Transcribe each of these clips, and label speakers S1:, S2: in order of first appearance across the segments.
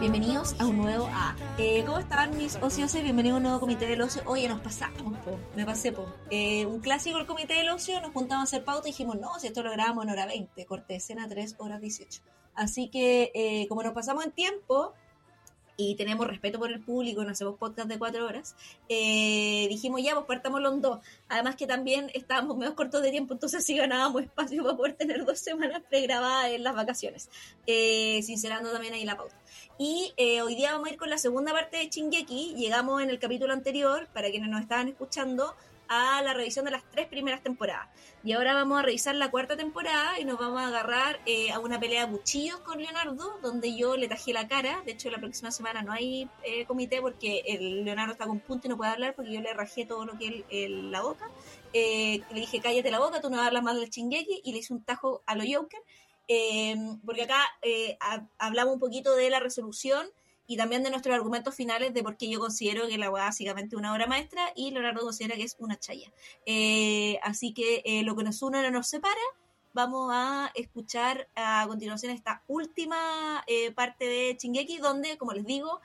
S1: bienvenidos a un nuevo A. Eh, ¿Cómo están mis ociosos? Bienvenidos a un nuevo comité del ocio. Oye, nos pasamos, me pasé, po. Eh, un clásico el comité del ocio, nos juntamos a hacer pauta y dijimos, no, si esto lo grabamos en hora 20, corte escena 3 horas 18. Así que, eh, como nos pasamos en tiempo, y tenemos respeto por el público, no hacemos podcast de cuatro horas, eh, dijimos ya, pues partámoslo en dos. Además que también estábamos medio cortos de tiempo, entonces sí ganábamos espacio para poder tener dos semanas pregrabadas en las vacaciones, eh, sincerando también ahí la pauta. Y eh, hoy día vamos a ir con la segunda parte de Chingeki, llegamos en el capítulo anterior, para quienes nos estaban escuchando, a la revisión de las tres primeras temporadas. Y ahora vamos a revisar la cuarta temporada y nos vamos a agarrar eh, a una pelea de cuchillos con Leonardo, donde yo le tajé la cara. De hecho, la próxima semana no hay eh, comité porque el Leonardo está con punto y no puede hablar porque yo le rajé todo lo que es el- la boca. Eh, le dije, cállate la boca, tú no hablar más del chingeki y le hice un tajo a lo Joker. Eh, porque acá eh, ha- hablamos un poquito de la resolución y también de nuestros argumentos finales de por qué yo considero que la weá básicamente una obra maestra y Leonardo considera que es una chaya. Eh, así que eh, lo que nos une no nos separa. Vamos a escuchar a continuación esta última eh, parte de Chingeki, donde, como les digo,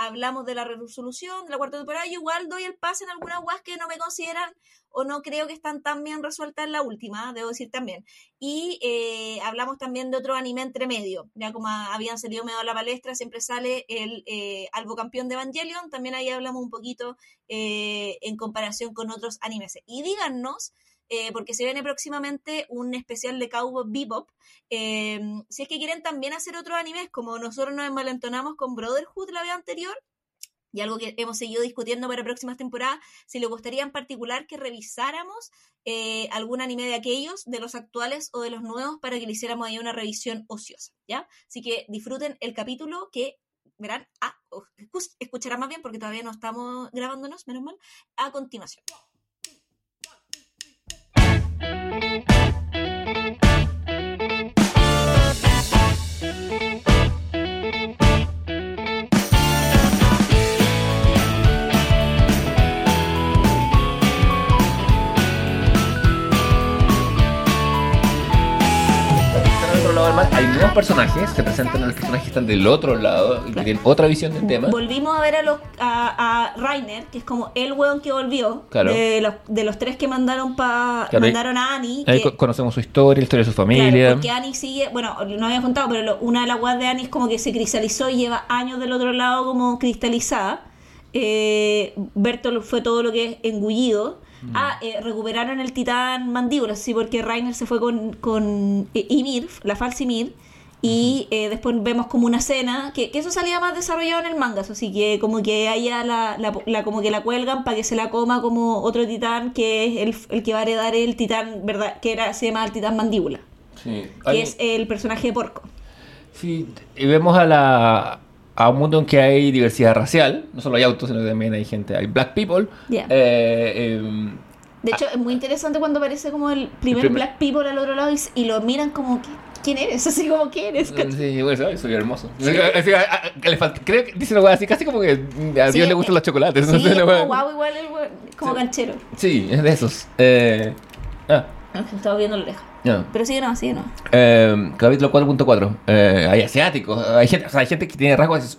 S1: hablamos de la resolución de la cuarta temporada. Yo igual doy el pase en algunas weas que no me consideran o no creo que están tan bien resueltas en la última, debo decir también. Y eh, hablamos también de otro anime entre medio. Ya como habían salido medio a la palestra, siempre sale el eh, Campeón de Evangelion. También ahí hablamos un poquito eh, en comparación con otros animes. Y díganos, eh, porque se viene próximamente un especial de Cowboy Bebop. eh, si es que quieren también hacer otros animes, como nosotros nos envalentonamos con Brotherhood la vez anterior. Y algo que hemos seguido discutiendo para próximas temporadas, si les gustaría en particular que revisáramos eh, algún anime de aquellos, de los actuales o de los nuevos, para que le hiciéramos ahí una revisión ociosa, ¿ya? Así que disfruten el capítulo que verán, ah, oh, escu- escucharán más bien porque todavía no estamos grabándonos, menos mal, a continuación.
S2: Están Hay nuevos personajes, se presentan los personajes que están del otro lado y que tienen otra visión del tema.
S1: Volvimos a ver a, los, a, a Rainer, que es como el weón que volvió,
S2: Claro.
S1: de, los, de los tres que mandaron pa,
S2: Claro,
S1: mandaron a Annie.
S2: Ahí
S1: que-
S2: conocemos su historia, la historia de su
S1: Claro,
S2: familia.
S1: porque Annie sigue, bueno, no había contado, pero lo- una de las weas de Annie es como que se cristalizó y lleva años del otro lado como cristalizada. Eh, Bertolt fue todo lo que es engullido.
S2: Mm.
S1: Ah, eh, recuperaron el titán mandíbula, sí, porque Rainer se fue con, con eh, Ymir, la falsa Ymir. Y eh, después vemos como una escena, que, que eso salía más desarrollado en el manga, así que como que a ella la, la- la- como que la cuelgan para que se la coma como otro titán que es el, el que va a heredar el titán, ¿verdad? Que era, se llama el titán mandíbula
S2: Sí.
S1: que
S2: Hay-
S1: es el personaje de Porco.
S2: sí, y vemos a la a un mundo en que hay diversidad racial, no solo hay autos, sino que también hay gente, hay black people.
S1: Ya.
S2: Eh, em,
S1: De hecho, es muy interesante cuando aparece como el primer
S2: primer-
S1: Black People al otro lado y, y lo miran como, "¿Qui- ¿quién eres? Así como, ¿quién eres?
S2: Sí, bueno, ¿sabes? soy hermoso. Así, a- a- que le falta- creo que dice así, casi como que a
S1: Sí,
S2: Dios le
S1: eh,
S2: gustan los chocolates.
S1: Sí,
S2: no sé,
S1: es como guau, igual el como
S2: Sí.
S1: canchero.
S2: Sí, es de esos. Eh, ah,
S1: Estaba viendo lo lejos.
S2: ya.
S1: Pero sigue no, sigue no.
S2: Eh, capítulo 4.4. Eh, hay asiáticos, hay gente, o sea, hay gente que tiene rasgos.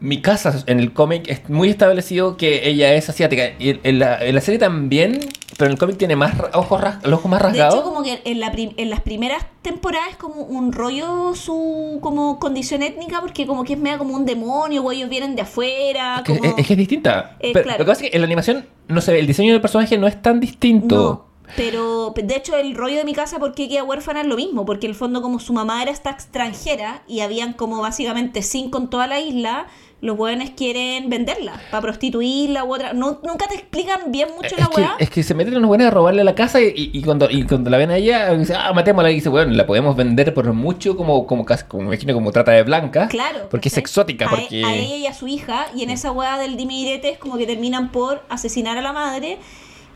S2: Mi casa en el cómic es muy establecido que ella es asiática. Y en, la, en la serie también, pero en el cómic tiene más ojos, ras- los ojos más
S1: De
S2: rasgados.
S1: hecho, como que en, la prim- en las primeras temporadas es como un rollo su como condición étnica, porque como que es medio como un demonio, o ellos vienen de afuera.
S2: Es que,
S1: como-
S2: es, es que es distinta.
S1: Eh,
S2: Pero
S1: claro.
S2: Lo que pasa es que en la animación, no sé, el diseño del personaje no es tan distinto.
S1: No, pero de hecho el rollo de mi casa, ¿por qué queda huérfana? Es lo mismo, porque en el fondo como su mamá era esta extranjera y habían como básicamente cinco en toda la isla, los hueones quieren venderla para prostituirla u otra. No, nunca te explican bien mucho la
S2: Es que,
S1: weá.
S2: es que se meten unos buenos a robarle la casa y, y- cuando, y cuando la ven a ella, dice, ah, matémosla. Y dice, bueno, la podemos vender por mucho como, como, casi- como, me imagino, como trata de blanca.
S1: Claro.
S2: Porque es exótica,
S1: A-
S2: porque...
S1: A, ella y a su hija, y en esa weá del dime y direte es como que terminan por asesinar a la madre.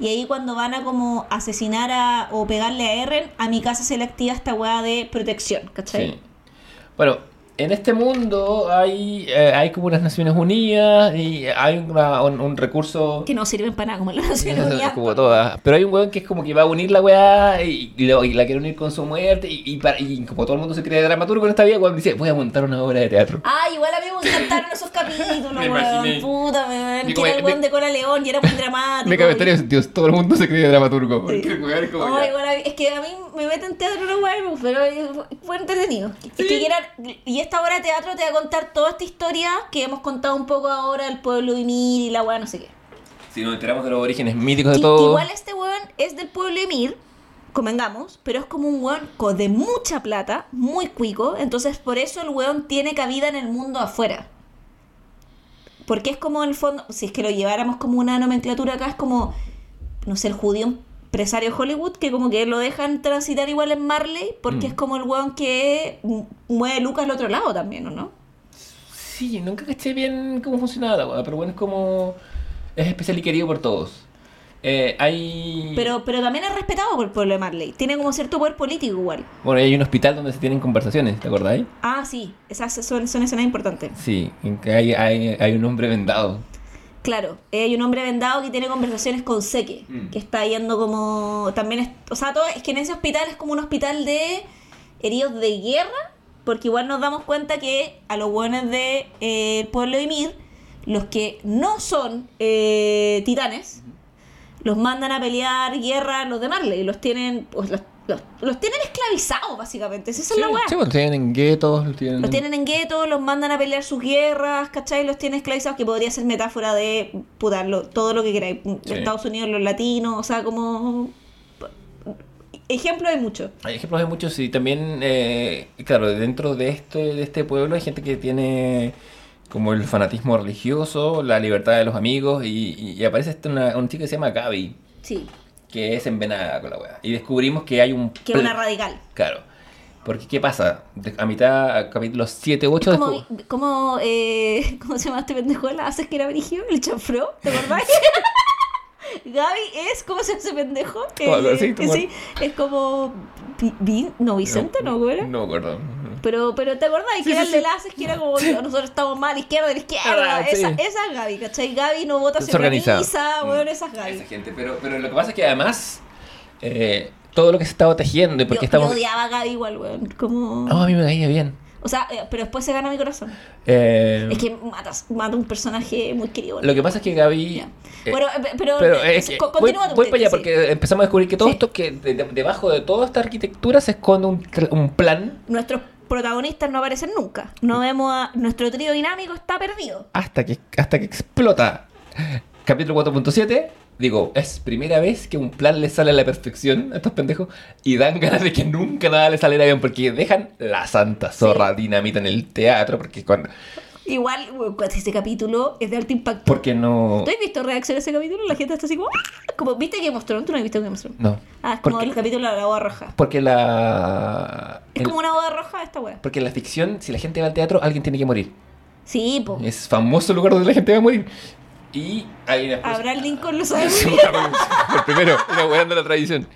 S1: Y ahí cuando van a como asesinar a, o pegarle a Eren, a mi casa se le activa esta weá de protección, ¿cachai?
S2: Sí. Bueno, en este mundo hay, eh, hay como unas Naciones Unidas y hay una- un, un recurso...
S1: Que no sirven para nada, como la Nación Unida.
S2: como todas. Pero hay un weón que es como que va a unir la weá y, y lo- y la quiere unir con su muerte. Y, y para- y como todo el mundo se cree dramaturgo en esta vida, cuando dice, voy a montar una obra de teatro.
S1: Ah, igual a mí me encantaron esos capítulos,
S2: Me
S1: weón.
S2: imaginé.
S1: Puta, weón.
S2: Me
S1: Que era el weón de Cola León y era muy dramático.
S2: Me cabe en sentidos, todo el mundo se cree dramaturgo. Porque el weón es como
S1: es que a mí me meten teatro no weón, pero fue entretenido. Es que quieran- y esta obra de teatro te va a contar toda esta historia que hemos contado un poco ahora del pueblo de Mir y la weá no sé qué.
S2: Si nos enteramos de los orígenes míticos de
S1: que
S2: todo.
S1: igual este weón es del pueblo de Mir, convengamos, pero es como un weón de mucha plata, muy cuico, entonces por eso el weón tiene cabida en el mundo afuera. Porque es como en el fondo, si es que lo lleváramos como una nomenclatura acá, es como, no sé, el judío empresario Hollywood, que como que lo dejan transitar igual en Marley, porque
S2: Mm.
S1: es como el weón que mu- mueve lucas al otro lado también, ¿o no?
S2: Sí, nunca caché bien cómo funcionaba la weá, pero bueno, es como. Es especial y querido por todos. Eh, hay.
S1: Pero, pero también es respetado por el pueblo de Marley. Tiene como cierto poder político igual.
S2: Bueno, hay un hospital donde se tienen conversaciones, ¿te acordáis?
S1: Ah, sí, esas son, son escenas importantes.
S2: Sí, en que hay, hay, hay un hombre vendado.
S1: Claro, eh, hay un hombre vendado que tiene conversaciones con Seque,
S2: Mm.
S1: que está yendo como también es, o sea, todo es que en ese hospital es como un hospital de heridos de guerra, porque igual nos damos cuenta que a los buenos de eh, el pueblo de Ymir, los que no son eh, titanes, los mandan a pelear guerra los de Marley, los tienen pues los, los, los tienen esclavizados básicamente, esa es la weá.
S2: Sí, los tienen en guetos, los tienen.
S1: Los tienen en guetos, los mandan a pelear sus guerras, ¿cachai? Los tienen esclavizados, que podría ser metáfora de puta, lo- todo lo que queráis.
S2: Sí.
S1: Estados Unidos, los latinos, o sea, como. Ejemplo hay muchos.
S2: Hay ejemplos de muchos y también, eh, claro, dentro de este, de este pueblo hay gente que tiene como el fanatismo religioso, la libertad de los amigos y, aparece esta una, una chica que se llama Gaby,
S1: Sí,
S2: que es envenenada con la weá. Y descubrimos que hay un...
S1: que es una radical.
S2: Claro. Porque, ¿qué pasa? De- a mitad, a capítulos 7, 8...
S1: Como, como eh, ¿Cómo se llama este pendejo? ¿La haces que era Brigio? ¿El chanfro? ¿Te acordás? Gaby es, ¿cómo se llama ese pendejo?
S2: ¿te
S1: sí, es como. Vi- Vi- no, Vicente, ¿no? ¿Cómo era?
S2: No acuerdo.
S1: Pero, pero ¿te acordás?
S2: Sí,
S1: que era
S2: sí,
S1: el de. Laces, que era como nosotros estamos mal, izquierda, la izquierda.
S2: Ah, sí.
S1: esa, esa es Gaby, ¿cachai? Gaby no vota, se organiza,
S2: Mm.
S1: weón, esa es Gaby.
S2: Esa gente. Pero, pero lo que pasa es que además, eh, todo lo que se estaba tejiendo y porque
S1: yo,
S2: estamos...
S1: yo odiaba a Gaby igual, weón. Como...
S2: No, a mí me caía bien.
S1: O sea, eh, pero después se gana mi corazón.
S2: Eh,
S1: Es que matas, mata un personaje muy querido.
S2: Lo que pasa es que Gaby...
S1: Ya.
S2: eh,
S1: bueno, eh, pero,
S2: Pero
S1: eh,
S2: es que
S1: co-
S2: voy,
S1: continúa tu
S2: voy para allá
S1: sí.
S2: porque empezamos a descubrir que todo
S1: Sí.
S2: esto, que de- de- debajo de toda esta arquitectura se esconde un, un plan
S1: Nuestros protagonistas no aparecen nunca. No vemos a... Nuestro trío dinámico está perdido.
S2: hasta que, hasta que explota. Capítulo 4.7. Digo, es primera vez que un plan le sale a la perfección a estos pendejos y dan ganas de que nunca nada le saliera bien porque dejan la santa zorra dinamita en el teatro porque cuando...
S1: Igual, ese capítulo es de alto impacto.
S2: Porque no...
S1: ¿Tú has visto reacción a ese capítulo? La gente está así como... "Ah", como ¿Viste Game of Thrones? ¿Tú no has visto Game of Thrones?
S2: No.
S1: Ah, es como el capítulo de la boda roja.
S2: Porque la...
S1: Es
S2: el-
S1: como una boda roja esta wea.
S2: Porque en la ficción, si la gente va al teatro, alguien tiene que morir.
S1: Sí, po.
S2: Es famoso el lugar donde la gente va a morir. Y hay una
S1: Abraham Lincoln lo sabe
S2: primero, inaugurando la tradición.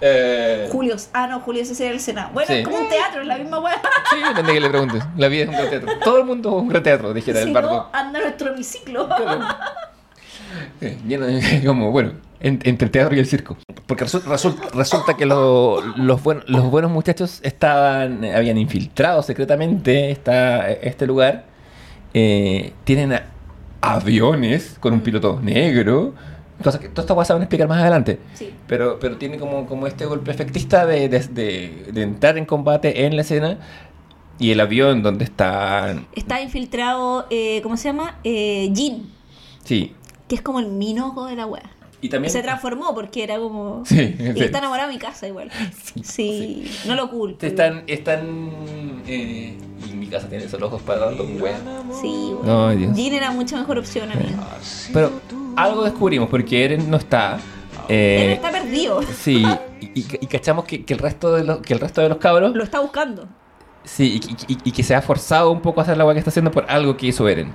S2: Eh,
S1: Julio. Ah, no, Julio ese era el Senado. Bueno,
S2: Sí.
S1: es como un teatro, es la misma wea.
S2: sí, depende de que le preguntes. La vida es un gran teatro. Todo el mundo es un gran teatro, dijera
S1: Si
S2: el
S1: no,
S2: bardo.
S1: anda nuestro hemiciclo.
S2: Lleno de- como, bueno, en- entre el teatro y el circo. Porque resu- resul- resulta que lo- los, buen- los buenos muchachos estaban, eh, habían infiltrado secretamente esta, este lugar. Eh, tienen aviones con un piloto negro. Cosa que todas estas cosas se van a explicar más adelante.
S1: Sí.
S2: Pero, pero tiene como, como este golpe efectista de, de, de- de entrar en combate en la escena. Y el avión donde están.
S1: Está infiltrado, eh, ¿cómo se llama? Eh, Jin,
S2: Sí.
S1: que es como el minoco de la wea.
S2: Y también.
S1: Se transformó porque era como...
S2: Sí,
S1: Y está enamorado de mi casa igual. Sí, no lo oculto.
S2: Están. están eh, y mi casa tiene esos ojos para darle un.
S1: Sí, weón.
S2: No, Dios.
S1: Jin era mucha mejor opción, amigo.
S2: Pero algo descubrimos, porque Eren no está. eh,
S1: Él está perdido.
S2: Sí, y, y- y cachamos que, que el resto de los, que el resto de los cabros.
S1: Lo está buscando.
S2: Sí, y, y- y- y que se ha forzado un poco a hacer la weá que está haciendo por algo que hizo Eren.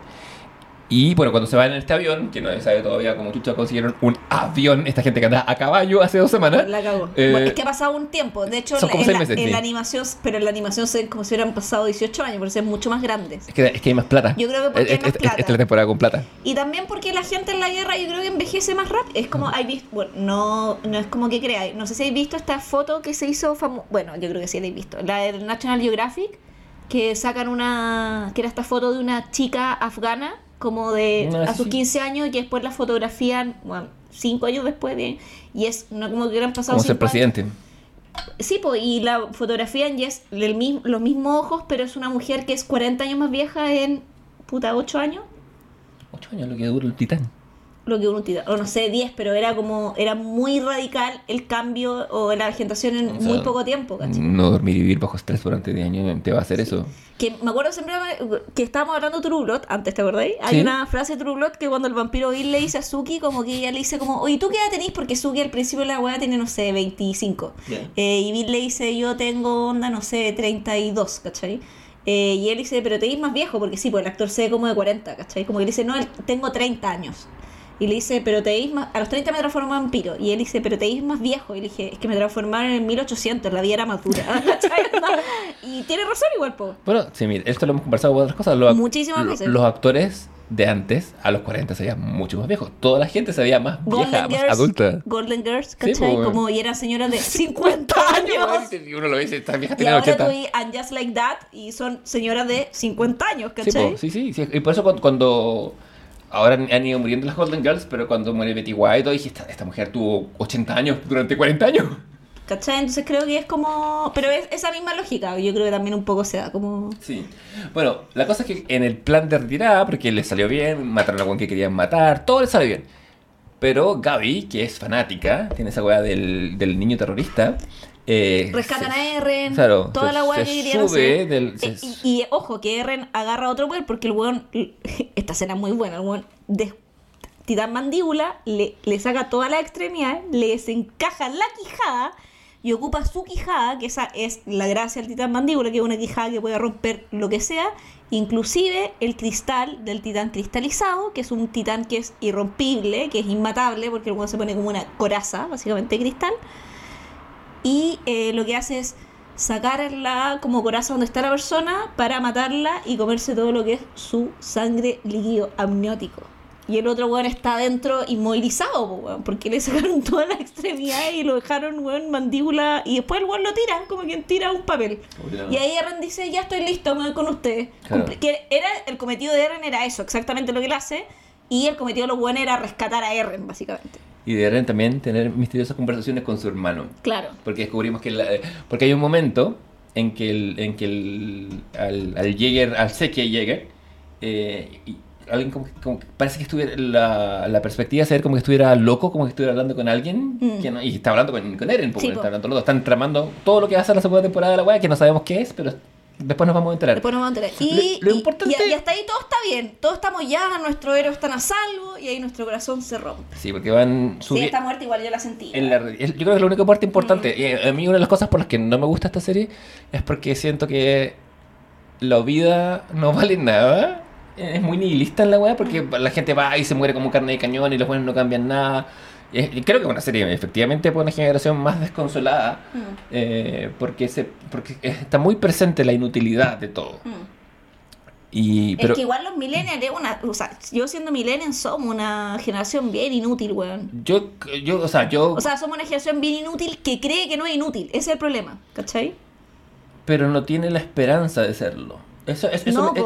S2: Y bueno, cuando se van en este avión, que no se sabe todavía cómo chucha consiguieron un avión, esta gente que anda a caballo hace dos semanas.
S1: La cagó.
S2: eh,
S1: Bueno, es que ha pasado un tiempo. De hecho, en, la,
S2: meses,
S1: en
S2: sí.
S1: la animación, pero en la animación se como si hubieran pasado 18 años, porque son mucho más grandes.
S2: Es que, es que hay más plata.
S1: Yo creo que porque hay
S2: Es-
S1: más
S2: es-
S1: plata.
S2: Esta es la temporada con plata.
S1: Y también porque la gente en la guerra yo creo que envejece más rápido. Es como, hay visto, bueno, no, no es como que creáis. No sé si habéis visto esta foto que se hizo famosa. Bueno, yo creo que sí la habéis visto. La del National Geographic, que sacan una. que era esta foto de una chica afgana, como de
S2: No,
S1: a sus
S2: sí.
S1: 15 años, y que después la fotografían, bueno, 5 años después de. Y es no como que hubieran pasado
S2: Como ser
S1: cinco años.
S2: presidente.
S1: Sí, pues, y la fotografían y es el mismo, los mismos ojos, pero es una mujer que es 40 años más vieja en. puta, 8 años.
S2: Ocho años lo que dura el titán.
S1: Lo que uno tira, o no sé, 10, pero era como, era muy radical el cambio o la vegetación en
S2: O sea,
S1: muy poco tiempo, ¿cachai?
S2: No dormir y vivir bajo estrés durante 10 años te va a hacer eso.
S1: Que me acuerdo siempre que estábamos hablando de True Blood, antes, ¿te acordáis? Hay
S2: Sí.
S1: una frase de True Blood que cuando el vampiro Bill le dice a Suki, como que ella le dice como, oye, ¿tú qué edad tenés? Porque Suki al principio de la weá tiene, no sé, 25.
S2: Ya.
S1: Eh, y Bill le dice, yo tengo onda, no sé, 32, ¿cachai? Eh, y él dice, pero te ves más viejo, porque sí, pues el actor se ve como de 40, ¿cachai? Como que le dice, no, él- tengo 30 años. Y le dice, pero te más, a los 30 me transformé en vampiro. Y él dice, pero te veis más viejo. Y le dije, es que me transformaron en 1800, la vida era más dura. y tiene razón igual, po.
S2: Bueno, sí, mira, esto lo hemos conversado con otras cosas. Los,
S1: Muchísimas veces.
S2: Los actores de antes, a los 40 se veían mucho más viejos. Toda la gente se veía más vieja,
S1: Golden
S2: más
S1: Girls,
S2: adulta.
S1: Golden Girls,
S2: Sí,
S1: ¿cachai?
S2: po,
S1: como y eran señoras de 50 años.
S2: Y uno lo dice, esta vieja
S1: Y
S2: tiene
S1: ahora
S2: 80.
S1: tú y And Just Like That y son señoras de 50 años,
S2: Sí,
S1: ¿cachai?
S2: po, sí, sí, sí. Y por eso cuando, cuando- ahora han ido muriendo las Golden Girls, pero cuando muere Betty White, dije, esta, esta mujer tuvo 80 años durante 40 años.
S1: ¿Cachai? Entonces creo que es como... Pero es esa misma lógica, yo creo que también un poco se da como...
S2: Sí. Bueno, la cosa es que en el plan de retirada, porque le salió bien, mataron a alguien que querían matar, todo le salió bien. Pero Gaby, que es fanática, tiene esa weá del, del niño terrorista. Eh,
S1: Rescatan
S2: se-
S1: a Eren,
S2: claro,
S1: toda la weá que querían hacer.
S2: del- se-
S1: y, y, ojo, que Eren agarra a otro weón porque el weón... Esta escena es muy buena, el weón... De, titán mandíbula, le, le saca toda la extremidad, le desencaja la quijada y ocupa su quijada, que esa es la gracia del titán mandíbula, que es una quijada que puede romper lo que sea, inclusive el cristal del titán cristalizado, que es un titán que es irrompible, que es inmatable, porque el weón se pone como una coraza, básicamente de cristal, y eh, lo que hace es sacarla como coraza donde está la persona para matarla y comerse todo lo que es su sangre líquido amniótico. Y el otro weón está adentro inmovilizado, weón, porque le sacaron toda la extremidad y lo dejaron, weón, mandíbula. Y después el weón lo tira, como quien tira un papel. Y ahí Eren dice, ya estoy listo, me voy con ustedes.
S2: Claro.
S1: Que era, el cometido de Eren era eso, exactamente lo que él hace. Y el cometido de los weones era rescatar a Eren, básicamente.
S2: Y deben también tener misteriosas conversaciones con su hermano.
S1: Claro.
S2: Porque descubrimos que... la- porque hay un momento en que el, en que el, al, al Jäger, al Seque Jäger, eh, y alguien como, que- como que parece que estuviera... La, la perspectiva es ser como que estuviera loco, como que estuviera hablando con alguien.
S1: Mm.
S2: que no- y está hablando con, con Eren, porque
S1: Sí, po.
S2: está hablando los dos. Están tramando todo lo que va a ser la segunda temporada de la weá, que no sabemos qué es, pero después nos vamos a enterar.
S1: Después nos vamos a enterar. Y,
S2: Lo- lo
S1: y-
S2: importante-
S1: y- y hasta ahí todo está bien. Todos estamos ya, nuestros héroes están a salvo y ahí nuestro corazón se rompe.
S2: Sí, porque van
S1: Sí,
S2: subiendo...
S1: esta muerte igual yo la sentí.
S2: En la- es- yo creo que la única parte importante,
S1: Mm.
S2: y a mí una de las cosas por las que no me gusta esta serie es porque siento que la vida no vale nada. Es muy nihilista en la weá porque
S1: Mm.
S2: la gente va y se muere como carne de cañón y los buenos no cambian nada. Y creo que es una serie efectivamente para una generación más desconsolada
S1: Mm,
S2: eh, porque, se, porque está muy presente la inutilidad de todo.
S1: mm.
S2: Y, pero
S1: es que igual los millennials, es una, o sea, yo siendo millennial somos una generación bien inútil, weón.
S2: yo, yo, o sea, yo...
S1: O sea, somos una generación bien inútil que cree que no es inútil. Ese es el problema, ¿cachai?
S2: pero no tiene la esperanza de serlo. Eso, eso, eso,
S1: No,
S2: me,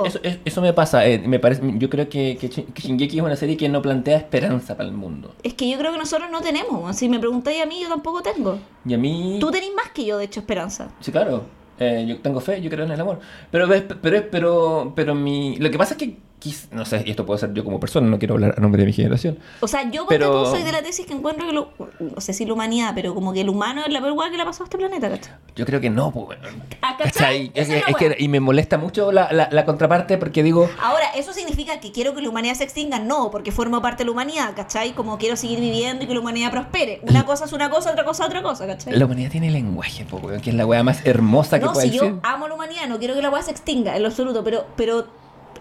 S2: eso, me pasa. eh, me parece, yo creo que, que, Shin- que Shingeki es una serie que no plantea esperanza para el mundo.
S1: Es que yo creo que nosotros no tenemos. Si me preguntáis a mí, yo tampoco tengo.
S2: Y a mí...
S1: Tú tenés más que yo, de hecho, esperanza.
S2: Sí, claro. Eh, yo tengo fe, yo creo en el amor. Pero, pero, pero, pero mi... Lo que pasa es que... No sé, y esto puede ser yo como persona, no quiero hablar a nombre de mi generación.
S1: O sea, yo
S2: Pero-
S1: soy de la tesis que encuentro que lo, no sé si la humanidad, pero como que el humano es la peor hueá que le ha pasado a este planeta, ¿cachai?
S2: Yo creo que no, pues. bueno.
S1: Ah, ¿cachai?
S2: Es,
S1: es
S2: es que-
S1: hueá.
S2: y me molesta mucho la, la, la contraparte porque digo...
S1: Ahora, ¿eso significa que quiero que la humanidad se extinga? No, porque forma parte de la humanidad, ¿cachai? Como quiero seguir viviendo y que la humanidad prospere. Una cosa es una cosa, otra cosa es otra cosa, ¿cachai?
S2: La humanidad tiene lenguaje, po, weón, que es la weá más hermosa que
S1: no,
S2: puede
S1: si
S2: ser.
S1: yo amo la humanidad, no quiero que la hueá se extinga en lo absoluto, pero, pero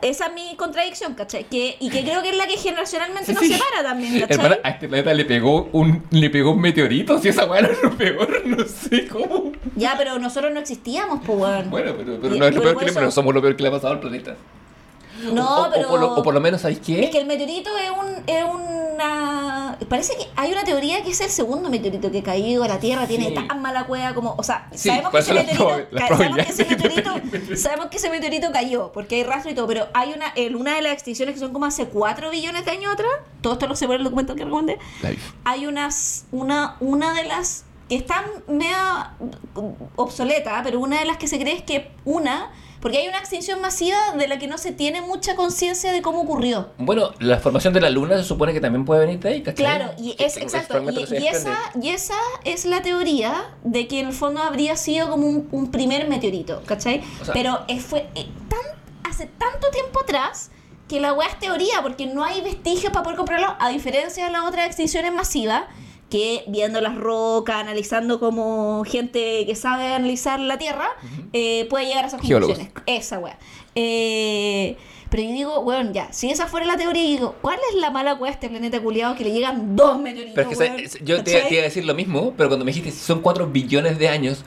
S1: esa es mi contradicción, ¿cachai? Que, y que creo que es la que generacionalmente nos
S2: Sí.
S1: separa también, ¿cachai?
S2: Hermana, a este planeta le pegó un, le pegó un meteorito, si esa weá era lo peor, no sé cómo.
S1: Ya, pero nosotros no existíamos, pues, weón.
S2: Bueno, pero, pero
S1: Y-
S2: no es lo peor que le
S1: eso-
S2: somos lo peor que le ha pasado al planeta.
S1: No,
S2: o,
S1: pero...
S2: o por lo, o por lo menos, ¿sabéis qué?
S1: Es que el meteorito es, un, es una... Parece que hay una teoría que es el segundo meteorito que ha caído a la Tierra. Tiene
S2: Sí.
S1: tan mala cueva como... O sea,
S2: Sí,
S1: sabemos, que ese meteorito, sabemos, que ese meteorito, sabemos que ese meteorito cayó, porque hay rastro y todo. Pero hay una en una de las extinciones que son como hace 4 billones de años atrás. Todo esto lo sé por el documento que recomendé. Hay unas... Una, una de las... Que están media obsoleta, pero una de las que se cree es que una... Porque hay una extinción masiva de la que no se tiene mucha conciencia de cómo ocurrió.
S2: Bueno, la formación de la luna se supone que también puede venir de ahí, ¿cachai?
S1: Claro, y es exacto. Y, esa, y esa es la teoría de que en el fondo habría sido como un, un primer meteorito, ¿cachai?
S2: O sea-
S1: Pero fue eh, tan, hace tanto tiempo atrás que la weá es teoría, porque no hay vestigios para poder comprobarlo, a diferencia de las otras extinciones masivas, que viendo las rocas, analizando como gente que sabe analizar la Tierra, eh, puede llegar a esas
S2: Geólogos.
S1: conclusiones. Esa weá. Eh, pero yo digo, bueno, ya, si esa fuera la teoría, digo, ¿cuál es la mala weá de este planeta culiado que le llegan dos meteoritos?
S2: Pero es que
S1: weón?
S2: sa- yo te, iba a decir lo mismo, pero cuando me dijiste son 4 billones de años,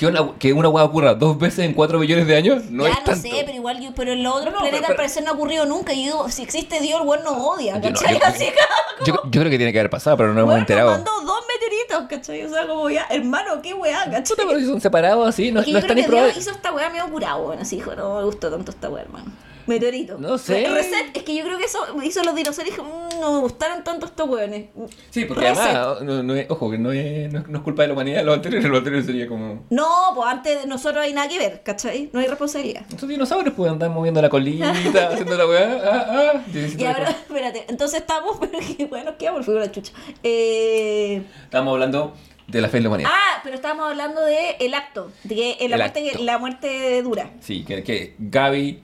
S2: que una, que una hueá ocurra dos veces en 4 billones de años, no
S1: ya
S2: es
S1: no
S2: tanto.
S1: sé, pero igual yo, pero en los otros
S2: No, no,
S1: planetas al parecer no ha ocurrido nunca. Y yo digo, si existe Dios, el weón nos odia,
S2: Yo no-
S1: ¿cachai?
S2: yo-
S1: Así que,
S2: Yo, yo creo que tiene que haber pasado, pero no hemos
S1: weón, nos
S2: enterado.
S1: mandó dos meteoritos, ¿cachai? O sea, como ya, hermano, qué weá, ¿cachai?
S2: Puta, pero si son separados así, no,
S1: Es que
S2: no
S1: yo
S2: están
S1: creo que Dios hizo esta weá medio curado, bueno, así dijo, no me gustó tanto esta weá, hermano. Meteorito.
S2: No sé.
S1: Reset, es que yo creo que eso hizo los dinosaurios y dijo, "Mm, no me gustaron tanto estos weones.
S2: Sí, porque
S1: Reset.
S2: además, no, no es, ojo, que no es, no, es- no es culpa de la humanidad, lo anterior, lo anterior sería como...
S1: No, pues antes de nosotros hay nada que ver, ¿cachai? No hay responsabilidad.
S2: Estos dinosaurios pueden andar moviendo la colita, haciendo la weá, ah, ah, y cosa.
S1: espérate, entonces estamos, pero que bueno, figura de la chucha. Eh,
S2: Estamos hablando de la fe en la humanidad.
S1: ah, pero estábamos hablando de el acto, de que eh, la,
S2: El
S1: muerte, la muerte dura.
S2: Sí, que, que Gaby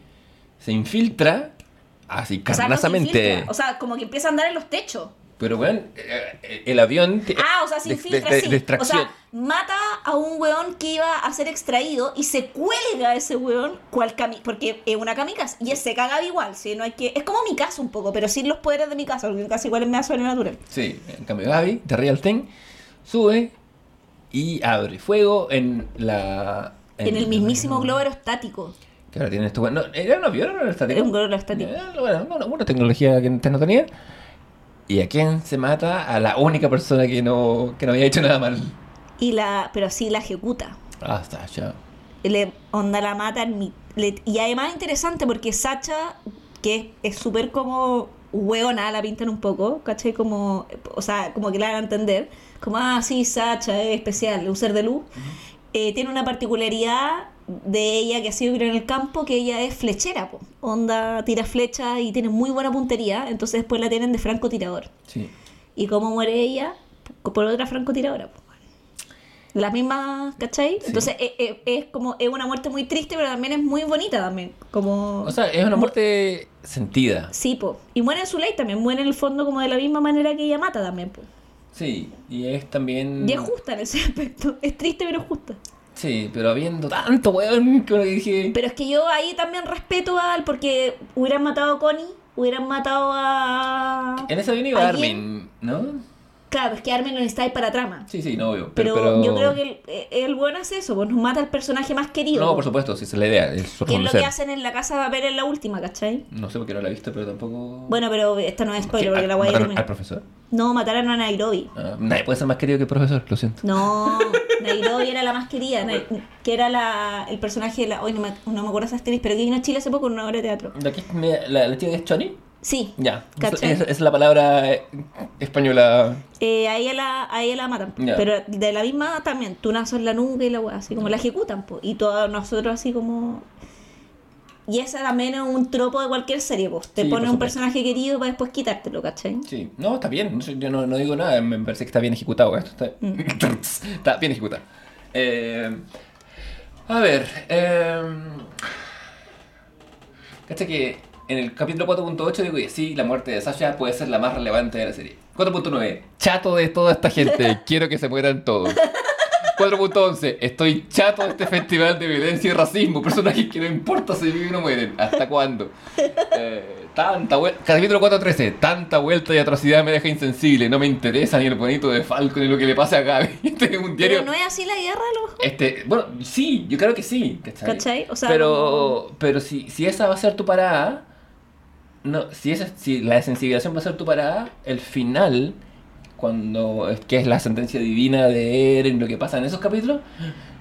S2: se infiltra así
S1: O sea, no se
S2: carnazamente.
S1: o sea, como que empieza a andar en los techos.
S2: Pero bueno, eh, el avión. te-
S1: Ah, o sea, se infiltra,
S2: de- de-
S1: o sea, mata a un weón que iba a ser extraído y se cuelga a ese weón cual cami porque es una kamikaze. Y se caga igual, ¿sí? No hay que... Es como mi casa un poco, pero sin los poderes de mi casa, porque mi casa igual es medio sobrenatural.
S2: Sí, en cambio Gaby, de Real Ten, sube y abre fuego en la.
S1: En el mismísimo globo aerostático.
S2: Que ahora tienen esto. No, ¿Era un avión era estático?
S1: Era un globo aerostático.
S2: Eh, Bueno, una, una tecnología que antes no tenía. ¿Y a quién se mata? A la única persona que no, que no había hecho nada mal.
S1: Y la... Pero sí la ejecuta.
S2: Ah, está, ya.
S1: le onda la mata le- y además interesante porque Sacha que es súper como hueona la pintan un poco ¿cachai? como o sea como que la van a entender como ah sí Sacha es especial es un ser de luz Eh, tiene una particularidad de ella que ha sido en el campo que ella es flechera po. onda tira flechas y tiene muy buena puntería entonces después la tienen de francotirador
S2: Sí.
S1: y cómo muere ella por otra francotiradora po. la misma, ¿cachai?
S2: Sí.
S1: Entonces es, es- es como es una muerte muy triste, pero también es muy bonita también. Como
S2: O sea, es una muerte sentida.
S1: sí, po. Y muere en su ley también, muere en el fondo como de la misma manera que ella mata también, po.
S2: Sí, y es también.
S1: Y es justa en ese aspecto. Es triste, pero es justa.
S2: Sí, pero habiendo tanto weón que dije.
S1: Pero es que yo ahí también respeto al porque hubieran matado a Connie, hubieran matado a
S2: En iba
S1: ¿Alguien?
S2: Armin, ¿no?
S1: Claro, es que Armin no está ahí para trama.
S2: Sí, sí, no, obvio.
S1: Pero,
S2: Pero, pero-
S1: yo creo que el, eh, el bueno es eso, pues nos mata al personaje más querido.
S2: No,
S1: po.
S2: por supuesto, si esa es la idea. Es
S1: Que es lo que hacen en la casa de papel en la última, ¿cachai?
S2: No sé por qué no la he visto, pero tampoco.
S1: Bueno, pero esta no es spoiler porque
S2: ¿Al-
S1: la
S2: mataron
S1: termina.
S2: al profesor?
S1: No, mataron a Nairobi.
S2: Ah, nadie puede ser más querido que el profesor, lo siento.
S1: No, Nairobi era la más querida, que era la, el personaje de la. Hoy no me, no me acuerdo esa actriz, pero que vino a Chile hace poco en una obra de teatro.
S2: ¿De aquí me- la, la chica que es Choni?
S1: Sí,
S2: Ya. Es,
S1: ¿Cachai?
S2: es- es la palabra española.
S1: eh, a, ella la, a ella la matan.
S2: Ya.
S1: Pero de la misma también, tunazo en la nuca y la weá, así como la ejecutan, po, y todos nosotros así como. Y esa también es un tropo de cualquier serie, pues. Te
S2: Sí,
S1: pone un personaje querido para después quitártelo, ¿cachai?
S2: Sí. No, está bien. Yo no, no digo nada. Me parece que está bien ejecutado. Esto está,
S1: Mm.
S2: está bien ejecutado. Eh, a ver. Eh, Cacha que en el capítulo 4.8 digo que sí, la muerte de Sasha puede ser la más relevante de la serie. 4.9. Chato de toda esta gente. Quiero que se mueran todos. 4.11. Estoy chato de este festival de violencia y racismo. Personajes que no importa si viven o no mueren. ¿Hasta cuándo? Eh, tanta vuelta. Capítulo 4.13. Tanta vuelta y atrocidad me deja insensible. No me interesa ni el bonito de Falco ni lo que le pase a Gaby. Este es un diario.
S1: Pero no es así la guerra, a lo mejor.
S2: Este, bueno, sí, yo creo que sí. ¿Cachai?
S1: ¿Cachai? O sea,
S2: pero, pero si, si esa va a ser tu parada, no, si esa, si la sensibilización va a ser tu parada, el final, cuando es que es la sentencia divina de Eren, lo que pasa en esos capítulos,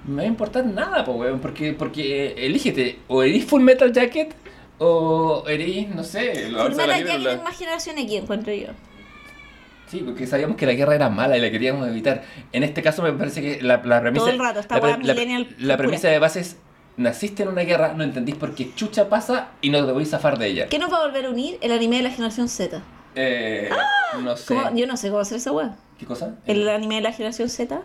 S2: no va a importar nada, po, weón, porque, porque elígete, o eres Full Metal Jacket, o eres, no sé, lo
S1: Full Metal Jacket es más generación X, encuentro yo.
S2: Sí, porque sabíamos que la guerra era mala y la queríamos evitar. En este caso me parece que la, la premisa...
S1: Todo el rato,
S2: la, la- la premisa de base es, naciste en una guerra, no entendís por qué chucha pasa y no te voy a zafar de ella.
S1: ¿Qué nos va a volver a unir? El anime de la generación Z.
S2: Eh, no sé.
S1: ¿Cómo? Yo no sé cómo hacer esa weá.
S2: ¿Qué cosa?
S1: El anime de la generación Z.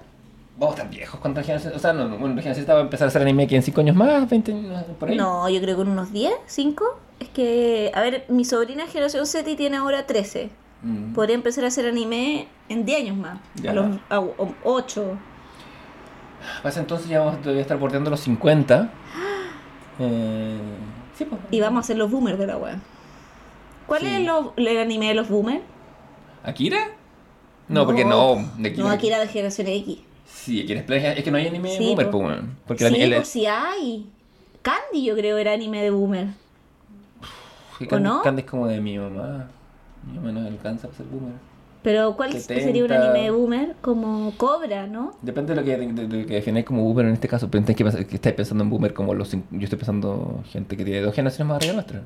S2: Vamos estar viejos contra la generación. O sea, no, no, bueno, la generación Z va a empezar a hacer anime aquí en 5 años más, 20 años por ahí.
S1: No, yo creo que en unos 10, 5. Es que, a ver, mi sobrina es generación Z y tiene ahora 13.
S2: Mm.
S1: Podría empezar a hacer anime en 10 años más.
S2: Ya.
S1: A los 8.
S2: Pasa entonces ya vamos a estar bordeando los 50. Eh, sí, pues.
S1: Y vamos a ser los boomers de la weá. ¿Cuál
S2: Sí.
S1: es lo- el anime de los boomers?
S2: ¿Akira? No, porque no. De
S1: No, era de generación X.
S2: Sí, Akira es Es que no hay anime
S1: Sí,
S2: boomer,
S1: po.
S2: Porque
S1: sí,
S2: el, el,
S1: pues sí hay. Candy yo creo era anime de boomer.
S2: que
S1: ¿o
S2: Candy,
S1: no?
S2: Candy es como de mi mamá. Mi mamá no alcanza a ser boomer.
S1: Pero ¿cuál
S2: 70.
S1: sería un anime de boomer? Como Cobra, ¿no?
S2: Depende de lo que, de, de lo que defináis como boomer en este caso. Pero que, que estáis pensando en boomer como los. Yo estoy pensando gente que tiene dos generaciones más arriba de nuestra.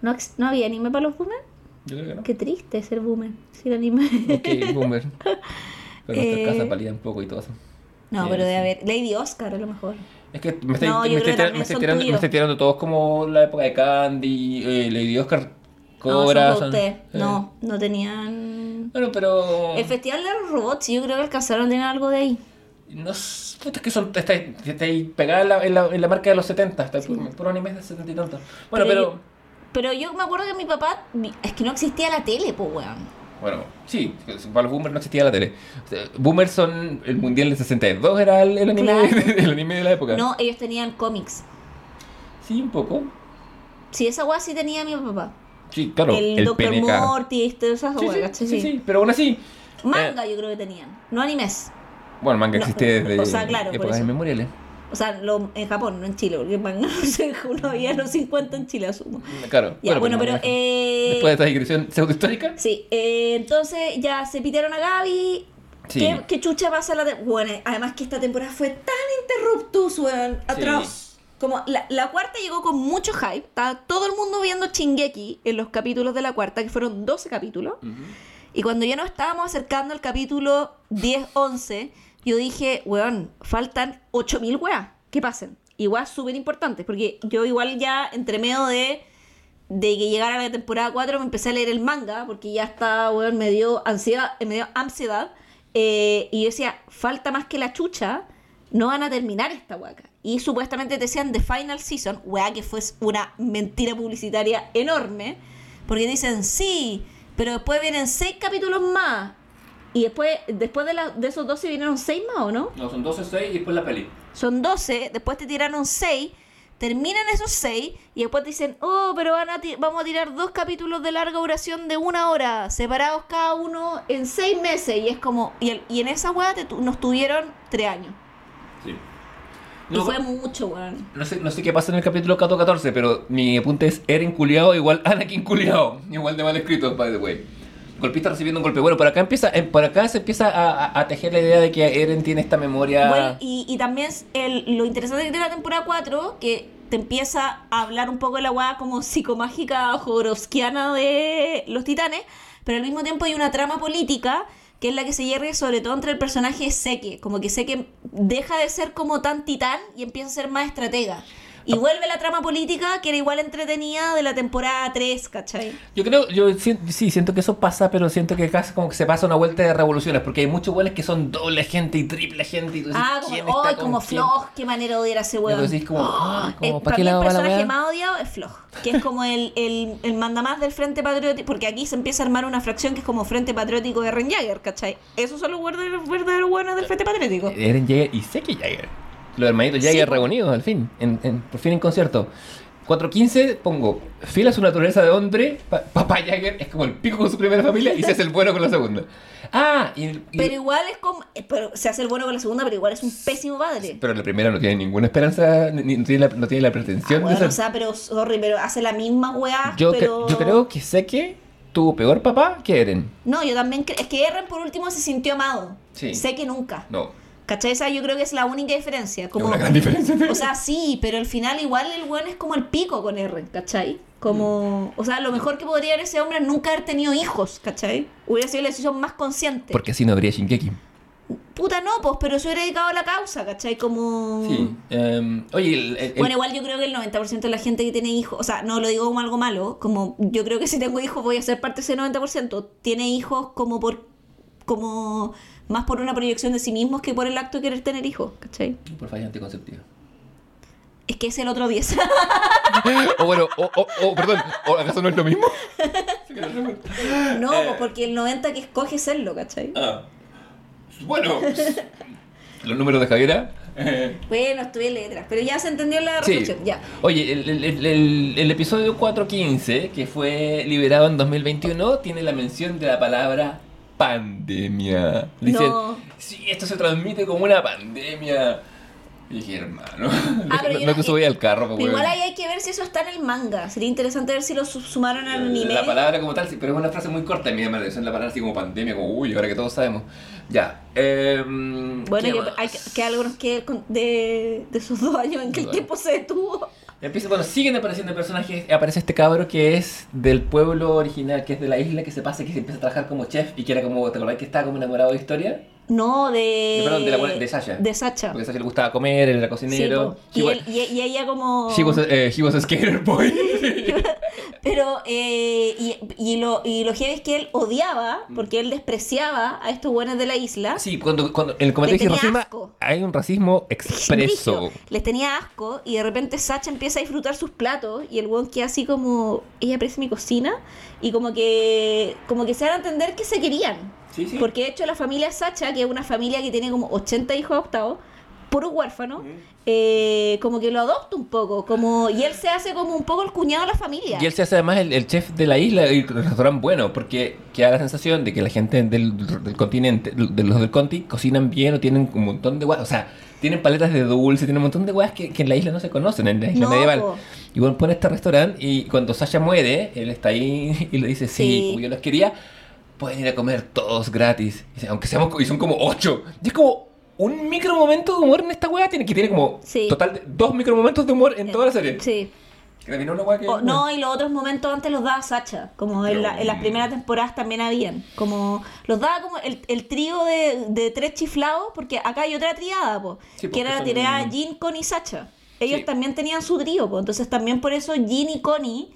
S1: ¿No, ¿No había anime para los boomers?
S2: Yo creo que no.
S1: Qué triste ser boomer. Sin anime.
S2: Ok, boomer. Pero
S1: Eh.
S2: nuestra casa valía un poco y todo eso.
S1: No,
S2: Sí,
S1: pero debe haber. Lady Oscar a lo mejor.
S2: Es que me estoy,
S1: No,
S2: me tirando, me estoy tirando, me estoy tirando todos como la época de Candy, eh, Lady Oscar,
S1: No, usted.
S2: eh.
S1: No, no tenían.
S2: Bueno, pero.
S1: El Festival de los Robots, yo creo que alcanzaron a tener algo de ahí.
S2: No puta, es que son. Está, está ahí pegada en la, en, la, en la marca de los 70. Está puro, puro anime de 70 y tantos. Bueno,
S1: Pero
S2: pero.
S1: Pero yo me acuerdo que mi papá. Es que no existía la tele, pues, weón.
S2: Bueno, sí, para los boomers no existía la tele. O sea, boomers son. El mundial del 62 era el, el anime,
S1: Claro.
S2: el anime de la época.
S1: No, ellos tenían cómics.
S2: Sí, un poco.
S1: Sí, esa weá sí tenía mi papá.
S2: Sí, claro.
S1: el,
S2: El,
S1: Dr.
S2: PNK.
S1: Morty, todas esas
S2: Sí,
S1: weas,
S2: sí, sí, sí, pero aún así.
S1: Manga
S2: eh,
S1: yo creo que tenían, no animes.
S2: bueno, manga
S1: No,
S2: existe desde
S1: o sea, claro,
S2: épocas inmemoriales.
S1: O sea, lo, en Japón, no en Chile, porque manga no sé, uno había los 50 en Chile, asumo.
S2: Claro.
S1: Ya, bueno, pero...
S2: no,
S1: Eh,
S2: Después de esta digresión pseudohistórica.
S1: Sí, eh, entonces ya se pitearon a Gaby.
S2: Sí.
S1: ¿Qué, qué chucha pasa la te- Bueno, además que esta temporada fue tan interruptus, weón, atroz. Como la, la cuarta llegó con mucho hype. Estaba todo el mundo viendo Chingeki en los capítulos de la cuarta, que fueron 12 capítulos. Y cuando ya nos estábamos acercando al capítulo 10-11, yo dije, weón, faltan 8000 weas que pasen. Y weas súper importantes, porque yo igual ya entre medio de, de que llegara la temporada 4 me empecé a leer el manga, porque ya estaba, weón, me dio ansiedad, eh, me dio ansiedad. eh, y yo decía, falta más que la chucha, no van a terminar esta hueca. Y supuestamente te decían The Final Season, weá que fue una mentira publicitaria enorme, porque dicen, sí, pero después vienen seis capítulos más. Y después, después de, la- de esos 12 vinieron seis más, ¿o no?
S2: No, son 12, 6 y después la peli.
S1: Son 12, después te tiraron 6, terminan esos 6 y después te dicen, oh, pero van a vamos a tirar dos capítulos de larga duración de una hora, separados cada uno en 6 meses. Y es como, y, el- y en esa weá nos tuvieron 3 años.
S2: Sí.
S1: y fue mucho, weón.
S2: No sé, no sé qué pasa en el capítulo 14, pero mi apunte es Eren culiao igual Anakin culiao. Igual de mal escrito, by the way. Golpista recibiendo un golpe. Bueno, por acá empieza, eh, por acá se empieza a, a- tejer la idea de que Eren tiene esta memoria.
S1: Bueno, y, y también el, lo interesante tiene la temporada 4, que te empieza a hablar un poco de la weá como psicomágica jorovskiana de los titanes, pero al mismo tiempo hay una trama política que es la que se hierve sobre todo entre el personaje Seke, como que Seke deja de ser como tan titán y empieza a ser más estratega. Y vuelve la trama política, que era igual entretenida de la temporada 3, ¿cachai?
S2: Yo creo, yo sí, siento que eso pasa, pero siento que casi como que se pasa una vuelta de revoluciones, porque hay muchos buenos que son doble gente y triple gente. Y tú decís,
S1: Ah,
S2: ¿quién
S1: como,
S2: con
S1: como? Floj, qué manera de odiar a ese
S2: Y tú decís como, ah, como,
S1: Eh,
S2: ¿para qué
S1: el
S2: la
S1: personaje más odiado es Floj, que es como el, el, el mandamás del Frente Patriótico, porque aquí se empieza a armar una fracción que es como Frente Patriótico de Ren Jagger, ¿cachai? Esos son los verdaderos, verdaderos buenos del Frente Patriótico.
S2: Eren Jagger y Seki Jagger. Los hermanitos
S1: Sí, po.
S2: reunidos al fin, en, en- por fin en concierto. 4.15 pongo, fiel a su naturaleza de hombre, pa- papá Jagger es como el pico con su primera familia y se hace el bueno con la segunda. Ah, y, y-
S1: Pero igual es como. eh, Pero se hace el bueno con la segunda, pero igual es un pésimo padre.
S2: pero la primera no tiene ninguna esperanza, ni, no, tiene la, no tiene la pretensión
S1: Ah, bueno,
S2: de
S1: o
S2: ser...
S1: sea, pero sorry, pero hace la misma weá.
S2: yo, cre-
S1: pero...
S2: yo creo que Seki tuvo peor papá que Eren.
S1: No, yo también creo. Es que Eren por último se sintió amado.
S2: Sí.
S1: Sé que nunca.
S2: No,
S1: ¿Cachai? Esa yo creo que es la única diferencia. Como,
S2: una gran diferencia.
S1: O sea, sí, pero al final igual el weón es como el pico con R, ¿cachai? Como, o sea, lo mejor que podría haber ese hombre es nunca haber tenido hijos, ¿cachai? Hubiera sido la decisión más consciente.
S2: Porque así no habría Shinkeki.
S1: Puta no, pues, pero se hubiera dedicado a la causa, ¿cachai? Como...
S2: Sí. em, oye, el-
S1: Bueno, igual yo creo que el 90% de la gente que tiene hijos, o sea, no lo digo como algo malo, como yo creo que si tengo hijos voy a ser parte de ese 90%, tiene hijos como por, como más por una proyección de sí mismos que por el acto de querer tener hijos, ¿cachai?
S2: por falla anticonceptiva.
S1: Es que es el otro 10.
S2: o bueno, o, o, o, perdón, ¿o acaso no es lo mismo?
S1: no, pues porque el 90 que escoge serlo, ¿cachai?
S2: Ah. Bueno. Los números de Javiera. eh,
S1: Bueno, estudié letras, pero ya se entendió la
S2: Sí.
S1: ya.
S2: Oye, el, el- el- el- el episodio 415, que fue liberado en 2021, tiene la mención de la palabra pandemia. Dicen,
S1: No.
S2: sí, esto se transmite como una pandemia. Y dije, hermano,
S1: Ah,
S2: no, no te subí al carro,
S1: Pero igual ahí hay que ver si eso está en el manga. Sería interesante ver si lo su- sumaron al anime.
S2: La palabra como tal, sí, pero es una frase muy corta en mi atención, la palabra así como pandemia, como uy, ahora que todos sabemos. Ya. em,
S1: Bueno,
S2: ¿qué
S1: que, hay que, algo nos quede de, de esos dos años en que el tiempo se detuvo.
S2: Empieza, bueno, siguen apareciendo personajes. Aparece este cabro que es del pueblo original, que es de la isla, que se pasa, que se empieza a trabajar como chef y que era como, ¿te acordás que estaba como enamorado de historia?
S1: No, de.
S2: Perdón, de la de Sasha.
S1: De Sacha.
S2: Porque a Sasha le gustaba comer, él era cocinero.
S1: y, él- y, y ella como.
S2: he was a, eh, he was a skater boy.
S1: Pero, eh, y, y lo, y lo heavy es que él odiaba, porque él despreciaba a estos buenos de la isla.
S2: sí, cuando, cuando en el comentario Hiroshima
S1: asco.
S2: hay un racismo expreso.
S1: Les tenía asco y de repente Sacha empieza a disfrutar sus platos y el weón queda así como, ella aprecia mi cocina y como que, como que se dan a entender que se querían.
S2: Sí, sí.
S1: Porque de hecho la familia Sacha, que es una familia que tiene como 80 hijos adoptados, puro huérfano, eh, como que lo adopta un poco, como y él se hace como un poco el cuñado de la familia.
S2: Y él se hace además el, el chef de la isla y el restaurante bueno, porque queda la sensación de que la gente del, del continente, de los del Conti, cocinan bien o tienen un montón de weas. O sea, tienen paletas de dulce, tienen un montón de weas que, que en la isla no se conocen, en la isla
S1: No,
S2: medieval.
S1: po.
S2: Y bueno, pone este restaurante y cuando Sasha muere, él está ahí y le dice, sí,
S1: Sí.
S2: como yo los quería, pueden ir a comer todos gratis. Aunque seamos, y son como ocho. Y es como un micro momento de humor en esta wea, tiene, que tiene como
S1: Sí.
S2: total de dos micro momentos de humor en toda la serie.
S1: Sí.
S2: Que terminó una wea que...
S1: O- no, y los otros momentos antes los daba Sacha, como en, la- en las primeras temporadas también habían. Como los daba como el, el trío de, de tres chiflados, porque acá hay otra triada, po,
S2: Sí,
S1: que era la triada Jin, Connie y Sacha. Ellos
S2: Sí.
S1: también tenían su trío, po, entonces también por eso Jin y Connie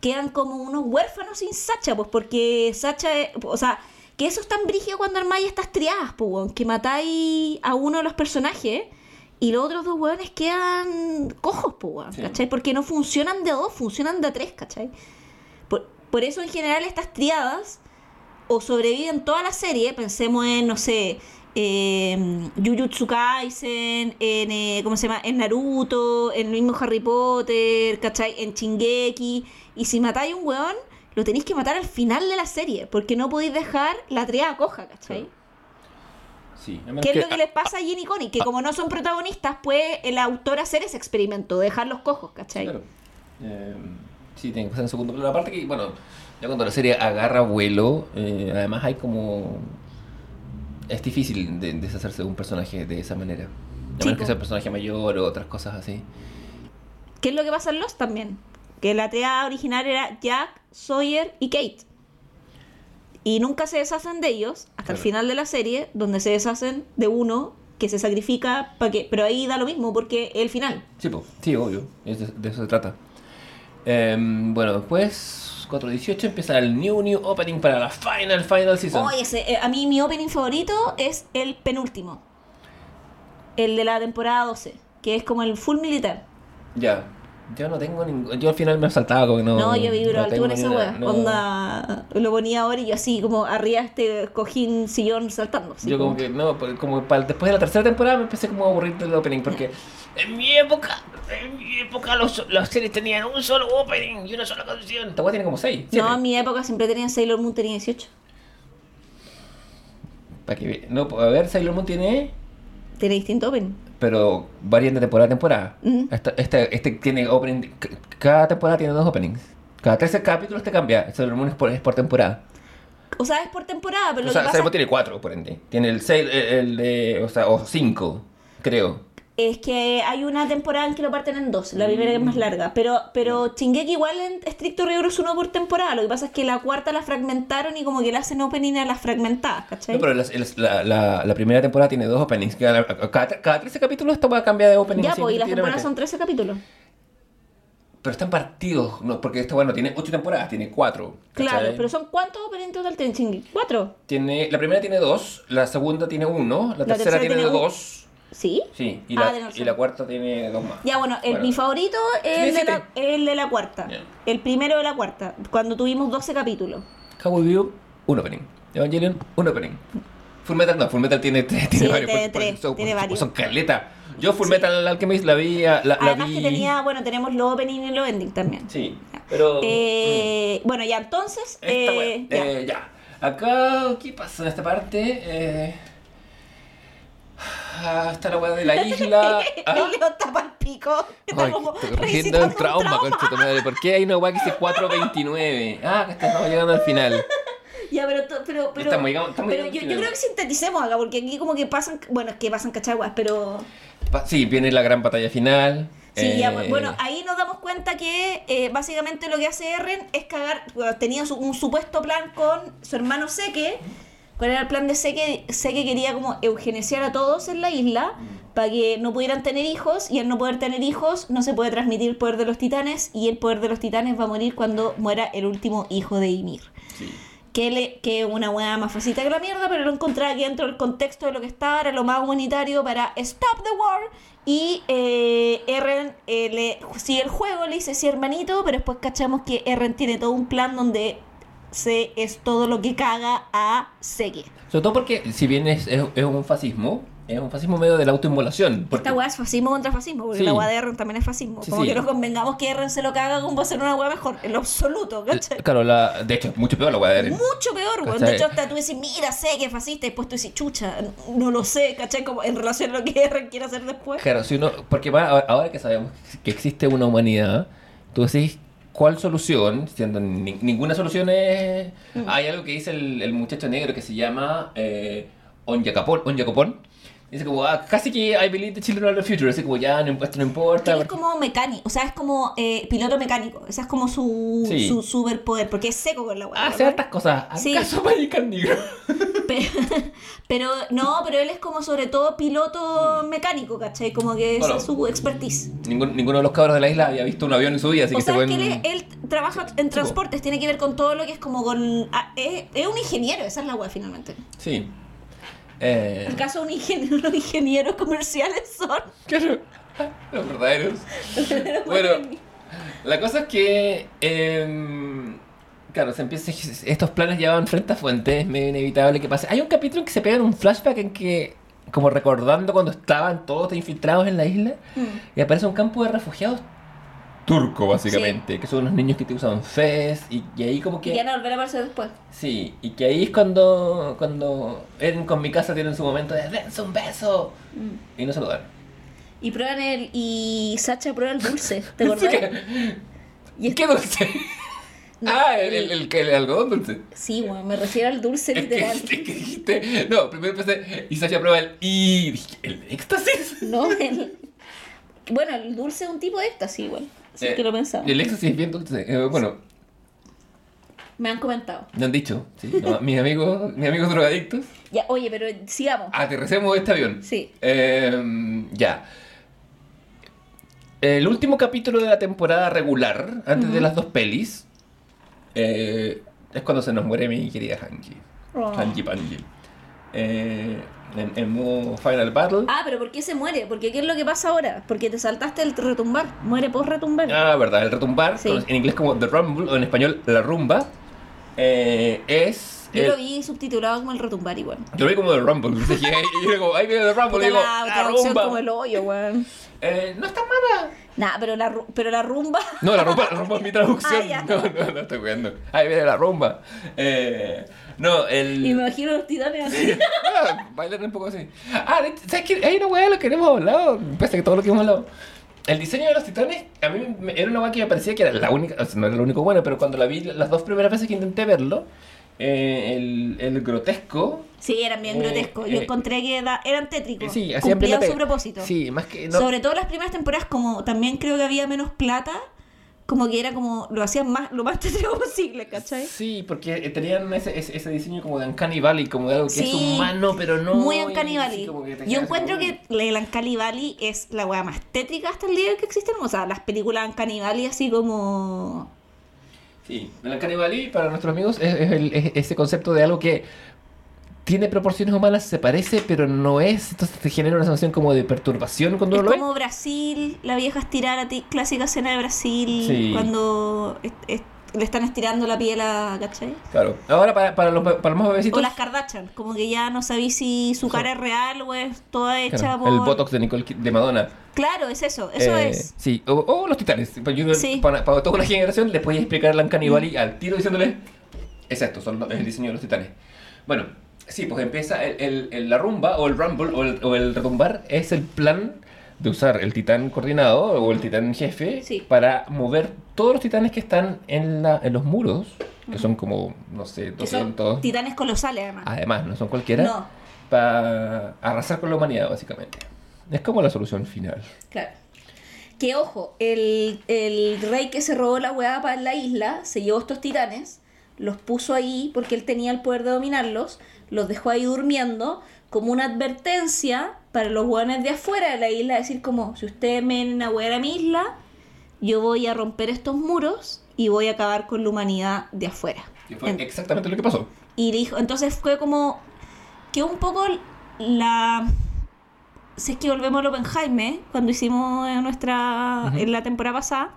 S1: quedan como unos huérfanos sin Sacha, pues porque Sacha, es- o sea, que eso es tan brígido cuando armáis estas triadas, pues, weón, que matáis a uno de los personajes y los otros dos hueones quedan cojos, pues, weón,
S2: Sí.
S1: ¿cachai? Porque no funcionan de dos, funcionan de tres, ¿cachai? Por, por eso en general estas triadas o sobreviven toda la serie, pensemos en, no sé, eh, Jujutsu Kaisen, en, eh, ¿cómo se llama? En Naruto, en el mismo Harry Potter, ¿cachai? En Shingeki. Y si matáis un weón, lo tenéis que matar al final de la serie, porque no podéis dejar la triada coja, ¿cachai?
S2: Sí,
S1: ¿Qué es lo que les pasa a Jin y Connie? Que como no son protagonistas, puede el autor hacer ese experimento, de dejarlos cojos, ¿cachai?
S2: Claro. Eh, sí, tiene que pasar en segundo plano. Aparte que, bueno, ya cuando la serie agarra vuelo, eh, además hay como... Es difícil de deshacerse de un personaje de esa manera. A menos que sea un personaje mayor o otras cosas así.
S1: ¿Qué es lo que pasa en Lost también? Que la triada original era Jack, Sawyer y Kate. Y nunca se deshacen de ellos hasta el final de la serie, donde se deshacen de uno que se sacrifica para que. Pero ahí da lo mismo porque es el final.
S2: Sí, po. sí, obvio. Es de, de eso se trata. Em, bueno, después, 4.18, empieza el new, new opening para la final, final season.
S1: Oye, ese, eh, a mí mi opening favorito es el penúltimo. El de la temporada 12, que es como el full militar.
S2: Ya. Yo no tengo ningún. Yo al final me saltaba como que no.
S1: No, yo vibro
S2: no
S1: alto con esa
S2: no.
S1: Onda, lo ponía ahora y yo así como arriba este cojín sillón saltando. así
S2: Yo como que, no, como para, después de la tercera temporada me empecé como a aburrir del opening porque en mi época, en mi época los, las series tenían un solo opening y una sola canción. Esta weá tiene como seis. siete.
S1: No, en mi época siempre tenía Sailor Moon, tenía 18.
S2: Para que no, a ver, Sailor Moon tiene,
S1: Tiene distinto opening.
S2: Pero varían de temporada a temporada. Esta- Este, este tiene opening, cada temporada tiene dos openings. Cada 13 capítulos te cambia. Moon es por, es por temporada.
S1: O sea, es por temporada, pero
S2: O
S1: lo
S2: sea,
S1: que pasa
S2: tiene cuatro, por ende. Tiene el, Sail- el, el de, o sea, o cinco, creo.
S1: Es que hay una temporada en que lo parten en dos. La primera que es más larga. Pero, pero Shingeki igual en estricto rigor es uno por temporada. Lo que pasa es que la cuarta la fragmentaron y como que le hacen opening a las fragmentadas, ¿cachai?
S2: No, pero la, la, la primera temporada tiene dos openings. Cada, cada, cada 13 capítulos esta va a cambiar de opening.
S1: ya, pues, y las temporadas son 13 capítulos.
S2: Pero están partidos, no, porque esta bueno tiene 8 temporadas, tiene 4.
S1: Claro, pero son ¿cuántos openings total tienen Shingeki? ¿Cuatro?
S2: Tiene, la primera tiene 2, la segunda tiene 1, la, tercera, tiene
S1: tiene
S2: 2.
S1: ¿Sí?
S2: Sí, y,
S1: Ah,
S2: la, y cuarta tiene 2 más.
S1: Ya, bueno, el,
S2: Bueno.
S1: mi favorito es el de, la, el de la cuarta. El primero de la cuarta, cuando tuvimos 12 capítulos.
S2: Cowboy View, un opening. Evangelion, un opening. Full Metal no, Full Metal tiene, tiene
S1: Sí,
S2: varios.
S1: tiene
S2: por- por-
S1: tres,
S2: son,
S1: tiene
S2: son-
S1: varios.
S2: son caleta. Yo Full
S1: Sí.
S2: Metal Alchemist la vi, la, la
S1: Además
S2: vi...
S1: que tenía, bueno, tenemos los opening y los ending también.
S2: Sí, pero...
S1: Eh, Bueno, ya entonces. Eh, ya.
S2: Eh, ya. Acá, ¿qué pasa en esta parte? Eh... Ah, está la weá de la isla. Ah.
S1: El Leo está pa'l pico. Está
S2: Ay,
S1: como
S2: estoy el
S1: un
S2: trauma, concha tu madre. ¿Por qué hay una weá que dice 4.29? Ah, que estamos llegando al final.
S1: Ya, pero, pero, pero,
S2: Estamos llegando- estamos
S1: pero yo, creo que sinteticemos acá, porque aquí como que pasan, bueno, es que pasan cachaguas, pero...
S2: Pa- Sí, viene la gran batalla final.
S1: Sí, ya,
S2: Eh,
S1: bueno, ahí nos damos cuenta que eh, básicamente lo que hace Eren es cagar, bueno, tenía su- un supuesto plan con su hermano Seke, ¿cuál era el plan de Seke? Seke quería como eugenesiar a todos en la isla para que no pudieran tener hijos y al no poder tener hijos no se puede transmitir el poder de los titanes y el poder de los titanes va a morir cuando muera el último hijo de Ymir.
S2: sí.
S1: Que le que una weá más facilita que la mierda, pero lo encontraba aquí dentro del contexto de lo que estaba, era lo más humanitario para Stop the War. Y eh, Eren eh, le sigue el juego, le dice sí, hermanito, pero después cachamos que Eren tiene todo un plan donde se es todo lo que caga a Seke.
S2: Sobre todo porque, si bien es, es, es un fascismo, es un fascismo medio de la autoinmolación. porque-
S1: Esta weá es fascismo contra fascismo, porque
S2: Sí.
S1: la weá de Eren también es fascismo.
S2: Sí,
S1: como
S2: sí.
S1: que nos convengamos que Eren se lo caga como va a ser una weá mejor, en lo absoluto, ¿cachai?
S2: Claro, la, de hecho, mucho peor la weá de Eren.
S1: Mucho peor, weón. De hecho, hasta tú decís, mira, sé que es fascista, y después tú decís, chucha, no lo sé, ¿cachai? Como en relación a lo que Eren quiere hacer después.
S2: Claro, si uno, porque ahora que sabemos que existe una humanidad, tú decís, ¿cuál solución? Siendo ni- ninguna solución es...
S1: Mm.
S2: Hay algo que dice el, el muchacho negro que se llama eh, Onyakopon. Dice como, ah, casi que I believe the children are the future. Así como, ya, no, esto no importa.
S1: Él es como mecánico, o sea, es como eh, piloto mecánico. Ese es como su,
S2: Sí.
S1: su superpoder, porque es seco con la weá.
S2: Hace
S1: ¿verdad?
S2: hartas cosas.
S1: Sí.
S2: ¿Acaso Negro?
S1: Pero, pero no, pero él es como sobre todo piloto mecánico, ¿cachai? Como que esa
S2: Claro.
S1: es su expertise.
S2: Ningún- ninguno de los cabros de la isla había visto un avión en su vida, así
S1: O
S2: que se pueden...
S1: que él, él trabaja en transportes, tiene que ver con todo lo que es como con... ah, es, es un ingeniero, esa es la weá finalmente.
S2: Sí. Eh,
S1: El caso de un ingeniero, los ingenieros comerciales son...
S2: Claro, los verdaderos. bueno, la cosa es que. em, claro, se empieza. Estos planes ya van frente a fuente, es medio inevitable que pase. Hay un capítulo en que se pega en un flashback en que. Como recordando cuando estaban todos infiltrados en la isla, y aparece un campo de refugiados turco, básicamente, que son unos niños que te usan fez, y, y ahí como
S1: Que
S2: que.
S1: ya no volverá a aparecer después.
S2: Sí, y que ahí es cuando. Cuando Eren con mi casa tienen su momento de dense un beso, y no se lo dan.
S1: Y prueban el... Y Sacha prueba el dulce, ¿te acordás? Y es-
S2: ¿Qué dulce?
S1: No,
S2: ah, el,
S1: el-
S2: el, el, algodón dulce.
S1: Sí, bueno, me refiero al dulce
S2: Es que,
S1: literal.
S2: es que dijiste. No, primero empecé. Y Sasha prueba el. Y dije, ¿el éxtasis?
S1: No, el... Bueno, el dulce es un tipo de éxtasis igual. Si es
S2: Eh,
S1: que lo pensaba.
S2: El éxtasis es bien dulce. Eh, bueno,
S1: Me han comentado.
S2: Me han dicho, sí. no, mis amigos, mis amigos drogadictos.
S1: Ya, oye, pero sigamos.
S2: Aterricemos este avión.
S1: Sí.
S2: Eh, ya. El último capítulo de la temporada regular, antes de las dos pelis, eh, es cuando se nos muere mi querida Hanji.
S1: Oh.
S2: Hanji Panji. Eh, en, en modo Final Battle.
S1: Ah, pero ¿por qué se muere? Porque ¿qué es lo que pasa ahora? Porque te saltaste el retumbar. Muere por retumbar.
S2: Ah, verdad, el retumbar,
S1: Sí.
S2: en inglés como The Rumble o en español La Rumba, eh, es...
S1: Yo
S2: el-
S1: lo vi subtitulado como el retumbar igual.
S2: yo lo vi como The Rumble, y yo digo, ahí viene The Rumble,
S1: Puta,
S2: y digo,
S1: la
S2: La Rumba.
S1: como el hoyo, weón.
S2: Eh, no está mala.
S1: Nah, pero la, pero la rumba.
S2: No, la rumba, la rumba es mi traducción.
S1: Ah,
S2: no, no, no estoy jugando. Ahí viene la rumba. Eh, no, el...
S1: Imagino los titanes así.
S2: Ah, bailar un poco así. Ah, ¿sabes qué? Hay una weá de lo que hemos hablado, pese a que todo lo que hemos hablado. El diseño de los titanes, a mí me- era una weá que me parecía que era la única, o sea, no era lo único bueno, pero cuando la vi las dos primeras veces que intenté verlo, eh, el, el grotesco.
S1: Sí, eran bien
S2: Eh,
S1: grotescos. Yo
S2: eh,
S1: encontré que eran tétricos.
S2: Sí, hacían
S1: su propósito.
S2: Sí, más que. No,
S1: Sobre todo las primeras temporadas, como también creo que había menos plata, como que era como lo hacían más lo más tétrico posible, ¿cachai?
S2: Sí, porque tenían ese, ese, ese diseño como de Uncanny Valley, como de algo que es humano, pero no.
S1: Muy Uncanny Valley. Yo encuentro que el Uncanny Valley es la weá más tétrica hasta el día que existen. O sea, las películas Uncanny Valley así como...
S2: Sí, el Uncanny Valley, para nuestros amigos, es, es el- es ese concepto de algo que tiene proporciones humanas, se parece, pero no es. Entonces te genera una sensación como de perturbación cuando
S1: Es
S2: uno lo ve.
S1: como Brasil, la vieja estirar a ti, clásica escena de Brasil,
S2: Sí.
S1: cuando est- est- le están estirando la piel a, ¿cachai?
S2: Claro. Ahora, para, para, los, para los más bebecitos.
S1: O las Kardashian, como que ya no sabéis si su cara es real o es toda hecha
S2: claro,
S1: por...
S2: El Botox de Nicole de Madonna.
S1: Claro, es eso, eso
S2: Eh,
S1: es.
S2: Sí, o, o los titanes. Pues yo-
S1: Sí.
S2: Para, para toda una generación les podía explicar el Uncanny Valley al tiro diciéndole: Es esto, son, es el diseño de los titanes. Bueno, sí, pues empieza el, el- el- la rumba o el rumble o el, o el retumbar. Es el plan de usar el titán coordinado o el titán jefe
S1: Sí.
S2: para mover todos los titanes que están en, la, en los muros, que son como, no sé,
S1: Que son
S2: 200.
S1: titanes colosales además.
S2: Además, no son cualquiera.
S1: No.
S2: Para arrasar con la humanidad, básicamente. Es como la solución final.
S1: Claro. Que ojo, el, el rey que se robó la weá para la isla se llevó estos titanes, los puso ahí porque él tenía el poder de dominarlos, los dejó ahí durmiendo como una advertencia para los hueones de afuera de la isla, decir como, si ustedes me vienen a huear a mi isla, yo voy a romper estos muros y voy a acabar con la humanidad de afuera.
S2: Y fue
S1: En-
S2: exactamente lo que pasó.
S1: y dijo, entonces fue como que un poco la si es que volvemos al Oppenheimer cuando hicimos eh, nuestra
S2: Ujú.
S1: en la temporada pasada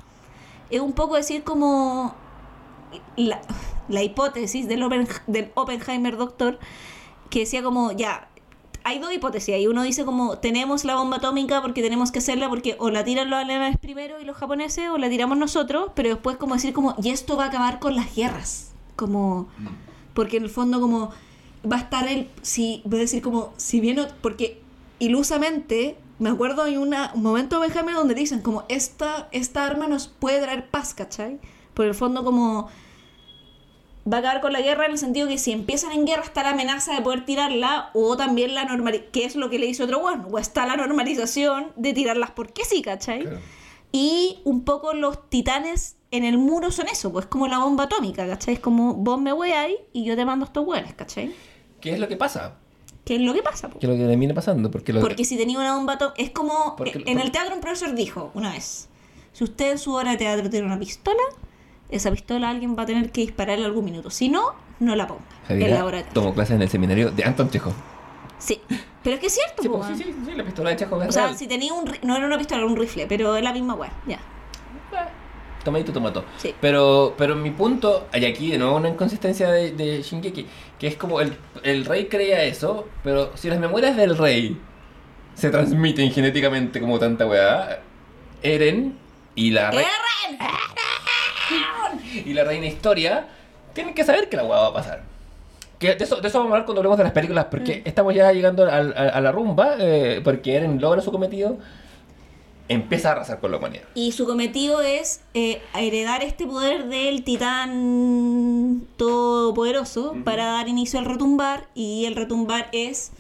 S1: es un poco decir como la, la hipótesis del, Oppen- del Oppenheimer doctor que decía como ya hay dos hipótesis y uno dice como tenemos la bomba atómica porque tenemos que hacerla porque o la tiran los alemanes primero y los japoneses o la tiramos nosotros pero después como decir como y esto va a acabar con las guerras como porque en el fondo como va a estar el si voy a decir como si bien porque ilusamente me acuerdo hay un momento Benjamin donde dicen como esta esta arma nos puede traer paz ¿cachai? por el fondo como va a acabar con la guerra en el sentido que si empiezan en guerra está la amenaza de poder tirarla o también la normalización, que es lo que le dice otro bueno, o está la normalización de tirarlas porque sí, ¿cachai?
S2: Claro.
S1: Y un poco los titanes en el muro son eso, pues como la bomba atómica, ¿cachai? Es como vos me ahí y yo te mando estos hueones, ¿cachai?
S2: ¿Qué es lo que pasa?
S1: ¿Qué es lo que pasa? po?
S2: ¿Qué es lo que termina pasando? Porque, lo-
S1: Porque si tenía una bomba atómica, es como
S2: Porque-
S1: en
S2: por-
S1: el teatro un profesor dijo una vez, si usted en su hora de teatro tiene una pistola, esa pistola alguien va a tener que disparar en algún minuto, si no, no la ponga
S2: Javiera
S1: en
S2: tomó clases en el seminario de Anton Chekhov.
S1: Sí, pero es que es cierto,
S2: Sí,
S1: po,
S2: pues, sí, sí, sí, la pistola de Chekhov es
S1: O sea,
S2: real.
S1: si tenía un... ri- No era una pistola, era un rifle, pero es la misma weá, ya.
S2: Tomadito, tomato.
S1: Sí.
S2: Pero, pero mi punto, hay aquí de nuevo una inconsistencia de, de Shingeki, que es como el, el rey creía eso, pero si las memorias del rey se transmiten genéticamente como tanta weá, Eren y la,
S1: ¡Eren!
S2: Y la reina Historia tienen que saber que la weá va a pasar. Que de, eso, de eso vamos a hablar cuando hablemos de las películas, porque
S1: Mm.
S2: estamos ya llegando al- a, a la rumba, eh, porque Eren logra su cometido, empieza a arrasar con la humanidad.
S1: Y su cometido es eh, heredar este poder del titán todopoderoso
S2: Ujú.
S1: para dar inicio al retumbar. Y el retumbar es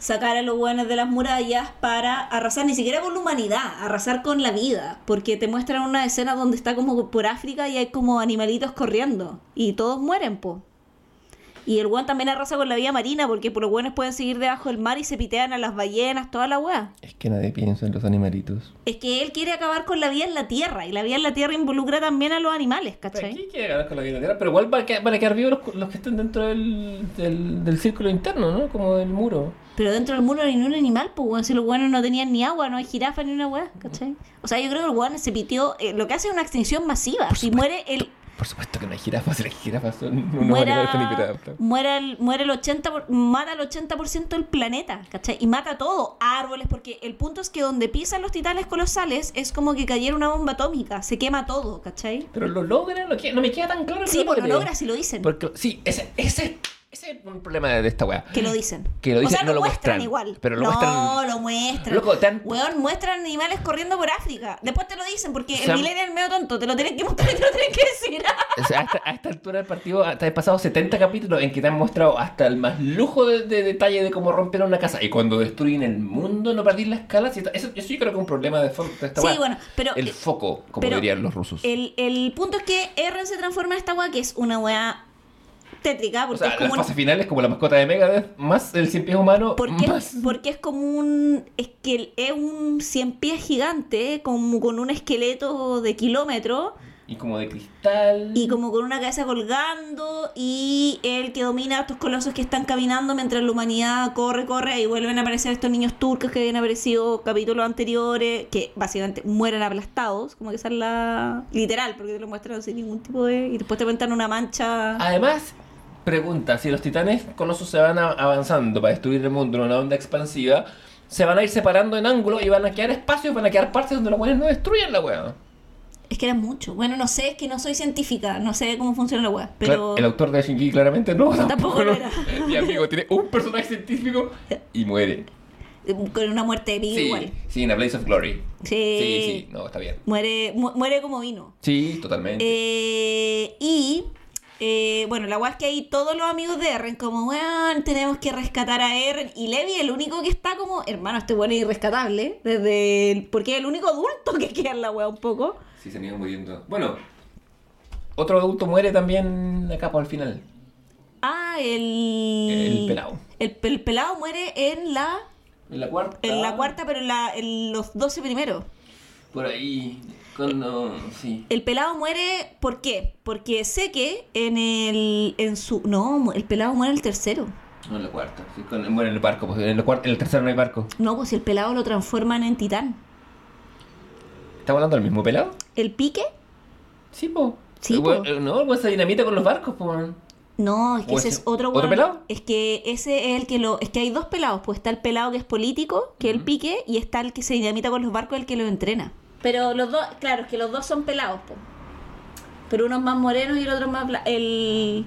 S1: sacar a los hueones de las murallas para arrasar ni siquiera con la humanidad, arrasar con la vida, porque te muestran una escena donde está como por África y hay como animalitos corriendo y todos mueren, po. Y el weón también arrasa con la vida marina porque por los buenos pueden seguir debajo del mar y se pitean a las ballenas, toda la weá.
S2: Es que nadie piensa en los animalitos.
S1: Es que él quiere acabar con la vida en la tierra y la vida en la tierra involucra también a los animales, ¿cachai?
S2: aquí quiere ganar con la vida en la tierra, pero igual van a quedar, van a quedar vivos los, los que estén dentro del, del, del círculo interno, ¿no? Como del muro.
S1: Pero dentro del muro no hay ni un animal, pues weón, si los buenos no tenían ni agua, no hay jirafa ni una weá, ¿cachai? O sea, yo creo que el weón se pitió, eh, lo que hace es una extinción masiva.
S2: Por
S1: Si
S2: supuesto.
S1: muere el,
S2: Por supuesto que no hay jirafas, las jirafas son unos
S1: muera,
S2: animales
S1: muera el, muere el 80%, por- mata el 80% del planeta, ¿cachai? Y mata todo, árboles, porque el punto es que donde pisan los titanes colosales es como que cayera una bomba atómica, se quema todo, ¿cachai?
S2: Pero lo logra, lo que, no me queda tan claro que
S1: Sí, pues lo logra si lo dicen.
S2: Porque, sí, ese, ese, ese es un problema de esta weá.
S1: Que lo dicen.
S2: Que lo dicen,
S1: o sea,
S2: no
S1: lo muestran,
S2: muestran,
S1: igual.
S2: pero lo
S1: no,
S2: muestran-
S1: lo muestran.
S2: Loco, te han-
S1: Weón, muestran animales corriendo por África. Después te lo dicen porque el milenio es medio tonto. Te lo tienen que mostrar y te lo tienen que decir.
S2: O sea, a, esta, a esta altura del partido hasta he pasado 70 capítulos en que te han mostrado hasta el más lujo de, de detalle de cómo rompieron una casa. Y cuando destruyen el mundo, no perdís la escala. Si- Eso, eso yo creo que es un problema de, esta
S1: Sí,
S2: weá.
S1: bueno, pero-
S2: El foco, como
S1: pero
S2: dirían los rusos.
S1: El, el punto es que Eren se transforma en esta weá que es una weá tétrica.
S2: o
S1: Porque
S2: sea,
S1: es
S2: la
S1: como un-
S2: fase final es como la mascota de Megadeth, más el cien pies humano,
S1: Porque,
S2: más...
S1: porque es como un. Es que es un cien pies gigante, como con un esqueleto de kilómetro
S2: Y como de cristal.
S1: y como con una cabeza colgando. Y el que domina a estos colosos que están caminando mientras la humanidad corre, corre. Y vuelven a aparecer estos niños turcos que habían aparecido capítulos anteriores, que básicamente mueren aplastados. Como que esa es la. literal, porque te lo muestran sin ningún tipo de. Y después te cuentan una mancha.
S2: Además, pregunta, si los titanes colosos se van avanzando para destruir el mundo en una onda expansiva, se van a ir separando en ángulo y van a quedar espacios, van a quedar partes donde los buenos no destruyen la weá.
S1: Es que era mucho. Bueno, no sé, es que no soy científica, no sé cómo funciona la
S2: Clar-
S1: pero
S2: El autor de Shinji claramente no, tampoco,
S1: Tampoco
S2: no.
S1: era.
S2: Mi amigo tiene un personaje científico y muere.
S1: con una muerte épica
S2: Sí,
S1: igual.
S2: sí, en A Blaze of Glory.
S1: Sí.
S2: Sí, sí, no, está bien.
S1: Muere, mu- muere como vino.
S2: Sí, totalmente.
S1: Eh, y eh, bueno, la weá es que ahí todos los amigos de Eren, como weón, tenemos que rescatar a Eren. Y Levi, el único que está como, hermano, este weón es irrescatable. Desde el- porque es el único adulto que queda en la weá un poco.
S2: Sí, se han ido muriendo. Bueno, otro adulto muere también acá por el final.
S1: Ah, el.
S2: El pelado.
S1: El, el pelado muere en la.
S2: En la cuarta.
S1: En la cuarta, pero en, la, en los 12 primeros.
S2: Por ahí. Sí.
S1: El pelado muere, ¿por qué? Porque sé que en el. en su. No, el pelado muere en el tercero.
S2: No, en la cuarta. Sí, con, muere en el barco. Pues en, el cuar- en el tercero no hay barco.
S1: No, pues si el pelado lo transforman en titán.
S2: ¿Estamos hablando del mismo pelado?
S1: ¿El pique?
S2: Sí, po.
S1: Sí,
S2: El
S1: po.
S2: No, el se dinamita con los barcos, po.
S1: No, es que
S2: ¿O
S1: ese
S2: ese-
S1: es otro
S2: pelado?
S1: Es que ese es el que lo. Es que hay dos pelados, pues está el pelado que es político, que es el pique, y está el que se dinamita con los barcos, el que lo entrena. Pero los dos, claro, es que los dos son pelados, pues. Pero uno es más moreno y el otro más el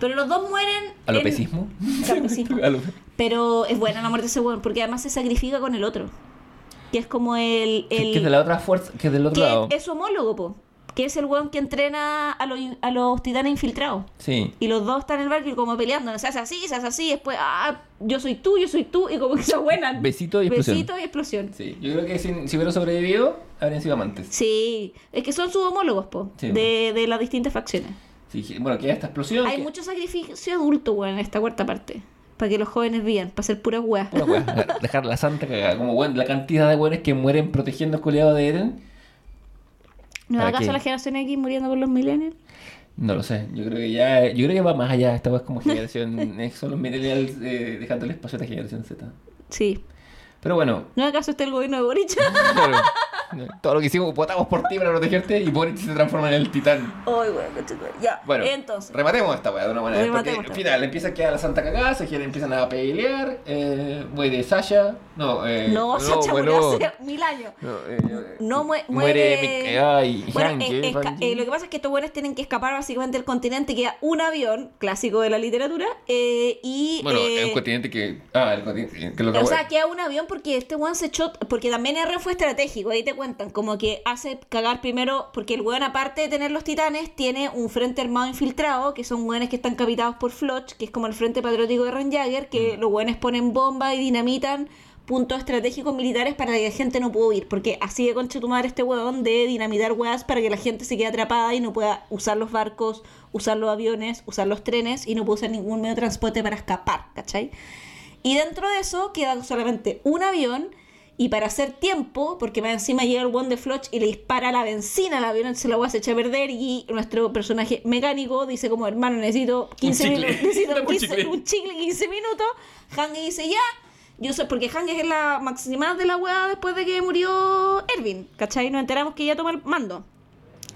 S1: Pero los dos mueren. en-
S2: ¿Alopecismo?
S1: Alopecismo.
S2: Alope-
S1: Pero es buena la muerte de ese weón, porque además se sacrifica con el otro. Que es como el. El
S2: que es de la otra fuerza, que es del otro
S1: que
S2: lado.
S1: es su homólogo, po. Que es el weón que entrena a los, a los titanes infiltrados.
S2: Sí.
S1: Y los dos están en el barco y como peleando, se hace así, se hace así, después, ah, yo soy tú, yo soy tú, y como que se buenan.
S2: Besito y explosión.
S1: Besito y explosión.
S2: Sí, yo creo que si, si hubiera sobrevivido, habrían sido amantes.
S1: Sí, es que son sus homólogos, po,
S2: Sí.
S1: de, de las distintas facciones.
S2: Sí, bueno, que esta explosión.
S1: Hay
S2: que-
S1: mucho sacrificio adulto, weón, en esta cuarta parte. Para que los jóvenes vivan, para ser puras weas.
S2: Pura dejar- dejar la santa cagada. Como bueno, la cantidad de weones que mueren protegiendo el culiado de Eren.
S1: ¿No
S2: ¿Para
S1: acaso la generación X muriendo por los millennials?
S2: No lo sé. Yo creo que ya. Yo creo que va más allá. Esta vez como generación. eh, son los millennials eh, dejando el espacio a la generación Z.
S1: Sí.
S2: Pero bueno.
S1: ¿No acaso está el gobierno de Boric?
S2: claro, todo lo que hicimos, votamos por ti para protegerte y Boris se transforma en el titán.
S1: Ay, weón, ya.
S2: Bueno,
S1: entonces.
S2: rematemos esta weá de una manera. Porque al final empieza a quedar la santa cagada, se quieren- empiezan a pelear. Eh, muere Sasha. No, eh,
S1: No, Sacha
S2: bueno,
S1: murió hace mil años.
S2: No, eh,
S1: No mue-
S2: muere.
S1: muere-
S2: ay,
S1: Bueno, eh,
S2: eh,
S1: lo que pasa es que estos buenos tienen que escapar básicamente del continente, queda un avión, clásico de la literatura, y...
S2: Bueno, es un continente que. Ah, el continente. Que lo
S1: o sea, queda un avión porque este one se echó, porque también R fue estratégico, ahí te cuentan, como que hace cagar primero, porque el weón, aparte de tener los titanes, tiene un frente armado infiltrado, que son weones que están capitados por Floch, que es como el frente patriótico de Ron Jagger, que los weones ponen bomba y dinamitan puntos estratégicos militares para que la gente no pueda huir, porque así de concha tu madre este weón de dinamitar weas para que la gente se quede atrapada y no pueda usar los barcos, usar los aviones, usar los trenes y no pueda usar ningún medio de transporte para escapar, ¿cachai? Y dentro de eso queda solamente un avión y para hacer tiempo, porque más encima llega el one de Floch y le dispara la benzina al avión, se la se echa a perder y nuestro personaje mecánico dice como hermano necesito 15
S2: chicle.
S1: minutos, necesito
S2: Un
S1: 15
S2: chicle.
S1: un chicle 15 minutos. Hange dice ya, yo sé, porque Hange es la máxima de la weá después de que murió Erwin, ¿cachai? Nos enteramos que ella toma el mando.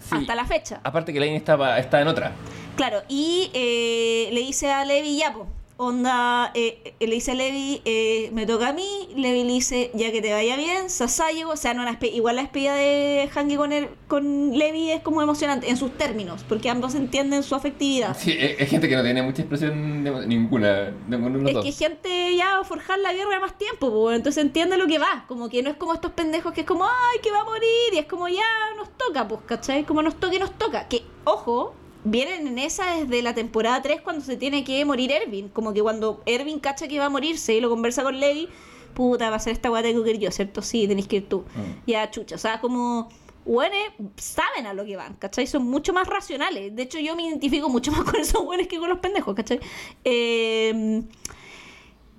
S2: Sí.
S1: Hasta la fecha.
S2: Aparte que Lane estaba, está en otra.
S1: Claro, y eh, le dice a Levi, ya, onda, eh, eh, le dice a Levi, eh, me toca a mí, Levi le dice, ya que te vaya bien, Sasayo, o sea, no, la igual la despedida de Hangi con, el- con Levi es como emocionante, en sus términos, porque ambos entienden su afectividad.
S2: Sí, es, es gente que no tiene mucha expresión de- ninguna. De de
S1: Es
S2: dos.
S1: que gente ya va a forjar la guerra más tiempo, po, entonces entiende lo que va. Como que no es como estos pendejos que es como, ay, que va a morir, y es como ya nos toca, pues, ¿cachai? Como nos toca y nos toca. Que, ojo, vienen en esa desde la temporada 3 cuando se tiene que morir Ervin. Como que cuando Ervin cacha que va a morirse y lo conversa con Levi, puta, va a ser esta guata que ir yo, ¿cierto? Sí, tenéis que ir tú.
S2: Mm.
S1: Ya, chucha, o sea, como. Buenos saben a lo que van, ¿cachai? Son mucho más racionales. De hecho, yo me identifico mucho más con esos buenos que con los pendejos, ¿cachai? Eh,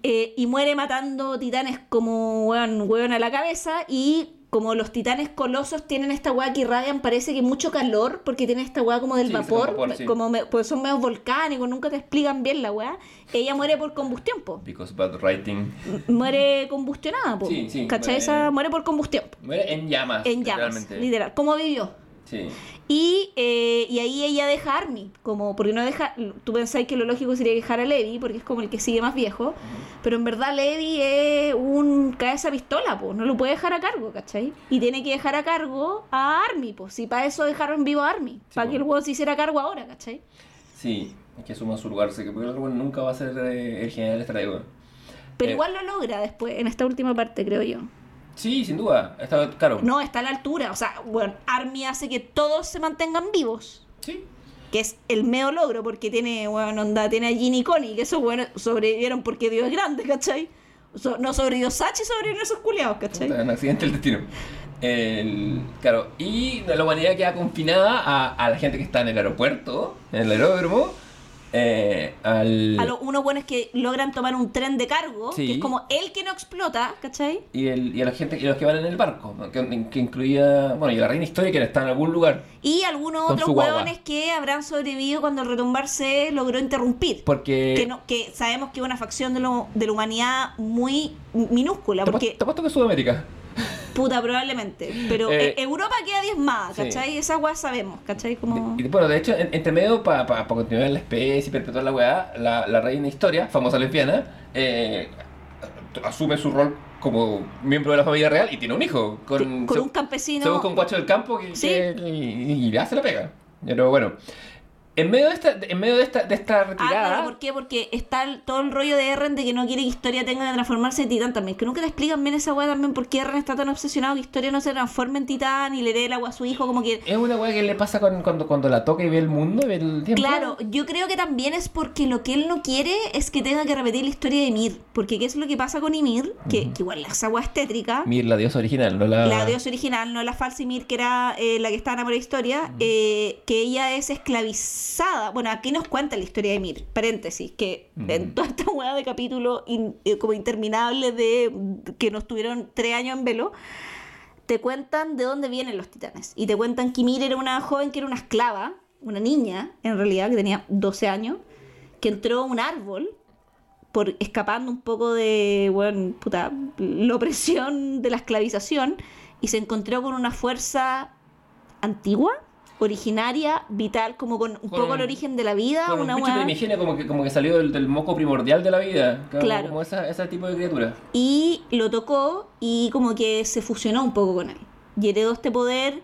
S1: eh, y muere matando titanes como weón, weón a la cabeza y como los titanes colosos tienen esta weá que irradian, parece que mucho calor, porque tienen esta weá como del
S2: Sí,
S1: vapor,
S2: vapor, sí.
S1: como me- pues son medios volcánicos, nunca te explican bien la weá. Ella muere por combustión, po.
S2: Because bad writing.
S1: Muere combustionada, po.
S2: Sí, sí,
S1: ¿Cachai?
S2: muere-
S1: Esa muere por combustión. po.
S2: Muere en llamas.
S1: En llamas, literal. ¿Cómo vivió?
S2: Sí.
S1: Y, eh, y ahí ella deja a Army, como porque no deja, tú pensáis que lo lógico sería dejar a Levi, porque es como el que sigue más viejo, pero en verdad Levi es un cabeza pistola, pues, no lo puede dejar a cargo, ¿cachai? Y tiene que dejar a cargo a Army, pues, si para eso dejaron vivo a Army,
S2: Sí,
S1: para que el huevo se hiciera cargo ahora, ¿cachai?
S2: Sí, es que asuma su lugar. sé que porque el weón nunca va a ser eh, el general estratégico.
S1: Pero
S2: Eh.
S1: igual lo logra después, en esta última parte, creo yo.
S2: Sí, sin duda. Está claro.
S1: No, está a la altura, o sea, bueno, Army hace que todos se mantengan vivos.
S2: Sí.
S1: que es el medio logro, porque tiene, bueno, onda, tiene a Ginny y Connie, que esos bueno, sobrevivieron porque Dios es grande, ¿cachai? So- no sobrevivió Sachi, sobrevivieron esos culiados, ¿cachai?
S2: Un accidente del destino. El- claro, y la humanidad queda confinada a, a la gente que está en el aeropuerto, en el aeródromo, eh, al...
S1: A los unos buenos que logran tomar un tren de cargo,
S2: Sí.
S1: que es como el que no explota, ¿cachai?
S2: y, el- y a la gente y los que van en el barco, que, que incluía, bueno, y la reina histórica que está en algún lugar,
S1: Y algunos otros hueones que habrán sobrevivido cuando el retumbar se logró interrumpir.
S2: porque...
S1: Que, no, que sabemos que es una facción de, lo- de la humanidad muy minúscula,
S2: te,
S1: porque
S2: apuesto- te apuesto que es Sudamérica.
S1: Puta probablemente. Pero
S2: Eh,
S1: eh, Europa queda diezmada,
S2: sí.
S1: ¿cachai? Esa weá sabemos, ¿cachai? Como...
S2: Y, y, bueno, de hecho, en- entre medio, para continuar la especie y perpetuar la weá, la, la reina historia, famosa lesbiana, eh, asume su rol como miembro de la familia real y tiene un hijo. Con,
S1: Sí, con
S2: se-
S1: un campesino.
S2: Se busca un guacho del campo que,
S1: Sí.
S2: que- y, y ya se la pega. Pero bueno, en medio de esta, en medio de esta, de esta
S1: Ah,
S2: retirada.
S1: claro, ¿por qué? Porque está el- todo el rollo de Eren de que no quiere que Historia tenga que transformarse en titán también. Que nunca te explican bien esa weá también por qué Eren está tan obsesionado que Historia no se transforme en titán y le dé el agua a su hijo, como que...
S2: Es una weá que le pasa con- cuando, cuando la toca y ve el mundo y ve el tiempo.
S1: Claro, yo creo que también es porque lo que él no quiere es que tenga que repetir la historia de Ymir. Porque ¿qué es lo que pasa con Ymir? Que, que igual esa weá es tétrica.
S2: Mir, la diosa original, no la.
S1: La diosa original, no la falsa Ymir, que era eh, la que estaba enamorada de historia, eh, que ella es esclavizada. Bueno, aquí nos cuenta la historia de Ymir, paréntesis, que en toda esta hueá de capítulo in- eh, como interminable de que nos tuvieron tres años en velo, te cuentan de dónde vienen los titanes. Y te cuentan que Ymir era una joven que era una esclava, una niña, en realidad, que tenía 12 años, que entró a un árbol por escapando un poco de bueno, puta, la opresión de la esclavización y se encontró con una fuerza antigua, originaria, vital, como con un
S2: Con
S1: poco
S2: un-
S1: el origen de la vida,
S2: Con un
S1: una
S2: bicho
S1: weá.
S2: primigenio como que, como que salió del, del moco primordial de la vida. Como-
S1: Claro.
S2: Como esa, ese tipo de criatura.
S1: y lo tocó y como que se fusionó un poco con él. Y heredó este poder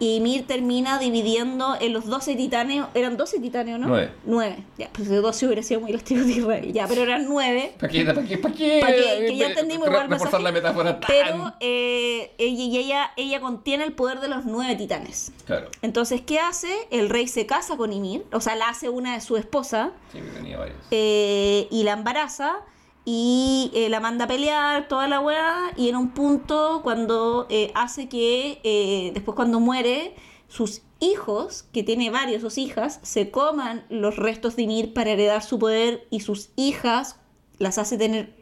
S1: Y Ymir termina dividiendo en los 12 titanes. ¿Eran 12 titanes o no?
S2: Nueve.
S1: 9. Ya, pues de 12 hubiera sido muy tribus de Israel. Ya, pero eran 9.
S2: ¿Para qué? ¿Para qué? ¿Para qué?
S1: Pa' que- que ya entendimos igual
S2: Reforzar la metáfora tan...
S1: Pero eh, ella, ella, ella contiene el poder de los 9 titanes.
S2: Claro.
S1: Entonces, ¿qué hace? El rey se casa con Ymir. O sea, la hace una de su esposa.
S2: Sí, tenía varios.
S1: eh, y la embaraza y eh, la manda a pelear toda la weá y en un punto cuando eh, hace que eh, después cuando muere sus hijos que tiene varios sus hijas se coman los restos de Ymir para heredar su poder y sus hijas las hace tener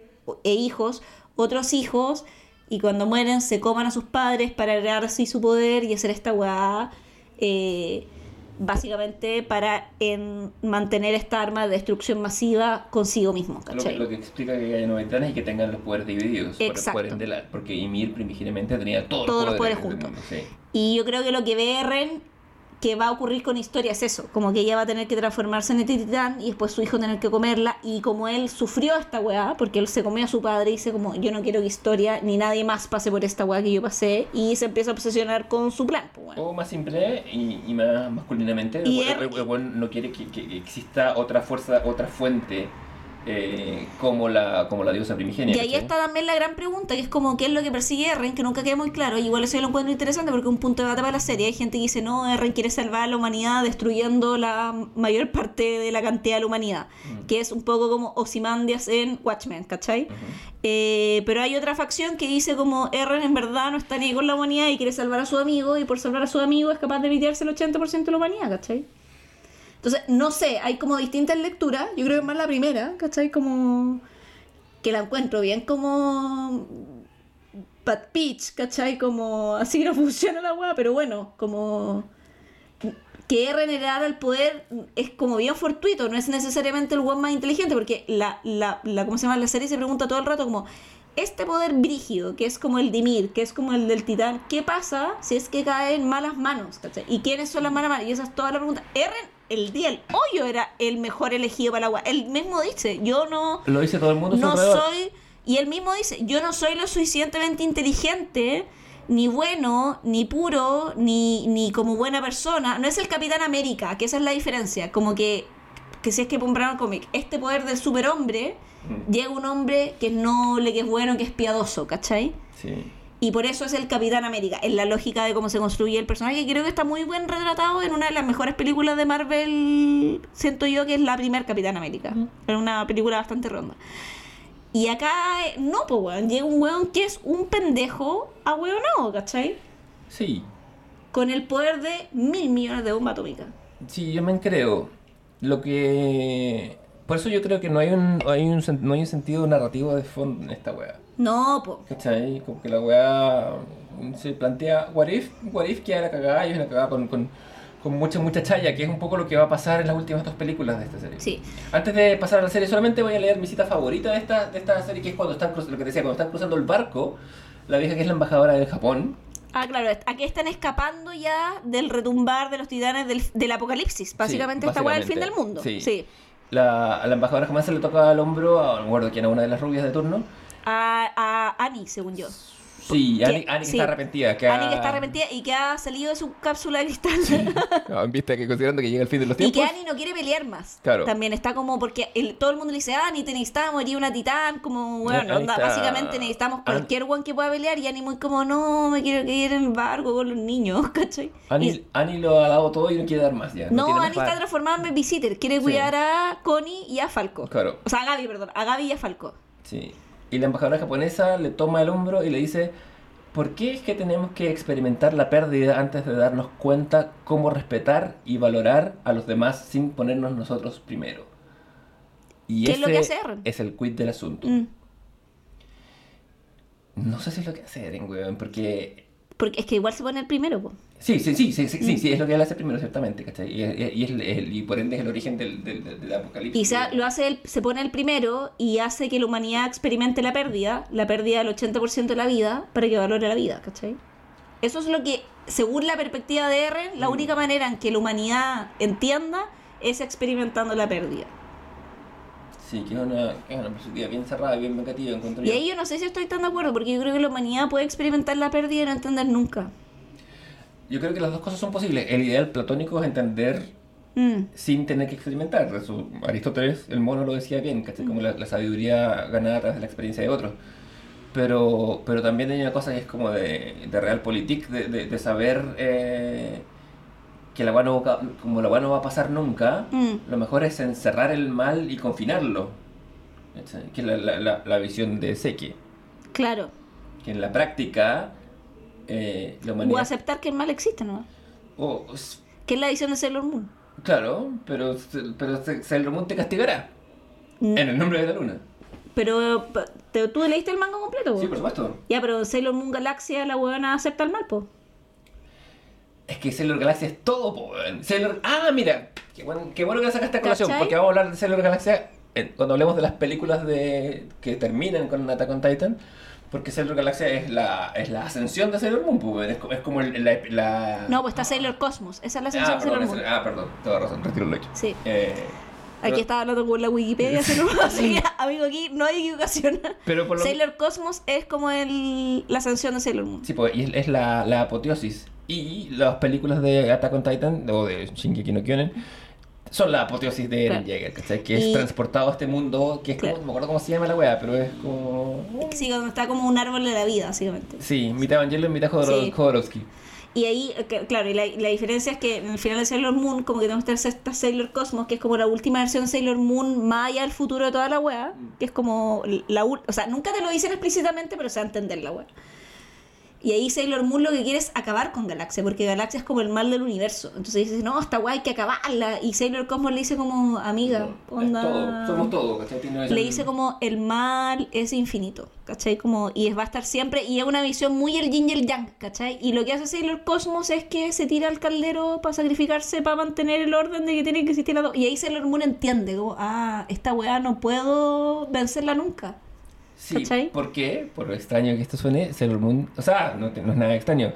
S1: e hijos otros hijos y cuando mueren se coman a sus padres para heredar así su poder y hacer esta weá básicamente para en mantener esta arma de destrucción masiva consigo mismo,
S2: Lo que,
S1: ¿cachai?
S2: lo que explica que haya titanes y que tengan los poderes divididos.
S1: Exacto.
S2: ende la- porque Ymir primigeniamente tenía todos,
S1: Todos los
S2: los
S1: poderes
S2: poderes, del
S1: juntos.
S2: sí.
S1: Y yo creo que lo que ve Eren que va a ocurrir con historia es eso, como que ella va a tener que transformarse en este titán y después su hijo tener que comerla y como él sufrió esta weá, porque él se comió a su padre y dice como yo no quiero que historia ni nadie más pase por esta weá que yo pasé y se empieza a obsesionar con su plan. pues, bueno.
S2: O más simple y, y más masculinamente,
S1: Y
S2: el, el- el weón no quiere que, que exista otra fuerza, otra fuente eh, como, la, como la diosa primigenia.
S1: Y ahí
S2: ¿cachai?
S1: está también la gran pregunta, que es como qué es lo que persigue Eren, que nunca queda muy claro. Y igual eso yo lo encuentro interesante porque es un punto de debate para la serie. Hay gente que dice, no, Eren quiere salvar a la humanidad destruyendo la mayor parte de la cantidad de la humanidad.
S2: Mm.
S1: Que es un poco como Ozymandias en Watchmen, ¿cachai? Eh, pero hay otra facción que dice como Eren en verdad no está ni con la humanidad y quiere salvar a su amigo y por salvar a su amigo es capaz de evitearse el 80% de la humanidad, ¿cachai? Entonces, no sé, hay como distintas lecturas, yo creo que más la primera, ¿cachai? Como que la encuentro bien como Pat Pitch, ¿cachai? Como así no funciona la weá, pero bueno, como que Eren heredara el poder es como bien fortuito, no es necesariamente el weón más inteligente, porque la, la, la, ¿cómo se llama? La serie se pregunta todo el rato como, este poder brígido, que es como el Dimir, que es como el del titán, ¿qué pasa si es que cae en malas manos? ¿cachai? ¿Y quiénes son las malas manos? Y esa es toda la pregunta. El día del hoyo, era el mejor elegido para la agua. Él mismo dice, yo no
S2: Lo dice todo el mundo.
S1: no soy y él mismo dice yo no soy lo suficientemente inteligente ni bueno ni puro ni, ni como buena persona no es el Capitán América que esa es la diferencia como que que si es que compraron cómic este poder del superhombre
S2: Mm.
S1: llega un hombre que es noble que es bueno que es piadoso ¿cachai?
S2: Sí.
S1: Y por eso es el Capitán América, en la lógica de cómo se construye el personaje, creo que está muy buen retratado en una de las mejores películas de Marvel, siento yo que es la primer Capitán América. Es una película bastante ronda. Y acá, eh, no, pues, weón, llega un weón que es un pendejo a no, ¿cachai?
S2: Sí.
S1: Con el poder de mil millones de bomba atómica.
S2: Sí, yo me creo. Lo que. Por eso yo creo que no hay un, hay un, no hay un sentido narrativo de fondo en esta weá.
S1: No, pues.
S2: ¿Cachai? Como que la weá se plantea, what if, what if queda la cagada y es una cagada con, con, con mucha, mucha chaya, que es un poco lo que va a pasar en las últimas dos películas de esta serie.
S1: Sí.
S2: Antes de pasar a la serie, solamente voy a leer mi cita favorita de esta, de esta serie, que es cuando están, cruz- lo que decía, cuando están cruzando el barco, la vieja que es la embajadora del Japón.
S1: Ah, claro, aquí están escapando ya del retumbar de los titanes del, del apocalipsis. Básicamente, esta weá es el fin del
S2: básicamente.
S1: mundo.
S2: Sí.
S1: sí.
S2: La, a la embajadora jamás se le toca al hombro, a, no me acuerdo quién, a una de las rubias de turno.
S1: A, a Annie, según yo.
S2: Sí, Annie, Annie que
S1: sí.
S2: está arrepentida. Que
S1: Annie que está arrepentida y que ha salido de su cápsula de cristal.
S2: No, Viste que considerando que llega el fin de los
S1: y
S2: tiempos.
S1: que Annie no quiere pelear más.
S2: Claro.
S1: También está como porque el- todo el mundo le dice, Annie, te necesitamos, eres una titán, como, bueno,
S2: Annie
S1: onda,
S2: está-
S1: básicamente necesitamos
S2: An-
S1: cualquier one que pueda pelear y Annie muy como, no, me quiero ir en el barco con los niños, ¿cachai?
S2: Annie,
S1: Y-
S2: Annie lo ha dado todo y no quiere dar más ya.
S1: no,
S2: más
S1: Annie está
S2: para-
S1: transformada en babysitter, quiere cuidar a Connie y a Falco.
S2: Claro.
S1: O sea, a Gaby, perdón, a Gaby y a Falco.
S2: Sí. Y la embajadora japonesa le toma el hombro y le dice, ¿por qué es que tenemos que experimentar la pérdida antes de darnos cuenta cómo respetar y valorar a los demás sin ponernos nosotros primero? Y
S1: ¿Qué es lo que hace Eren?
S2: es el quid del asunto.
S1: Mm.
S2: No sé si es lo que hace Eren, weón, porque...
S1: Porque es que igual se pone el primero.
S2: Sí, sí, sí, sí, sí, es lo que él hace primero, ciertamente, ¿cachai? Y, por ende es el origen del, apocalipsis.
S1: Se, lo hace se pone el primero y hace que la humanidad experimente la pérdida, la pérdida del 80% de la vida, para que valore la vida, ¿cachai? Eso es lo que, según la perspectiva de Eren, la
S2: Mm.
S1: única manera en que la humanidad entienda es experimentando la pérdida.
S2: Sí, que es una, es una perspectiva bien cerrada, bien vengativa, encuentro
S1: Y
S2: yo.
S1: ahí yo no sé si estoy tan de acuerdo, porque yo creo que la humanidad puede experimentar la pérdida y no entender nunca.
S2: Yo creo que las dos cosas son posibles. El ideal platónico es entender
S1: Mm.
S2: sin tener que experimentar. Eso, Aristóteles, el mono lo decía bien, ¿cachai? Como la, la sabiduría ganada a través de la experiencia de otros. Pero, pero también hay una cosa que es como de, de realpolitik, de, de, de saber eh, que la no, como la weá no va a pasar nunca,
S1: Mm.
S2: lo mejor es encerrar el mal y confinarlo. Que es la, la, la, la visión de Seki.
S1: Claro.
S2: Que en la práctica eh, la
S1: O aceptar que el mal existe, ¿no?
S2: o-
S1: Que es la visión de Sailor Moon.
S2: claro, pero, pero Sailor Moon te castigará.
S1: Mm.
S2: En el nombre de la luna.
S1: Pero tú leíste el manga completo?
S2: Sí, por supuesto.
S1: Ya, pero Sailor Moon Galaxia, la huevona acepta el mal, po.
S2: Es que Sailor Galaxia es todo, po, weón. Sailor... Ah, mira, qué bueno, qué bueno que la sacaste a colación,
S1: ¿Cachai?
S2: porque vamos a hablar de Sailor Galaxia cuando hablemos de las películas de que terminan con Attack on Titan, porque Sailor Galaxia es la, es la ascensión de Sailor Moon, po, weón. es, es como el- la... la-
S1: No, pues está Sailor Cosmos. Esa es la
S2: ah,
S1: de Sailor Moon.
S2: ah, perdón, toda razón, retiro lo hecho.
S1: Sí.
S2: Eh,
S1: Aquí estaba hablando con la Wikipedia, Sailor Moon, así que, amigo, aquí no hay equivocación.
S2: Pero por lo
S1: Sailor Cosmos es como el, la ascensión de Sailor Moon.
S2: Sí, pues, y es, es la, la apoteosis. Y las películas de Attack on Titan, o de Shingeki no Kyojin, son la apoteosis de Eren
S1: Claro.
S2: Jaeger, ¿cachai? Que es
S1: Y-
S2: transportado a este mundo, que es como,
S1: Claro.
S2: no me acuerdo cómo se llama la wea, pero es como...
S1: Sí, cuando está como un árbol de la vida, básicamente.
S2: Sí, mitad Evangelion, mitad Jodor-
S1: Sí.
S2: Jodorowsky.
S1: Y ahí, eh, claro, y la, la diferencia es que en el final de Sailor Moon, como que tenemos esta Sailor Cosmos, que es como la última versión de Sailor Moon, más allá del futuro de toda la wea, que es como la O sea, nunca te lo dicen explícitamente, pero se va a entender la wea. Y ahí Sailor Moon lo que quiere es acabar con Galaxia, porque Galaxia es como el mal del universo. Entonces dice, no, esta wea hay que acabarla. Y Sailor Cosmos le dice como, amiga, onda...
S2: todo, somos todo, ¿cachai? Tiene
S1: Le dice como el mal es infinito, ¿cachai? Como, y va a estar siempre, y es una visión muy el yin y el yang, ¿cachai? Y lo que hace Sailor Cosmos es que se tira al caldero para sacrificarse, para mantener el orden de que tienen que existir las dos. Y ahí Sailor Moon entiende, como, ah, esta weá no puedo vencerla nunca.
S2: Sí,
S1: ¿cachai?
S2: ¿por qué? Por lo extraño que esto suene, Sailor Moon, o sea, no, no es nada extraño.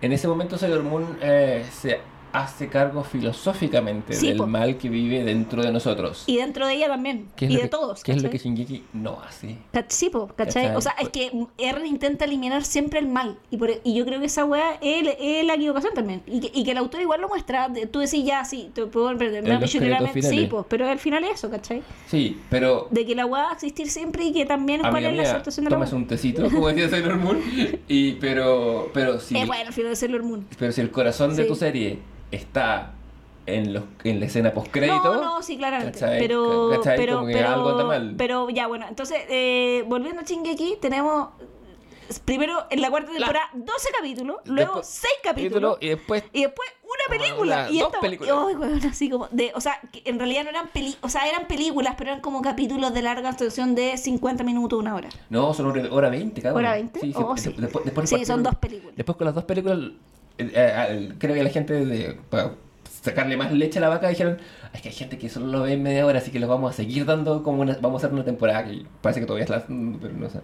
S2: En ese momento Sailor Moon eh, se hace cargo filosóficamente
S1: Sí,
S2: del
S1: po.
S2: mal que vive dentro de nosotros.
S1: Y dentro de ella también,
S2: ¿Qué es
S1: y de
S2: que-
S1: todos,
S2: ¿Qué es lo que
S1: ¿cachai?
S2: Shingeki no hace?
S1: Sí, po, ¿cachai?
S2: ¿Cachai?
S1: O sea, es que Eren intenta eliminar siempre el mal. Y, por, y yo creo que esa weá es, es la equivocación también. Y que, y que el autor igual lo muestra. de- Tú decís, ya, sí, te puedo perder.
S2: Créditos
S1: Sí, pues, pero al final es eso, ¿cachai?
S2: Sí, pero
S1: De que la weá va a existir siempre y que también cuál
S2: amiga
S1: es la aceptación de la
S2: tomas un tecito, como decía Sailor Moon, y, pero, pero, si,
S1: Es bueno, al final de Sailor Moon.
S2: pero si el corazón de
S1: Sí.
S2: tu serie está en, los, en la escena postcrédito,
S1: No, no, sí, claramente.
S2: ¿cachai?
S1: Pero,
S2: ¿Cachai?
S1: pero,
S2: Como que
S1: pero,
S2: algo anda mal.
S1: pero ya, bueno, entonces, eh, volviendo a Shingeki, tenemos primero en la cuarta
S2: La-
S1: temporada 12 capítulos, luego
S2: Después-
S1: 6 capítulos.
S2: y después
S1: Y después una película.
S2: Ah,
S1: y
S2: dos
S1: esta,
S2: películas.
S1: Ay, weón, así como de, o sea, que en realidad no eran peli, o sea, eran películas, pero eran como capítulos de larga duración de 50 minutos, una hora.
S2: No, son hora, hora 20, cada
S1: ¿Hora
S2: uno.
S1: 20?
S2: Sí,
S1: Oh,
S2: sí. Después, después
S1: Sí, son dos películas.
S2: Después con las dos películas, creo que la gente, de, para sacarle más leche a la vaca, dijeron, es que hay gente que solo lo ve en media hora, así que lo vamos a seguir dando como una, vamos a hacer una temporada que parece que todavía es la, pero no sé.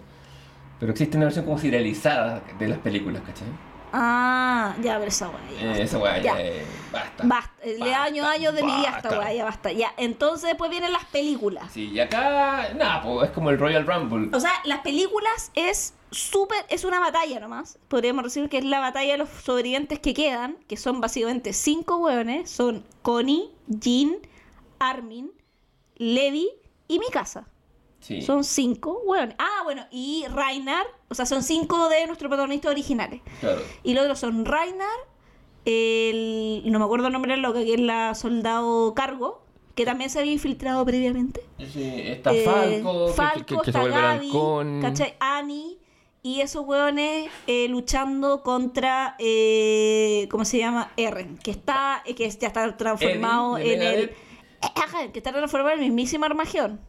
S2: Pero existe una versión como serializada de las películas, ¿cachai?
S1: Ah, ya, pero esa weá. ya
S2: Eh,
S1: basta.
S2: esa weá,
S1: Ya.
S2: ya, eh, basta.
S1: Basta, le
S2: Basta,
S1: años, años de mi vida a esta weá, ya basta. Ya, entonces después vienen las películas.
S2: Sí, y acá, nada, pues es como el Royal Rumble.
S1: O sea, las películas es súper, es una batalla nomás. Podríamos decir que es la batalla de los sobrevivientes que quedan, que son básicamente cinco hueones. Son Connie, Jean, Armin, Levi y Mikasa.
S2: Sí.
S1: Son cinco hueones. Ah, bueno, y Reinhard, o sea, son cinco de nuestros protagonistas originales.
S2: Claro.
S1: Y los otros son Reinhard, el, no me acuerdo el nombre de loca, que es la soldado cargo, que también se había infiltrado previamente.
S2: Sí, está
S1: Eh,
S2: Falco, que-
S1: Falco,
S2: que, que se
S1: está Gaby. ¿cachai? Annie y esos hueones eh, luchando contra, eh, ¿cómo se llama? Eren, que está, eh, que ya está transformado en el... Eh, ajá, que está transformado en el mismísimo Armagedón.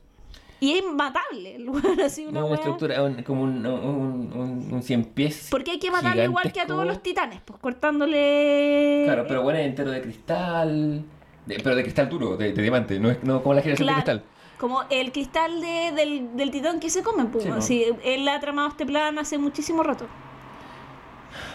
S1: Y es inmatable, el hueón así una
S2: No, una estructura, un- como un, un, un, un cien pies.
S1: Porque hay que matarlo igual que a todos
S2: gigantesco.
S1: los titanes, pues cortándole...
S2: Claro, pero bueno, es entero de cristal. de- pero de cristal duro, de, de diamante, no es no como la generación
S1: Claro,
S2: de cristal.
S1: Como el cristal de- del, del titán que se comen, pues.
S2: Sí, po.
S1: Sí, él ha tramado este plan hace muchísimo rato.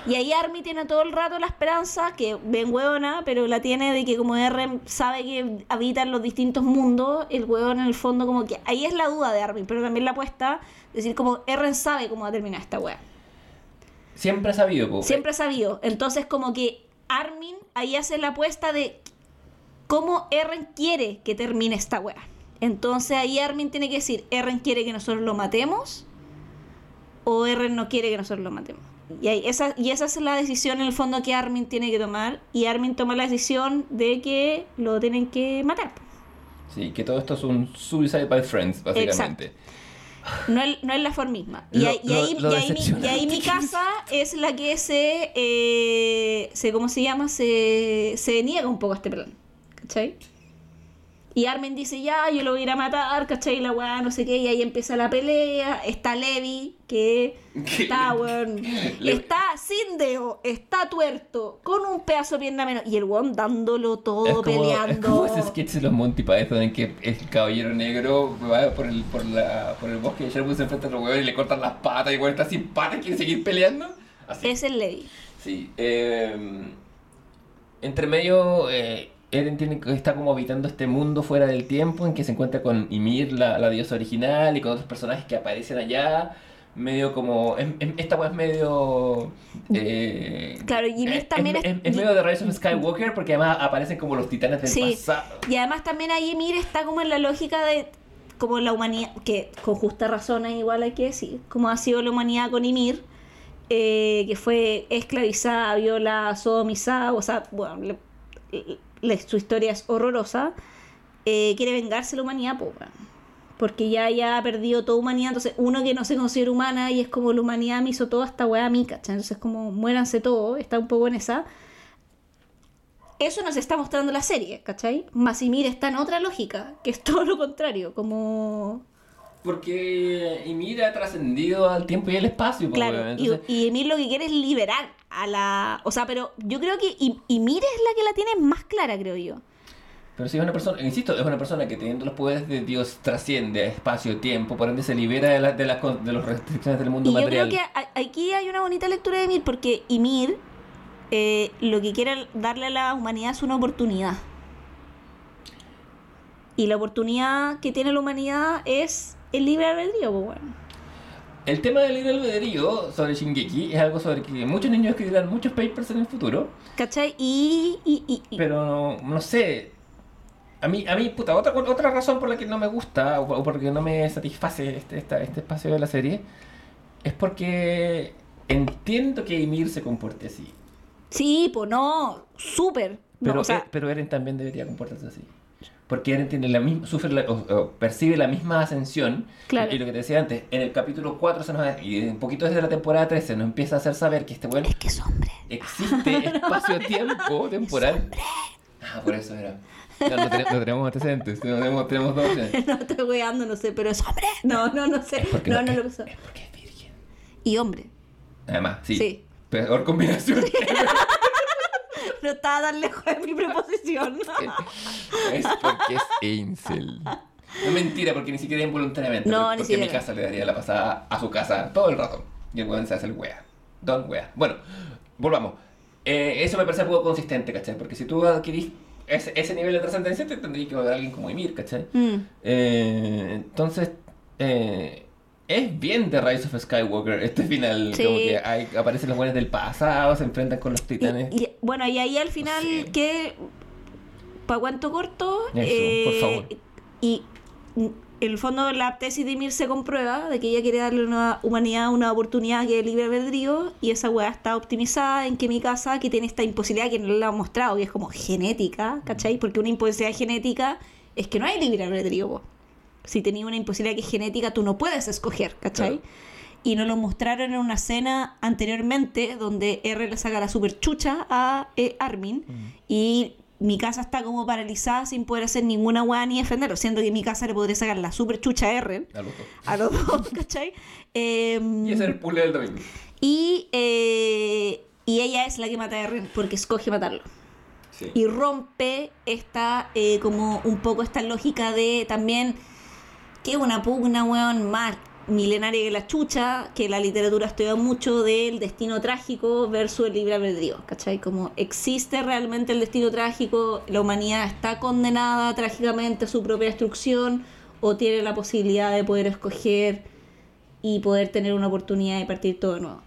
S1: Y ahí Army tiene todo el rato la esperanza, que ven hueona, pero la tiene de que como R sabe que habita en los distintos mundos, el hueón en el fondo como que... Ahí es la duda de Army, pero también la apuesta, decir como R sabe cómo va a terminar esta wea.
S2: Siempre ha sabido, po.
S1: Siempre ha sabido. Entonces como que Armin ahí hace la apuesta de cómo Eren quiere que termine esta wea. Entonces ahí Armin tiene que decir, Eren quiere que nosotros lo matemos o Eren no quiere que nosotros lo matemos. Y, esa, y esa es la decisión en el fondo que Armin tiene que tomar. Y Armin toma la decisión de que lo tienen que matar.
S2: Sí, que todo esto es un suicide by friends, básicamente.
S1: No es, no es la forma misma. Y,
S2: Lo-
S1: ahí, y ahí-
S2: lo
S1: y ahí mi,
S2: decepcionante
S1: y ahí mi
S2: que
S1: casa es la que se, eh, se ¿cómo se llama? Se, se niega un poco a este plan. ¿Cachai? Y Armin dice, ya, yo lo voy a ir a matar, ¿cachai? La weá, no sé qué, y ahí empieza la pelea. Está Levi, que está, weón,
S2: Le-
S1: está sin dedo, está tuerto, con un pedazo de pierna menos. Y el weón dándolo todo,
S2: Es como, es
S1: peleando.
S2: como ese sketch de los Monty Python en que el caballero negro va por el, por la, por el bosque y Sherwood se enfrenta a otro hueón y le cortan las patas y el está sin patas y quiere seguir peleando. Así.
S1: Es el Levi.
S2: Sí. eh, entre medio, eh, Eren tiene, que- está como habitando este mundo fuera del tiempo en que se encuentra con Ymir, la, la diosa original, y con otros personajes que aparecen allá. Medio como. esta wea es medio. eh,
S1: Claro, Ymir también
S2: es,
S1: es-
S2: es- es medio de Rise of Skywalker porque además aparecen como los titanes del
S1: Sí.
S2: pasado.
S1: Y además también ahí Ymir está como en la lógica de como la humanidad, que con justa razón es igual hay que decir, como ha sido la humanidad con Ymir, eh, que fue esclavizada, violada, sodomizada, o sea, bueno, le- su historia es horrorosa, eh, quiere vengarse la humanidad, weón. porque ya, ya ha perdido toda humanidad, entonces uno que no se considera humana y es como la humanidad me hizo toda esta weá a mí, ¿cachai? Entonces como muéranse todos, está un poco en esa. Eso nos está mostrando la serie, ¿cachai? Masimir está en otra lógica, que es todo lo contrario, como...
S2: Porque Ymir ha trascendido al tiempo y al espacio. po,
S1: Claro, y, y Emir lo que quiere es liberar a la... O sea, pero yo creo que Ymir es la que la tiene más clara, creo yo.
S2: Pero si es una persona, insisto, es una persona que teniendo los poderes de Dios trasciende espacio, tiempo, por ende se libera de, la- de, las de las restricciones del mundo
S1: Y yo
S2: material.
S1: creo que a- aquí hay una bonita lectura de Ymir, porque Ymir eh, lo que quiere darle a la humanidad es una oportunidad. Y la oportunidad que tiene la humanidad es el libre albedrío, pues bueno.
S2: El tema del libre albedrío sobre Shingeki es algo sobre que muchos niños escribirán muchos papers en el futuro,
S1: ¿Cachai? Y, y, y- y-
S2: pero no, no sé. A mí, a mí, puta, otra, otra razón por la que no me gusta o, porque no me satisface este, esta- este espacio de la serie es porque entiendo que Ymir se comporte así.
S1: Sí, pues no, súper. No,
S2: Pero,
S1: o sea,
S2: eh, pero Eren también debería comportarse así. Porque Eren tiene la misma, sufre la- o, o percibe la misma ascensión.
S1: Claro.
S2: Y, lo que te decía antes, en el capítulo 4 se nos, y un poquito desde la temporada 13 nos empieza a hacer saber que este bueno
S1: es que es hombre.
S2: existe espacio-tiempo temporal. Ah, por eso era. No, no, tenemos, no tenemos antecedentes, no tenemos, tenemos dos opciones.
S1: No estoy weando, no sé, pero es hombre. No, no, no sé.
S2: Es
S1: No,
S2: no, es,
S1: lo sé.
S2: es porque es virgen.
S1: Y hombre.
S2: Además, sí.
S1: Sí.
S2: Peor combinación.
S1: No estaba tan lejos de mi preposición.
S2: es porque es Ansel. No mentira, porque ni siquiera involuntariamente.
S1: No,
S2: porque
S1: ni
S2: porque en mi
S1: siquiera.
S2: casa le daría la pasada a su casa todo el rato. Y el weón se hace el wea. Don wea. Bueno, volvamos. Eh, eso me parece poco consistente, ¿cachai? Porque si tú adquirís ese, ese nivel de trascendencia, te tendrías que ver a alguien como Emir, ¿cachai?
S1: Mm.
S2: Eh, entonces, eh, es bien de Rise of Skywalker este final.
S1: Sí.
S2: Como que hay, aparecen los buenos del pasado, se enfrentan con los titanes.
S1: Y, y, bueno, y ahí al final, que para cuánto corto,
S2: Eso, por favor.
S1: y mm, en el fondo la tesis de Ymir se comprueba de que ella quiere darle a una humanidad una oportunidad que es libre albedrío y esa weá está optimizada en que mi casa que tiene esta imposibilidad que no la han mostrado que es como genética, ¿cachai? Porque una imposibilidad genética es que no hay libre albedrío. Si tenías una imposibilidad que es genética, tú no puedes escoger, ¿cachai?
S2: Claro.
S1: Y nos lo mostraron en una escena anteriormente donde R le saca la super chucha a eh, Armin y mi casa está como paralizada sin poder hacer ninguna weá ni defenderlo, siendo que mi casa le podría sacar la super chucha a R
S2: A los dos.
S1: a los dos, ¿cachai? Em,
S2: Y ese es el puzzle del domingo.
S1: y, eh, y ella es la que mata a R porque escoge matarlo
S2: Sí.
S1: y rompe esta eh, como un poco esta lógica de también que es una pugna weón más milenaria que la chucha que la literatura estudia mucho del destino trágico versus el libre albedrío ¿cachai? como existe realmente el destino trágico la humanidad está condenada trágicamente a su propia destrucción o tiene la posibilidad de poder escoger y poder tener una oportunidad de partir todo de nuevo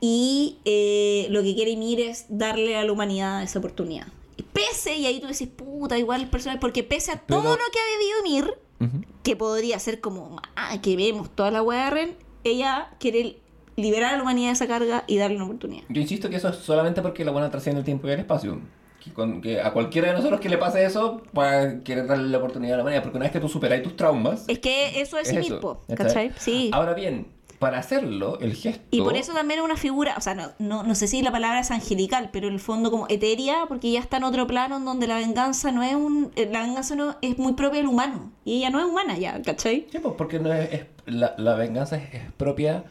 S1: Y eh, lo que quiere Ymir es darle a la humanidad esa oportunidad. Y Pese, y ahí tú decís, puta, igual el personaje, porque pese a
S2: Pero-
S1: todo lo que ha vivido Que podría ser como, ah, que vemos toda la weá de Ren, ella quiere liberar a la humanidad de esa carga y darle una oportunidad.
S2: Yo insisto que eso es solamente porque la buena trasciende el tiempo y el espacio. Que, con- que a cualquiera de nosotros que le pase eso, va a querer darle la oportunidad a la humanidad. Porque una vez que tú superas tus traumas.
S1: Es que eso es,
S2: es
S1: po,
S2: ¿cachai?
S1: ¿cachai? Sí.
S2: Ahora bien, para hacerlo, el gesto.
S1: Y por eso también es una figura, o sea, no, no, no sé si la palabra es angelical, pero en el fondo como etérea, porque ya está en otro plano en donde la venganza no es un... eh, La venganza no es muy propia del humano. Y ella no es humana ya, ¿cachai?
S2: Sí, pues, porque no es, es- la, la venganza es, es propia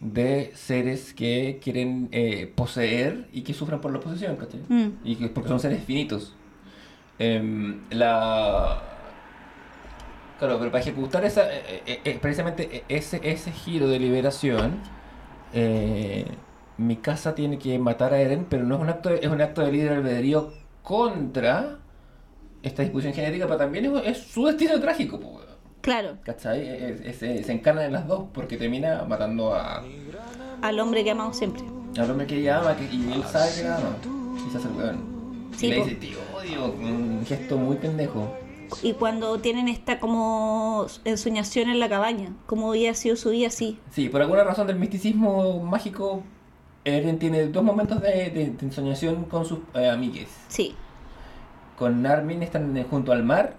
S2: de seres que quieren eh, poseer y que sufren por la posesión, ¿cachai?
S1: Mm.
S2: Y que porque son seres finitos. Em, la... Claro, pero para ejecutar esa, eh, eh, eh, precisamente ese, ese giro de liberación, eh, mi casa tiene que matar a Eren, pero no es un acto de, es un acto de libre albedrío contra esta discusión genética, pero también es, es su destino trágico.
S1: Claro,
S2: ¿cachai? Es- es- es- se encarnan en las dos porque termina matando a,
S1: al hombre que ha amado siempre.
S2: al hombre que ella ama que- y él sabe que la ama. Y se hace el weón.
S1: Sí,
S2: y le dice, tío, odio, un gesto muy pendejo.
S1: Y cuando tienen esta como ensoñación en la cabaña, como había sido su vida así.
S2: Sí, por alguna razón del misticismo mágico, Eren tiene dos momentos de, de- de ensoñación con sus eh, amigues.
S1: Sí,
S2: Con Armin están eh, junto al mar.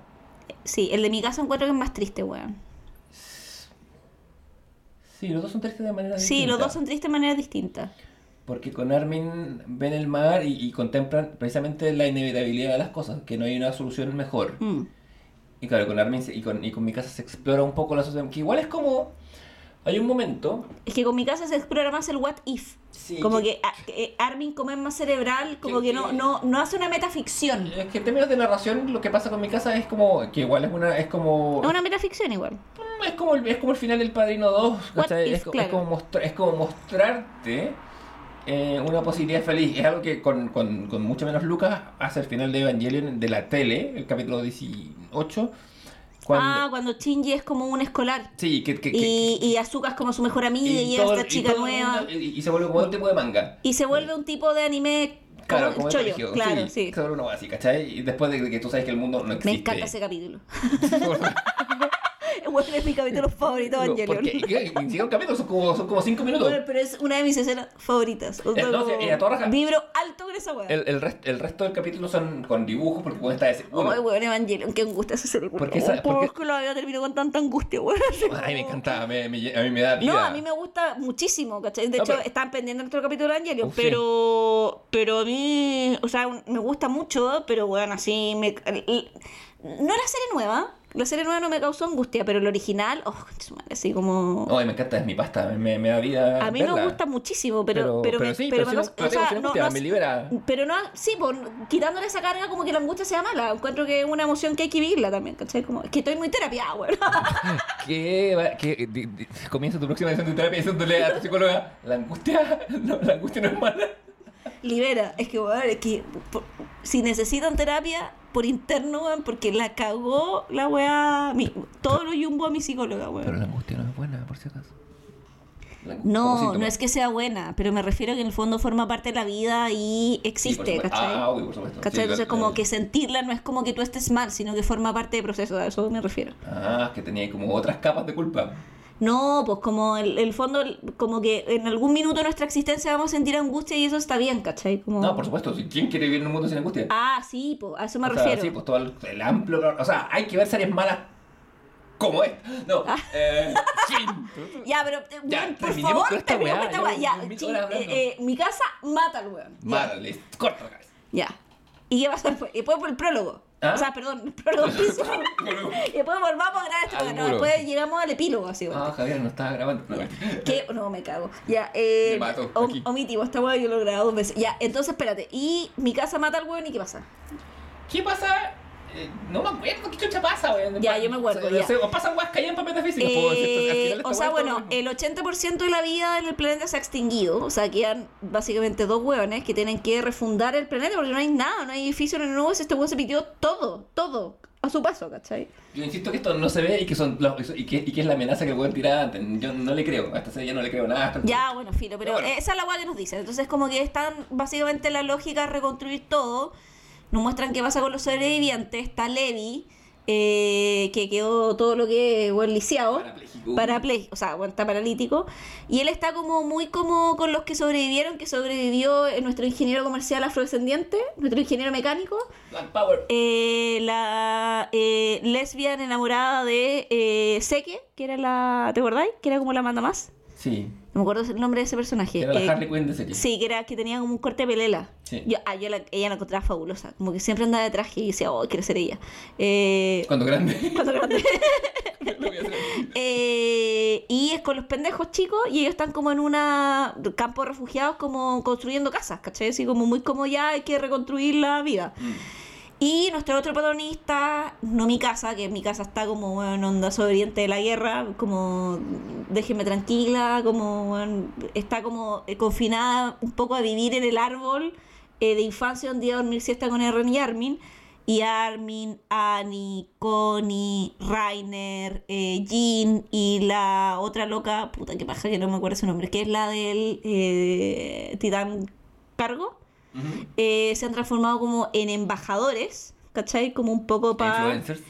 S1: sí, el de mi casa encuentro que es más triste, weón.
S2: Sí, los dos son tristes de manera
S1: Sí,
S2: distinta.
S1: los dos son tristes de manera distinta.
S2: Porque con Armin ven el mar y, y contemplan precisamente la inevitabilidad de las cosas, que no hay una solución mejor.
S1: Mm.
S2: Y claro, con Armin se- y con, y con mi casa se explora un poco la sociedad, que igual es como... Hay un momento...
S1: Es que con mi casa se explora más el what if.
S2: Sí,
S1: como
S2: que-
S1: que, a- que Armin como es más cerebral, como
S2: Que-
S1: que, no, no, no hace una metaficción.
S2: Es que en términos de narración, lo que pasa con mi casa es como... Que igual es una... Es como...
S1: Es una metaficción igual.
S2: Mm, Es como el, es como el final del Padrino 2,
S1: What
S2: ¿cachai?
S1: if,
S2: es,
S1: claro.
S2: es como mostra- es como mostrarte eh, una posibilidad feliz. Es algo que con, con, con mucho menos lucas hace el final de Evangelion de la tele, el capítulo 18. Cuando,
S1: Ah, cuando Shinji es como un escolar.
S2: sí, que, que- que-
S1: Y, y Asuka es como su mejor amiga y, llega
S2: todo-
S1: esta
S2: y
S1: chica
S2: el
S1: nueva.
S2: mundo- y, y se vuelve como un tipo de manga.
S1: Y se vuelve un tipo de anime
S2: Claro, como
S1: chollo.
S2: colegio,
S1: Claro, sí.
S2: Se vuelve una así, ¿cachai? Y después de que tú sabes que el mundo no existe.
S1: Me encanta ese capítulo. Bueno, es mi capítulo favorito de Evangelion.
S2: porque ni siquiera un capítulo, son como, son como cinco minutos.
S1: Bueno, pero es una de mis escenas favoritas. O sea,
S2: Eh, no, sí,
S1: como
S2: y a toda raja.
S1: Vibro alto con esa weá.
S2: El, el, rest- el resto del capítulo son con dibujos, porque puede estar ese. uno,
S1: Ay, weón, Evangelion, qué angustia esa serie.
S2: ¿Por qué
S1: Oh,
S2: sa- por
S1: la vida terminó con tanta angustia, weón?
S2: Ay, me encanta, me, me- a mí me da vida.
S1: No, a mí me gusta muchísimo, ¿cachai? De
S2: No,
S1: hecho,
S2: pero-
S1: están pendientes nuestro capítulo de Evangelion,
S2: Uf, sí.
S1: pero, pero a mí, o sea, me gusta mucho, pero bueno, así me... No la serie nueva, la serie nueva no me causó angustia, pero el original, oh, así como...
S2: Ay, me encanta, es mi pasta, me, me da vida.
S1: A mí me
S2: verla.
S1: gusta muchísimo, pero...
S2: Pero,
S1: Pero,
S2: pero
S1: me-
S2: sí,
S1: pero
S2: pero,
S1: me o sea, no- no-
S2: me libera.
S1: Pero no, sí, por, quitándole esa carga como que la angustia sea mala. Encuentro que es una emoción que hay que vivirla también, ¿cachai? Como, es que estoy muy terapia, güey.
S2: ¿Qué, va- qué- di- di- comienza tu próxima sesión de terapia diciéndole a tu psicóloga, la angustia, no, la angustia no es mala.
S1: Libera. Es que, weón, es que por- si necesitan terapia por interno, weón, porque la cagó la weá, mi- todo lo yumbo a mi psicóloga, weón.
S2: Pero la angustia no es buena, por si acaso.
S1: No, no es que sea buena, pero me refiero a que en el fondo forma parte de la vida y existe. ¿cachai?
S2: Ah, obvio, por supuesto.
S1: ¿Cachai?
S2: Sí,
S1: Entonces,
S2: claro,
S1: como
S2: claro.
S1: que sentirla no es como que tú estés mal, sino que forma parte del proceso, a eso me refiero.
S2: Ah, que tenía como otras capas de culpa.
S1: No, pues como el, el fondo, como que en algún minuto de nuestra existencia vamos a sentir angustia y eso está bien, ¿cachai? Como...
S2: No, por supuesto, ¿quién quiere vivir en un mundo sin angustia?
S1: Ah, sí, pues a eso me
S2: O sea,
S1: refiero.
S2: sí, pues todo el, el amplio. O sea, hay que ver series malas como esta. No,
S1: Ah.
S2: eh.
S1: Ya, pero, eh,
S2: Ya,
S1: por favor,
S2: con esta weá,
S1: esta weá. Ya, eh, eh, mi casa mata al weón.
S2: Listo, corta la cabeza.
S1: Ya. ¿Y qué pasa después? Y después por el prólogo.
S2: ¿Ah?
S1: O sea, perdón, piso. y después volvamos a grabar. No,
S2: muro.
S1: después llegamos al epílogo, así.
S2: Ah, Javier, no estaba grabando. No.
S1: No, me cago. Ya, eh.
S2: Me mato,
S1: om-
S2: aquí.
S1: omitimos esta weá, yo lo he grabado dos veces. Ya, entonces espérate. Y mi casa mata al weón, ¿y qué pasa?
S2: ¿Qué pasa? Eh, no me acuerdo qué chucha pasa, weón.
S1: Ya, yo me acuerdo,
S2: O sea,
S1: ya.
S2: O pasan weas en metafísica. pues,
S1: Eh, o sea,
S2: wea
S1: bueno, el 80% de la vida en el planeta se ha extinguido. O sea, quedan básicamente dos hueones que tienen que refundar el planeta porque no hay nada, no hay edificios, no hay nubes. Este hueón se pidió todo, todo. a su paso, ¿cachai?
S2: Yo insisto que esto no se ve y que, son los- y que, y que es la amenaza que el weón tira antes. Yo no le creo. A esta serie ya no le creo nada. hasta
S1: Ya, bueno, filo, pero
S2: Pero bueno.
S1: esa es la weá que nos dice. Entonces, como que están básicamente la lógica de reconstruir todo. Nos muestran qué pasa con los sobrevivientes. Está Levi, eh, que quedó todo lo que bueno, lisiado.
S2: Parapléjico.
S1: O sea, bueno, está paralítico. Y él está como muy como con los que sobrevivieron, que sobrevivió eh, nuestro ingeniero comercial afrodescendiente, nuestro ingeniero mecánico.
S2: Black Power.
S1: Eh, la eh, lesbian enamorada de eh, Seke, que era la. ¿Te acordáis? Que era como la manda más.
S2: Sí.
S1: No me acuerdo el nombre de ese personaje.
S2: Era la
S1: Eh,
S2: Harley Quinn de serie.
S1: Sí, que era que tenía como un corte de pelela.
S2: Sí.
S1: Yo, ah, yo la- ella la encontraba fabulosa. Como que siempre andaba de traje y decía, oh, quiero ser ella. Eh,
S2: Cuando grande.
S1: cuando grande. Eh, y es con los pendejos chicos y ellos están como en un campo de refugiados como construyendo casas, ¿cachai? Así como muy como ya hay que reconstruir la vida.
S2: Mm.
S1: Y nuestro otro protagonista, no mi casa, que mi casa está como bueno, en onda sobreviviente de la guerra, como déjeme tranquila, como está como eh, confinada un poco a vivir en el árbol eh, de infancia un día a dormir siesta con Eren y Armin. Y Armin, Annie, Connie, Rainer, eh, Jean y la otra loca, puta que paja que no me acuerdo su nombre, que es la del eh, Titán Cargo Eh, se han transformado como en embajadores, ¿cachai? Como un poco para
S2: Influencers.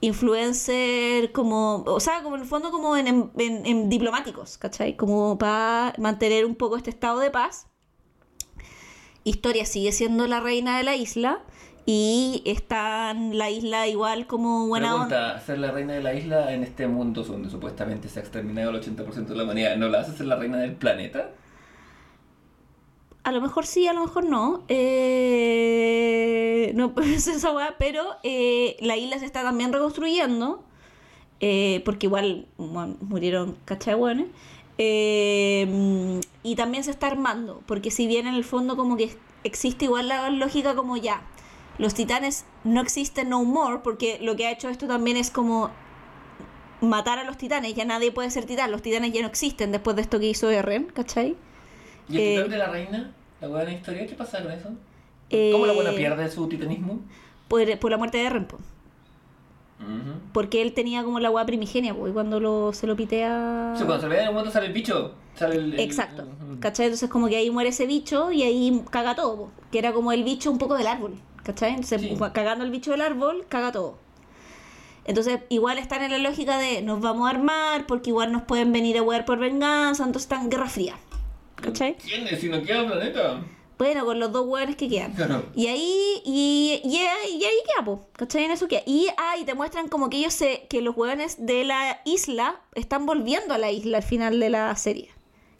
S1: influencer, como, o sea, como en el fondo como en, en- en- en diplomáticos, ¿cachai? Como para mantener un poco este estado de paz. Historia sigue siendo la reina de la isla y está en la isla igual como buena onda.
S2: Pregunta, ser la reina de la isla en este mundo donde supuestamente se ha exterminado el 80% de la humanidad, ¿no la hace ser la reina del planeta?
S1: A lo mejor sí, a lo mejor no. Eh, no es esa weá, pero eh, la isla se está también reconstruyendo. eh, porque igual murieron cachahuenes. Eh, y también se está armando. Porque si bien en el fondo como que existe igual la lógica como ya. Los titanes no existen no more. Porque lo que ha hecho esto también es como matar a los titanes. Ya nadie puede ser titán. Los titanes ya no existen después de esto que hizo Eren, ¿cachai?
S2: ¿Y el
S1: Eh,
S2: titán de la reina? ¿La buena historia? ¿Qué pasa con eso?
S1: Eh,
S2: ¿Cómo la buena pierde su titanismo?
S1: por, por la muerte de Eren, po.
S2: Ujú.
S1: porque él tenía como la weá primigenia, y cuando lo, se lo pitea...
S2: Sí, cuando se ve en un momento sale el bicho. Sale el, el-
S1: Exacto. ¿cachai? Entonces como que ahí muere ese bicho y ahí caga todo, po, que era como el bicho un poco del árbol, ¿cachai? Entonces
S2: Sí.
S1: cagando el bicho del árbol, caga todo. Entonces igual están en la lógica de nos vamos a armar porque igual nos pueden venir a wear por venganza, entonces están en guerra fría, ¿cachai?
S2: ¿Quién es? Si no queda planeta.
S1: Bueno, con los dos hueones que quedan.
S2: Claro.
S1: Y ahí, y, y, ahí- y ahí queda, po, ¿cachai? En eso queda. Y, ah, y te muestran como que ellos se, que los hueones de la isla están volviendo a la isla al final de la serie.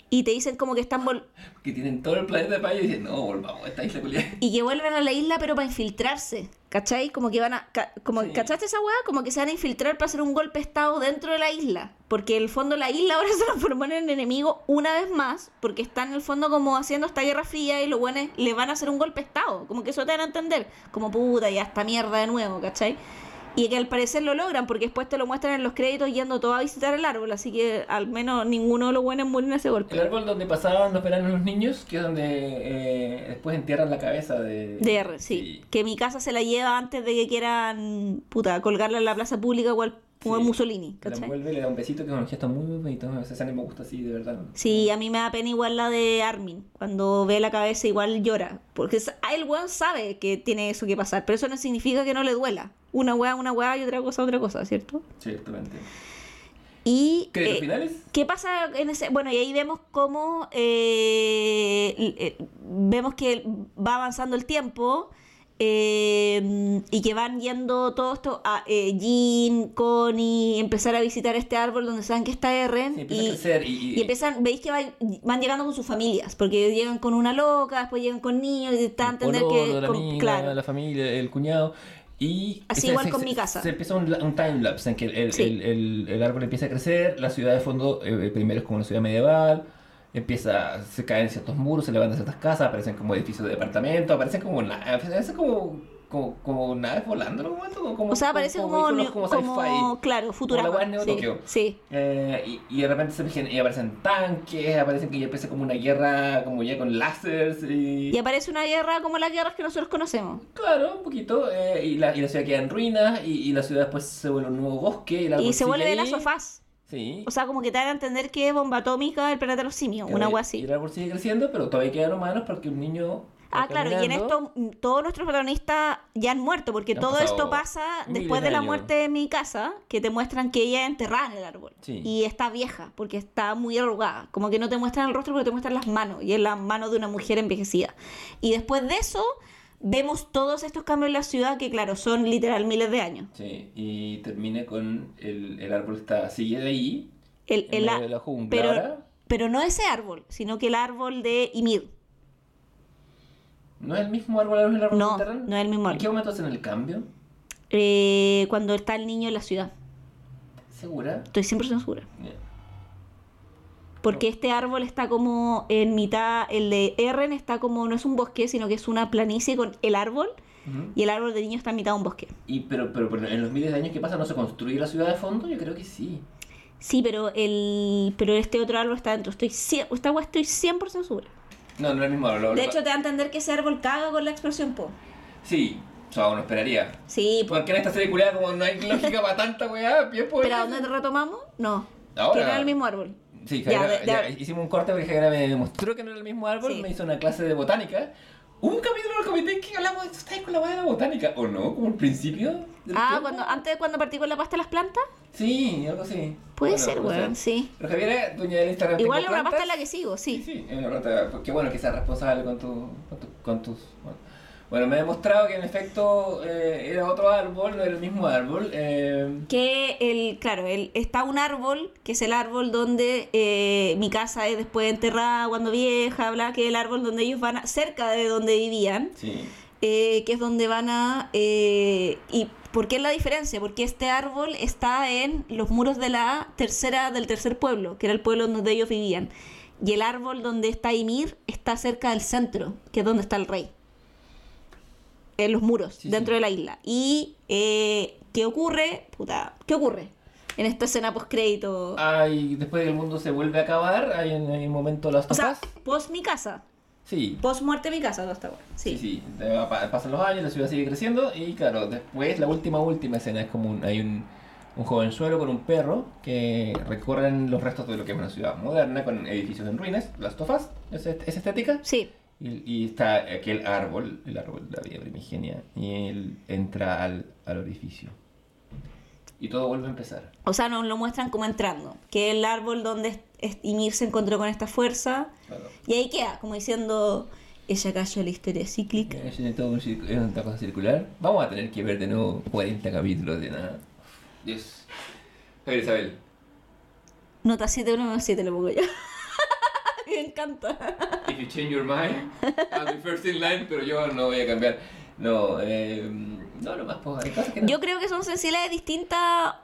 S1: Y te dicen como que están vol
S2: Que tienen todo el planeta para ellos y dicen, no, volvamos a esta isla culiada.
S1: y que vuelven a la isla pero para infiltrarse, ¿cachai? Como que van a, ca- como,
S2: Sí.
S1: ¿cachaste esa hueá? Como que se van a infiltrar para hacer un golpe de estado dentro de la isla. Porque en el fondo la isla ahora se transformó en el enemigo una vez más, porque están en el fondo como haciendo esta guerra fría y los buenos le van a hacer un golpe de estado. Como que eso te van a entender. Como puta, ya esta mierda de nuevo, ¿cachai? Y que al parecer lo logran, porque después te lo muestran en los créditos yendo todo a visitar el árbol, así que al menos ninguno de los buenos muere en ese golpe.
S2: El árbol donde pasaban los veranos los niños, que es donde eh, después entierran la cabeza de...
S1: De R, sí. Que mi casa se la lleva antes de que quieran, puta, colgarla en la plaza pública igual como
S2: Sí.
S1: Mussolini,
S2: Que la
S1: ¿cachai?
S2: envuelve, le da un besito, que es un gesto muy, muy bonito. Esa escena me gusta así, de verdad.
S1: Sí, a mí me da pena igual la de Armin. Cuando ve la cabeza igual llora. Porque ah, el weón sabe que tiene eso que pasar, pero eso no significa que no le duela. Una weá, una weá y otra cosa, otra cosa, ¿cierto?
S2: Ciertamente.
S1: Y...
S2: ¿Qué? ¿Los
S1: eh,
S2: finales?
S1: ¿Qué pasa en ese...? Bueno, y ahí vemos cómo... eh, eh, vemos que va avanzando el tiempo eh, y que van yendo todo esto a eh, Jean, Connie, empezar a visitar este árbol donde saben que está Eren.
S2: Sí, empieza
S1: y,
S2: y... y-
S1: empiezan, veis que van, van llegando con sus familias, porque llegan con una loca, después llegan con niños y dan a entender que...
S2: la
S1: con-
S2: amiga,
S1: claro.
S2: la familia, el cuñado. Y
S1: Así
S2: se-
S1: igual
S2: se-
S1: con
S2: se-
S1: mi casa.
S2: Se empieza un, un time-lapse en que el, el-
S1: Sí.
S2: el- el- el árbol empieza a crecer, la ciudad de fondo eh, primero es como una ciudad medieval, empieza, se caen ciertos muros, se levantan ciertas casas, aparecen como edificios de departamento, aparecen como, la- aparecen como como, como naves volando en algún momento. Como, como-
S1: O sea, parece como,
S2: vehículos como
S1: como,
S2: sci-fi.
S1: claro, Futurama.
S2: Como la
S1: sí,
S2: Tokio.
S1: sí.
S2: Eh, y, y de repente se fijan- y aparecen tanques, aparecen que ya empieza como una guerra como ya con láseres y...
S1: Y aparece una guerra como las guerras que nosotros conocemos.
S2: Claro, un poquito. eh, y, la, y la ciudad queda en ruinas y, y la ciudad después se vuelve un nuevo bosque. Y, árbol
S1: Y se vuelve de las sofás.
S2: Sí.
S1: O sea, como que te dan a entender que es bomba atómica el planeta de los simios, una
S2: Y-
S1: agua
S2: Y
S1: así.
S2: el árbol sigue creciendo, pero todavía quedan humanos porque un niño...
S1: Ah, claro, y en
S2: caminando.
S1: esto mm, todos nuestros protagonistas ya han muerto, porque
S2: Han
S1: todo esto pasa después
S2: de
S1: de la
S2: años.
S1: muerte de mi casa, que te muestran que ella es enterrada en el árbol.
S2: Sí.
S1: Y está vieja, porque está muy arrugada. Como que no te muestran el rostro, pero te muestran las manos, y es la mano de una mujer envejecida. Y después de eso, vemos todos estos cambios en la ciudad, que claro, son literal miles de años.
S2: Sí, y termina con el, el árbol está sigue de ahí,
S1: El,
S2: en
S1: el
S2: medio de la jungla
S1: pero,
S2: ahora.
S1: pero no ese árbol, sino que el árbol de Ymir.
S2: ¿No es el mismo árbol el árbol
S1: No,
S2: subterráneo?
S1: no es el mismo
S2: ¿En qué
S1: árbol.
S2: momento hacen el cambio?
S1: Eh, cuando está el niño en la ciudad.
S2: ¿Segura?
S1: Estoy 100% segura. Porque este árbol está como en mitad, el de Eren está como, no es un bosque, sino que es una planicie con el árbol, y el árbol de niño está en mitad de un bosque.
S2: Y, pero, pero, pero en los miles de años que pasan no se construye la ciudad de fondo, yo creo que sí.
S1: Sí, pero el pero este otro árbol está dentro. Estoy, cien- esta agua estoy 100% segura.
S2: No, no es el mismo árbol.
S1: De
S2: lo-
S1: hecho, te da a entender que ese árbol caga con la explosión, po.
S2: Sí, o sea, uno esperaría.
S1: Sí, po.
S2: Porque en esta serie culiada como no hay lógica para tanta weá, bien pues.
S1: ¿Pero a dónde te retomamos? No.
S2: Ahora.
S1: Que no era el mismo árbol.
S2: Sí,
S1: Ya,
S2: Javiera-
S1: de-
S2: ya,
S1: de-
S2: hicimos un corte porque Javiera me demostró que no era el mismo árbol,
S1: Sí.
S2: me hizo una clase de botánica. Un capítulo del comité que hablamos de estáis con la weá de la botánica, ¿o no? Como al principio.
S1: Ah, cuando, antes de cuando partí con la pasta de las plantas.
S2: Sí, algo así.
S1: Puede
S2: Bueno,
S1: ser, weón, sí.
S2: Pero Javiera, dueña del Instagram.
S1: Igual es una pasta la que sigo,
S2: Sí,
S1: sí.
S2: sí, es una planta. pues, Qué bueno que seas responsable con, tu, con, tu- con tus. Bueno. Bueno, me ha demostrado que en efecto eh, era otro árbol, no era el mismo árbol. eh,
S1: Que el, claro, el, está un árbol, que es el árbol donde eh, mi casa es después enterrada cuando vieja, bla, que es el árbol donde ellos van a, cerca de donde vivían,
S2: sí.
S1: que es donde van a... ¿Y por qué es la diferencia? Porque este árbol está en los muros de la tercera, del tercer pueblo, que era el pueblo donde ellos vivían. Y el árbol donde está Ymir está cerca del centro, que es donde está el rey. En los muros,
S2: Sí,
S1: dentro
S2: sí.
S1: de la isla. Y eh, ¿qué ocurre? Puta, ¿qué ocurre? En esta escena post crédito.
S2: Hay, después de que el mundo se vuelve a acabar, hay en un momento las
S1: o sea, post mi casa.
S2: Sí.
S1: Post muerte mi casa, toda esta weá.
S2: Sí,
S1: Sí.
S2: sí. Pasan los años, la ciudad sigue creciendo y claro, después la última, última escena es como un, hay un, un jovenzuelo con un perro que recorren los restos de lo que es una ciudad moderna con edificios en ruinas, las tofas, esa estética.
S1: Sí.
S2: Y, y está aquel árbol, el árbol de la vida primigenia, y él entra al, al orificio. Y todo vuelve a empezar.
S1: O sea, nos lo muestran como entrando. Que el árbol donde Ymir se encontró con esta fuerza.
S2: Claro.
S1: Y ahí queda, como diciendo, ella cayó a la historia cíclica.
S2: Es todo una cosa circular. Vamos a tener que ver de nuevo 40 capítulos de nada. Dios. Javier Isabel.
S1: Nota 7, 1, 7 le pongo yo. Me encanta.
S2: If you change your mind, I'll be first in line, pero yo no voy a cambiar. No, eh, no, pues, hay cosas que no.
S1: Yo creo que son sensibilidades distintas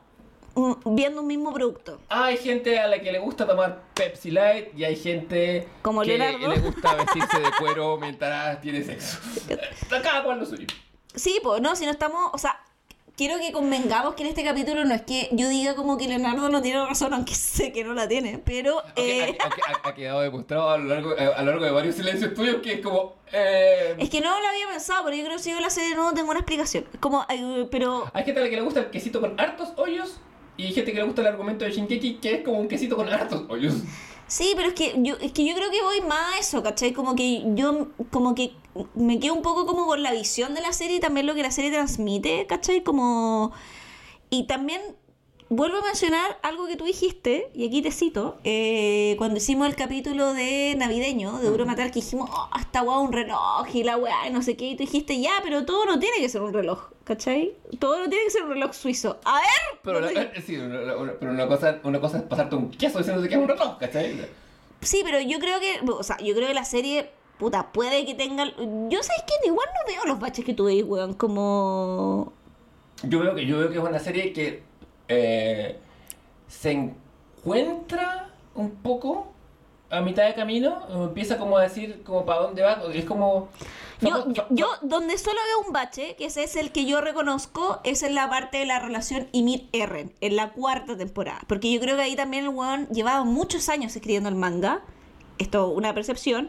S1: mm, viendo un mismo producto.
S2: Hay gente a la que le gusta tomar Pepsi Light y hay gente
S1: Como
S2: que
S1: Leonardo.
S2: le gusta vestirse de cuero mientras tiene sexo. Cada cual lo suyo.
S1: Sí, pues no, si no estamos, o sea, quiero que convengamos que en este capítulo no es que yo diga como que Leonardo no tiene razón, aunque sé que no la tiene, pero... Eh,
S2: ha, ha quedado demostrado a lo largo, a lo largo de varios silencios tuyos que es como. Eh,
S1: Es que no lo había pensado, pero yo creo que si veo la serie no tengo una explicación. Como, eh, pero
S2: Hay gente a la que le gusta el quesito con hartos hoyos y hay gente que le gusta el argumento de Shinkeki que es como un quesito con hartos hoyos.
S1: sí, pero es que yo es que yo creo que voy más a eso, ¿cachai? Como que yo como que me quedo un poco como con la visión de la serie y también lo que la serie transmite, ¿cachai? Como y también vuelvo a mencionar algo que tú dijiste, y aquí te cito, eh, cuando hicimos el capítulo de navideño de Duro Matar, que dijimos, oh, está guau un reloj y la weá, y no sé qué, y tú dijiste, ya, pero todo no tiene que ser un reloj, ¿cachai? Todo no tiene que ser un reloj suizo. A ver,
S2: Pero,
S1: no
S2: la-
S1: sé.
S2: eh, sí, una, una- pero una, cosa, una cosa es pasarte un queso diciéndote que es un reloj, ¿cachai?
S1: Sí, pero yo creo que, o sea, yo creo que la serie, puta, puede que tenga... Yo sé que igual no veo los baches que tú veis, weón, como...
S2: Yo veo que, yo veo que es una serie que eh, se encuentra un poco a mitad de camino, empieza como a decir como para dónde va, es como...
S1: Yo, yo, yo donde solo veo un bache, que ese es el que yo reconozco, es en la parte de la relación Ymir-Eren, en la cuarta temporada. Porque yo creo que ahí también el weón llevaba muchos años escribiendo el manga, esto una percepción,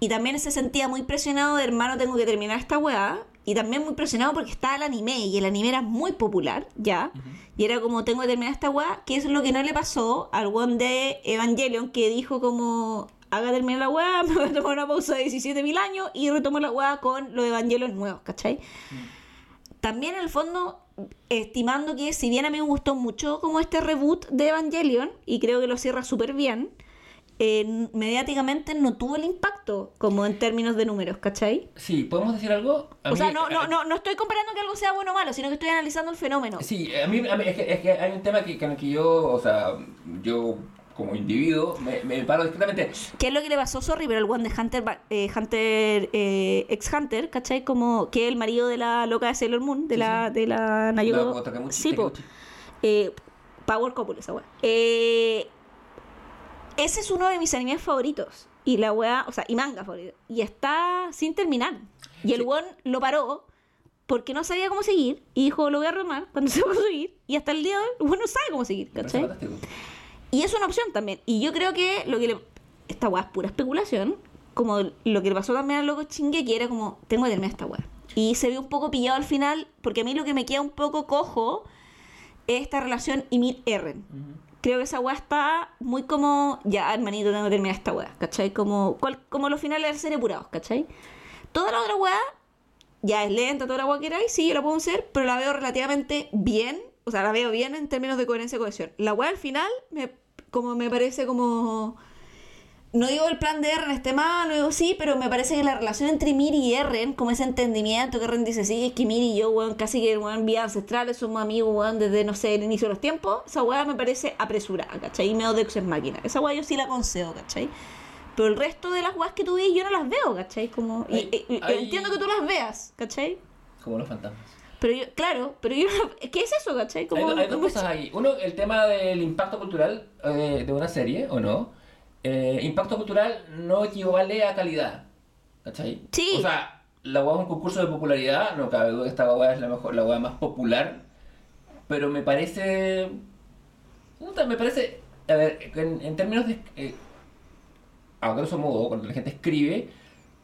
S1: y también se sentía muy presionado de hermano, tengo que terminar esta weá, y también muy presionado porque estaba el anime, y el anime era muy popular, ya, y era como, tengo que terminar esta weá, que es lo que no le pasó al weón de Evangelion, que dijo como, haga terminar la weá, me voy a tomar una pausa de 17.000 años y retomo la weá con los evangelios nuevos, ¿cachai? También en el fondo, estimando que si bien a mí me gustó mucho como este reboot de Evangelion, y creo que lo cierra súper bien, eh, mediáticamente no tuvo el impacto como en términos de números, ¿cachai?
S2: Sí, ¿podemos decir algo? A
S1: o
S2: mí-
S1: sea, no, no,
S2: a-
S1: no, no estoy comparando que algo sea bueno o malo, sino que estoy analizando el fenómeno.
S2: Sí, a mí, a mí- es, que, es que hay un tema que, que yo, o sea, yo como individuo me, me paro discretamente.
S1: ¿Qué es lo que le pasó, sorry, pero el one de Hunter, eh, Hunter eh, ex Hunter, ¿cachai? Como que el marido de la loca de Sailor Moon, de
S2: Sí,
S1: la, de la sí, po. Eh, Power Couple, esa weá. Eh, ese es uno de mis animes favoritos. Y la weá, o sea, y manga favorito. Y está sin terminar. Y el one lo paró porque no sabía cómo seguir. Y dijo, lo voy a remar cuando sepa seguir. Y hasta el día de hoy, el weón no sabe cómo seguir, ¿cachai? Y es una opción también. Y yo creo que lo que le. Esta weá es pura especulación. Como lo que le pasó también al loco Shingeki era como, tengo que terminar esta weá. Y se vio un poco pillado al final, porque a mí lo que me queda un poco cojo es esta relación Ymir-Eren. Creo que esa weá está muy como, ya hermanito, tengo que terminar esta weá, ¿cachai? Como, como los finales del ser apurados, ¿cachai? Toda la otra weá ya es lenta, toda la weá que era, sí, yo la puedo hacer, pero la veo relativamente bien, o sea, la veo bien en términos de coherencia y cohesión. La weá al final, como me parece como... No digo el plan de Eren esté mal, no digo sí, pero me parece que la relación entre Miri y Eren, como ese entendimiento que Eren dice, sí, es que Miri y yo, weón, casi que, weón, vías ancestrales, somos amigos, weón, desde, no sé, el inicio de los tiempos, esa weá me parece apresurada, ¿cachai? Y medio de ex máquina. Esa weá yo sí la concedo, ¿cachai? Pero el resto de las weas que tú ves yo no las veo, ¿cachai? Como, y-
S2: Hay-
S1: y- y-
S2: hay-
S1: entiendo que tú las veas, ¿cachai?
S2: Como los fantasmas.
S1: Pero yo, claro, pero yo no, ¿qué es eso, cachai?
S2: Hay,
S1: Como,
S2: do- hay dos cosas ahí. Uno, el tema del impacto cultural eh, de una serie, ¿o no? Eh, impacto cultural no equivale a calidad. ¿Cachai?
S1: Sí.
S2: O sea, la weá es un concurso de popularidad, no cabe duda que esta weá es la mejor, la más popular. Pero me parece. me parece. A ver, en, en términos de. Eh, a grosso modo, cuando la gente escribe,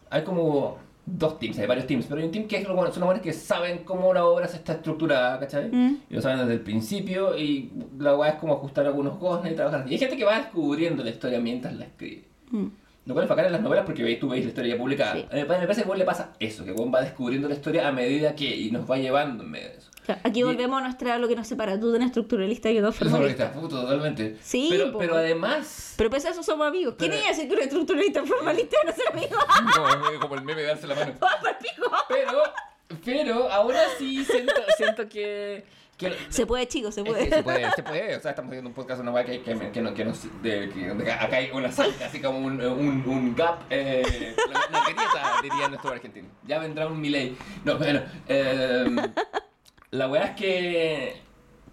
S2: hay como dos teams, hay varios teams, pero hay un team que es, son los buenos que saben cómo una obra se está estructurada, ¿cachai?
S1: Mm.
S2: Y lo saben desde el principio y la weá es como ajustar algunos cosas y trabajar. Y hay gente que va descubriendo la historia mientras la escribe.
S1: Mm.
S2: Lo cual es bacán en las novelas porque veis- tú veis la historia ya publicada.
S1: Sí.
S2: A mí Me parece que a le pasa eso, que Juan va descubriendo la historia a medida que y nos va llevando en medio de eso.
S1: Aquí
S2: Y-
S1: volvemos a nuestra lo que nos separa. Tú eres estructuralista y yo dos
S2: es
S1: formalista.
S2: puto, totalmente.
S1: Sí,
S2: pero, pero además...
S1: Pero pese a eso somos amigos. ¿Quién iba a decir que eres estructuralista formalista y no ser amigo?
S2: No, como el meme de darse la mano.
S1: ¡Vamos pa'l pico!
S2: Pero, pero aún así siento, siento que... que
S1: Se puede, chicos, se
S2: Es
S1: puede.
S2: que se puede, se puede. O sea, estamos haciendo un podcast de una weá que, que, que, no, que no de, que, acá hay una zanja, así como un, un, un gap, eh, una, una grieta, diría nuestro argentino. Ya vendrá un Milei. No, bueno, eh, la weá es que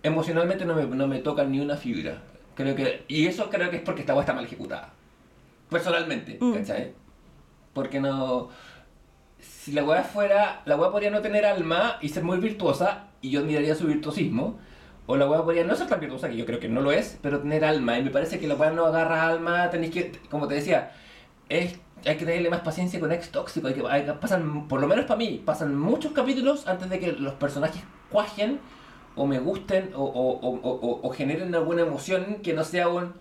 S2: emocionalmente no me, no me toca ni una fibra. Creo que, y eso creo que es porque esta weá está mal ejecutada. Personalmente,
S1: Mm.
S2: ¿cachai? Porque no. Si la weá fuera. La weá podría no tener alma y ser muy virtuosa, y yo admiraría su virtuosismo. O la weá podría no ser tan virtuosa, que yo creo que no lo es, pero tener alma. Y me parece que la weá no agarra alma, tenéis que. Como te decía, es, hay que tenerle más paciencia con ex tóxico. Hay que, hay pasan, por lo menos para mí, pasan muchos capítulos antes de que los personajes cuajen o me gusten o, o, o, generen alguna emoción que no sea un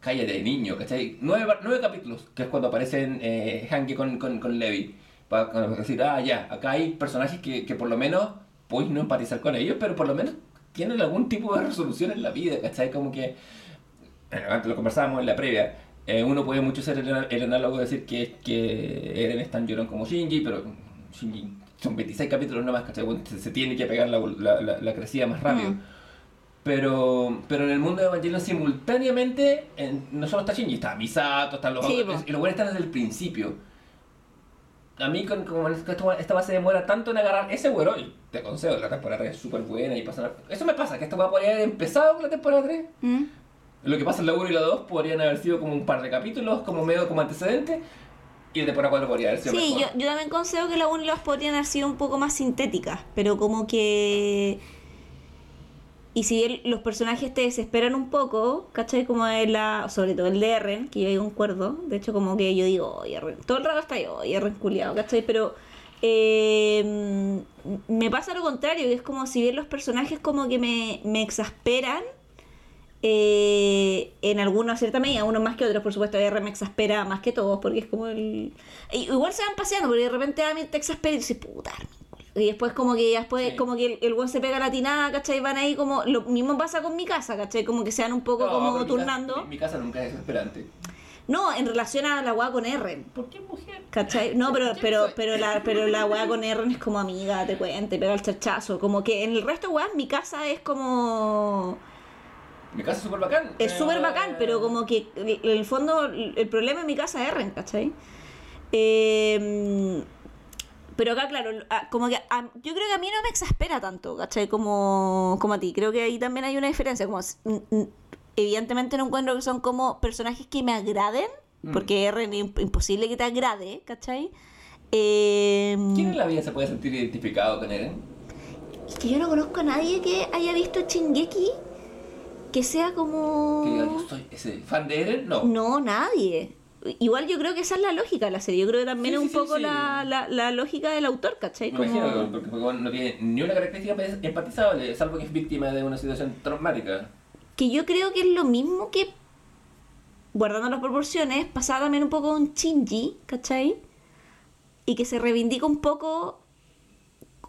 S2: cállate niño, ¿cachai? Nueve, nueve capítulos, que es cuando aparecen eh, Hanky con, con, con Levi. Para decir, ah, ya, acá hay personajes que, que por lo menos puedes no empatizar con ellos, pero por lo menos tienen algún tipo de resolución en la vida, ¿cachai? Como que, eh, antes lo conversábamos en la previa, eh, uno puede mucho ser el, el análogo de decir que, que Eren es tan llorón como Shinji, pero Shinji son 26 capítulos nomás, ¿cachai? Bueno, se, se tiene que pegar la, la, la- la crecida más rápido.
S1: Mm.
S2: Pero, pero en el mundo de Evangelion simultáneamente, en- no solo está Shinji, está Misato, están los
S1: Sí,
S2: otros, y los buenos están desde el principio. A mí, con, como esta, base demora tanto en agarrar ese güero, y te concedo, la temporada 3 es súper buena y pasa... Eso me pasa, que esta va a poder haber empezado con la temporada 3,
S1: ¿Mm?
S2: lo que pasa en la 1 y la 2 podrían haber sido como un par de capítulos, como medio como antecedente, y la temporada 4 podría haber sido
S1: Sí, yo,
S2: mejor.
S1: yo también considero que la 1 y la 2 podrían haber sido un poco más sintéticas, pero como que... Y si bien los personajes te desesperan un poco, ¿cachai? Como la... Sobre todo el de Eren, que yo ahí concuerdo. De hecho, como que yo digo, oye, Eren. Todo el rato está yo, oye, Eren culiado, ¿cachai? Pero... eh, me pasa lo contrario, que es como si bien los personajes como que me, me exasperan, eh, en algunos cierta medida, unos más que otros, por supuesto, R me exaspera más que todos, porque es como el... y igual se van paseando, porque de repente a mí te exaspera y dices, puta, Armin, culiao". y después como que ya después,
S2: Sí.
S1: como que el, el weón se pega la tinada, ¿cachai? Van ahí como, lo mismo pasa con mi casa, ¿cachai? Como que se van un poco
S2: No,
S1: como turnando.
S2: casa- mi, mi casa nunca es desesperante.
S1: No, en relación a la weá con R.
S2: ¿Por qué mujer?
S1: ¿Cachai? No, pero, pero, pero la, pero la weá con R es como amiga, te cuente, pega el chachazo. Como que en el resto de weas mi casa es como.
S2: Mi casa es súper bacán.
S1: Es
S2: Eh,
S1: súper bacán, pero como que en el fondo el problema en mi casa es Eren, ¿cachai? Eh, pero acá, claro, a- como que a- yo creo que a mí no me exaspera tanto, ¿cachai? Como, como a ti. Creo que ahí también hay una diferencia. Como, evidentemente no encuentro que son como personajes que me agraden,
S2: Mm.
S1: porque Eren es imp- imposible que te agrade, ¿cachai? Eh,
S2: ¿Quién en la vida se puede sentir identificado con Eren?
S1: es que yo no conozco a nadie que haya visto Chingeki que sea como...
S2: Que diga, yo soy ese fan de Eren, no.
S1: No, nadie. Igual yo creo que esa es la lógica de la serie. Yo creo que también
S2: Sí,
S1: es un
S2: sí,
S1: poco
S2: sí.
S1: La, la, la lógica del autor, ¿cachai?
S2: Me
S1: Como-
S2: imagino, porque, no tiene ni una característica empatizable, salvo que es víctima de una situación traumática.
S1: Que yo creo que es lo mismo que, guardando las proporciones, pasaba también un poco con Shinji, ¿cachai? Y que se reivindica un poco...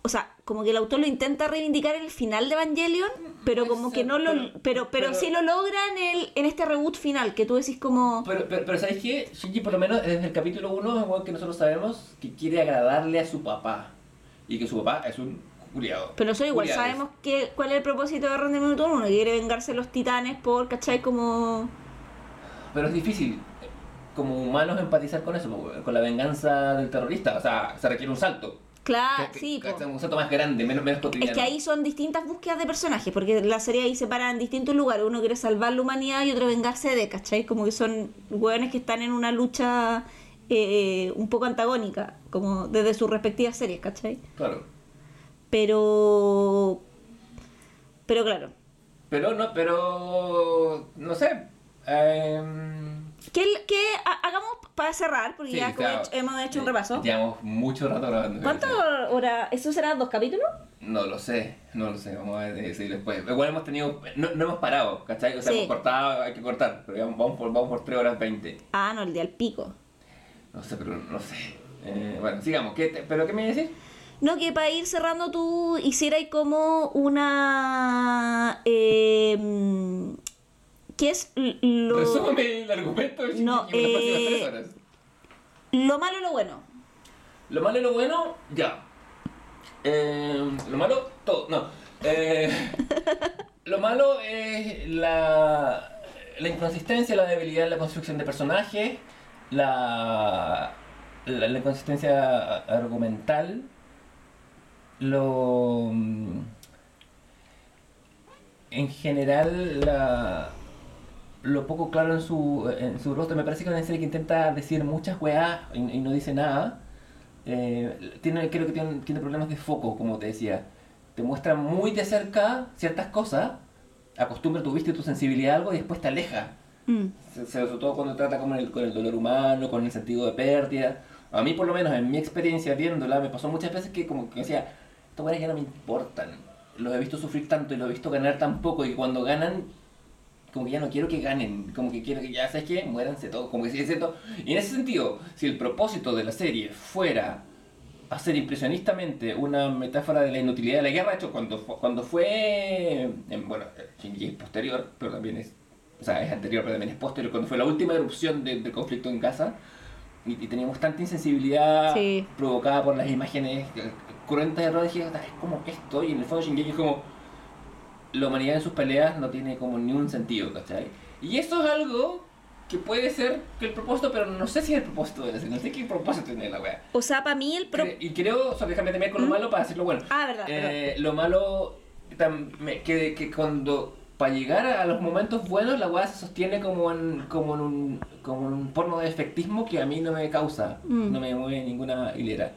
S1: O sea, como que el autor lo intenta reivindicar en el final de Evangelion, pero como que no lo...
S2: pero-
S1: Pero, sí lo logra en, el, en este reboot final, que tú decís como...
S2: Pero, pero, pero ¿sabes qué? Shinji, por lo menos desde el capítulo 1, es algo que nosotros sabemos que quiere agradarle a su papá. Y que su papá es un curiado.
S1: Pero nosotros igual sabemos que, cuál es el propósito de Ron de Minuto 1, que quiere vengarse de los titanes por, ¿cachai? Como...
S2: Pero es difícil, eh, como humanos, empatizar con eso, con la venganza del terrorista. O sea, se requiere un salto.
S1: Claro,
S2: Que-
S1: sí,
S2: que-
S1: po.
S2: Un salto más grande, menos, menos cotidiano.
S1: Es que ahí son distintas búsquedas de personajes, porque la serie ahí se para en distintos lugares. Uno quiere salvar la humanidad y otro vengarse de, ¿cachai? Como que son hueones que están en una lucha eh, un poco antagónica, como desde sus respectivas series, ¿cachai?
S2: Claro.
S1: Pero... Pero claro.
S2: Pero no, pero. No sé. em,
S1: ¿Qué, qué ha- hagamos para cerrar? Porque
S2: sí,
S1: ya como
S2: claro.
S1: hecho- hemos hecho un repaso.
S2: Llevamos mucho rato grabando.
S1: ¿Cuántas horas? ¿Eso será dos capítulos?
S2: No lo sé, no lo sé, vamos a decir después. Igual hemos tenido, no, no hemos parado, ¿cachai? O sea,
S1: Sí.
S2: hemos cortado, hay que cortar, pero vamos por, vamos por 3 horas 20.
S1: Ah, no, el de al pico.
S2: No sé, pero no sé. Eh, bueno, sigamos, ¿Qué te- ¿pero qué me iba a decir?
S1: No, que para ir cerrando tú hicieras como una... Eh, ¿Qué es lo,
S2: Resúmeme el argumento
S1: No,
S2: en las próximas
S1: eh,
S2: tres horas.
S1: lo malo y lo bueno?
S2: Lo malo y lo bueno, ya. Eh, lo malo, todo. No. Eh, lo malo es la, la inconsistencia, la debilidad en la construcción de personajes, la, la, la inconsistencia argumental, lo. mm, En general, la, lo poco claro en su, en su rostro. Me parece que es una serie que intenta decir muchas weas y, y no dice nada. Eh, tiene, creo que tiene, tiene problemas de foco, como te decía. Te muestra muy de cerca ciertas cosas, acostumbra tu vista y tu sensibilidad a algo y después te aleja.
S1: Mm.
S2: Se- sobre todo cuando trata con el, con el dolor humano, con el sentido de pérdida. A mí, por lo menos, en mi experiencia viéndola, me pasó muchas veces que como que decía, estas weas ya no me importan. Los he visto sufrir tanto y los he visto ganar tan poco y cuando ganan, como que ya no quiero que ganen, como que quiero que ya, ¿sabes qué? Muéranse todos, como que es cierto. Y en ese sentido, si el propósito de la serie fuera hacer impresionistamente una metáfora de la inutilidad de la guerra, hecho, cuando, cuando fue, en- bueno, es posterior, pero también es, o sea, es anterior, pero también es posterior, cuando fue la última erupción de- del conflicto en Gaza, y, y teníamos tanta insensibilidad
S1: Sí.
S2: provocada por las imágenes eh, cruentas de "Ah, es como esto, y en el fondo Shingeki es como, la humanidad en sus peleas no tiene como ni un sentido, ¿cachai? Y eso es algo que puede ser que el propósito, pero no sé si es el propósito de la serie, no sé qué propósito tiene la wea.
S1: O sea, para mí el... Pro...
S2: Cre- Y creo, o sea, déjame terminar con lo
S1: ¿Mm?
S2: malo para decirlo bueno.
S1: Ah, verdad,
S2: Eh, lo malo que, que cuando para llegar a los momentos buenos, la weá se sostiene como en, como en un, como en un porno de efectismo que a mí no me causa,
S1: Mm.
S2: no me mueve ninguna hilera.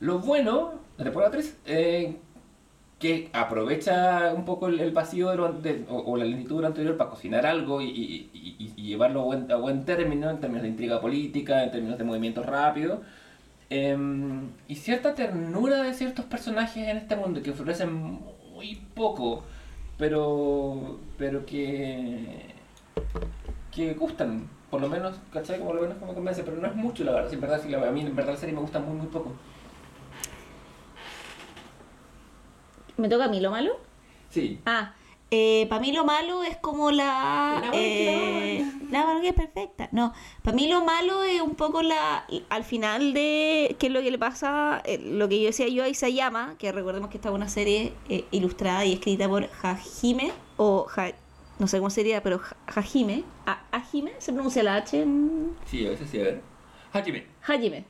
S2: Lo bueno, la temporada 3, eh, que aprovecha un poco el, vacío de lo ante- o, la lentitud de anterior para cocinar algo y, y- llevarlo a buen, a buen término en términos de intriga política, en términos de movimientos rápidos. Em, y cierta ternura de ciertos personajes en este mundo que florecen muy poco, pero pero que que gustan, por lo menos, ¿cachai? Como lo menos me convence, pero no es mucho la verdad, sí, en verdad, sí, la- a mí en verdad la serie me gusta muy muy poco.
S1: ¿Me toca a mí lo malo?
S2: Sí.
S1: Ah, para mí lo malo es como la...
S2: La
S1: eh, la es perfecta. No, para mí lo malo es un poco la... Al final de... ¿Qué es lo que le pasa? Eh, lo que yo decía yo a Isayama, que recordemos que esta es una serie eh, ilustrada y escrita por Hajime, o... Ja- no sé cómo sería, pero Hajime. A- Hajime, ¿se pronuncia la H en...?
S2: Sí, a veces sí, a ver. Hajime.
S1: Hajime.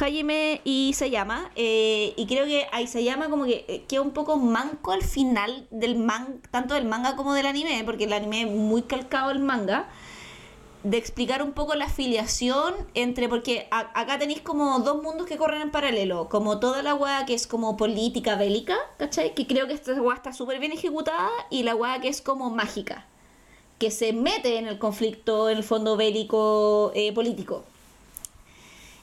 S2: Hajime
S1: y Isayama, eh, y creo que a Isayama como que eh, queda un poco manco al final del man, tanto del manga como del anime, porque el anime es muy calcado al manga, de explicar un poco la afiliación entre, porque a- acá tenéis como dos mundos que corren en paralelo, como toda la weá que es como política bélica, ¿cachai? Que creo que esta weá está súper bien ejecutada, y la weá que es como mágica, que se mete en el conflicto, en el fondo bélico eh, político.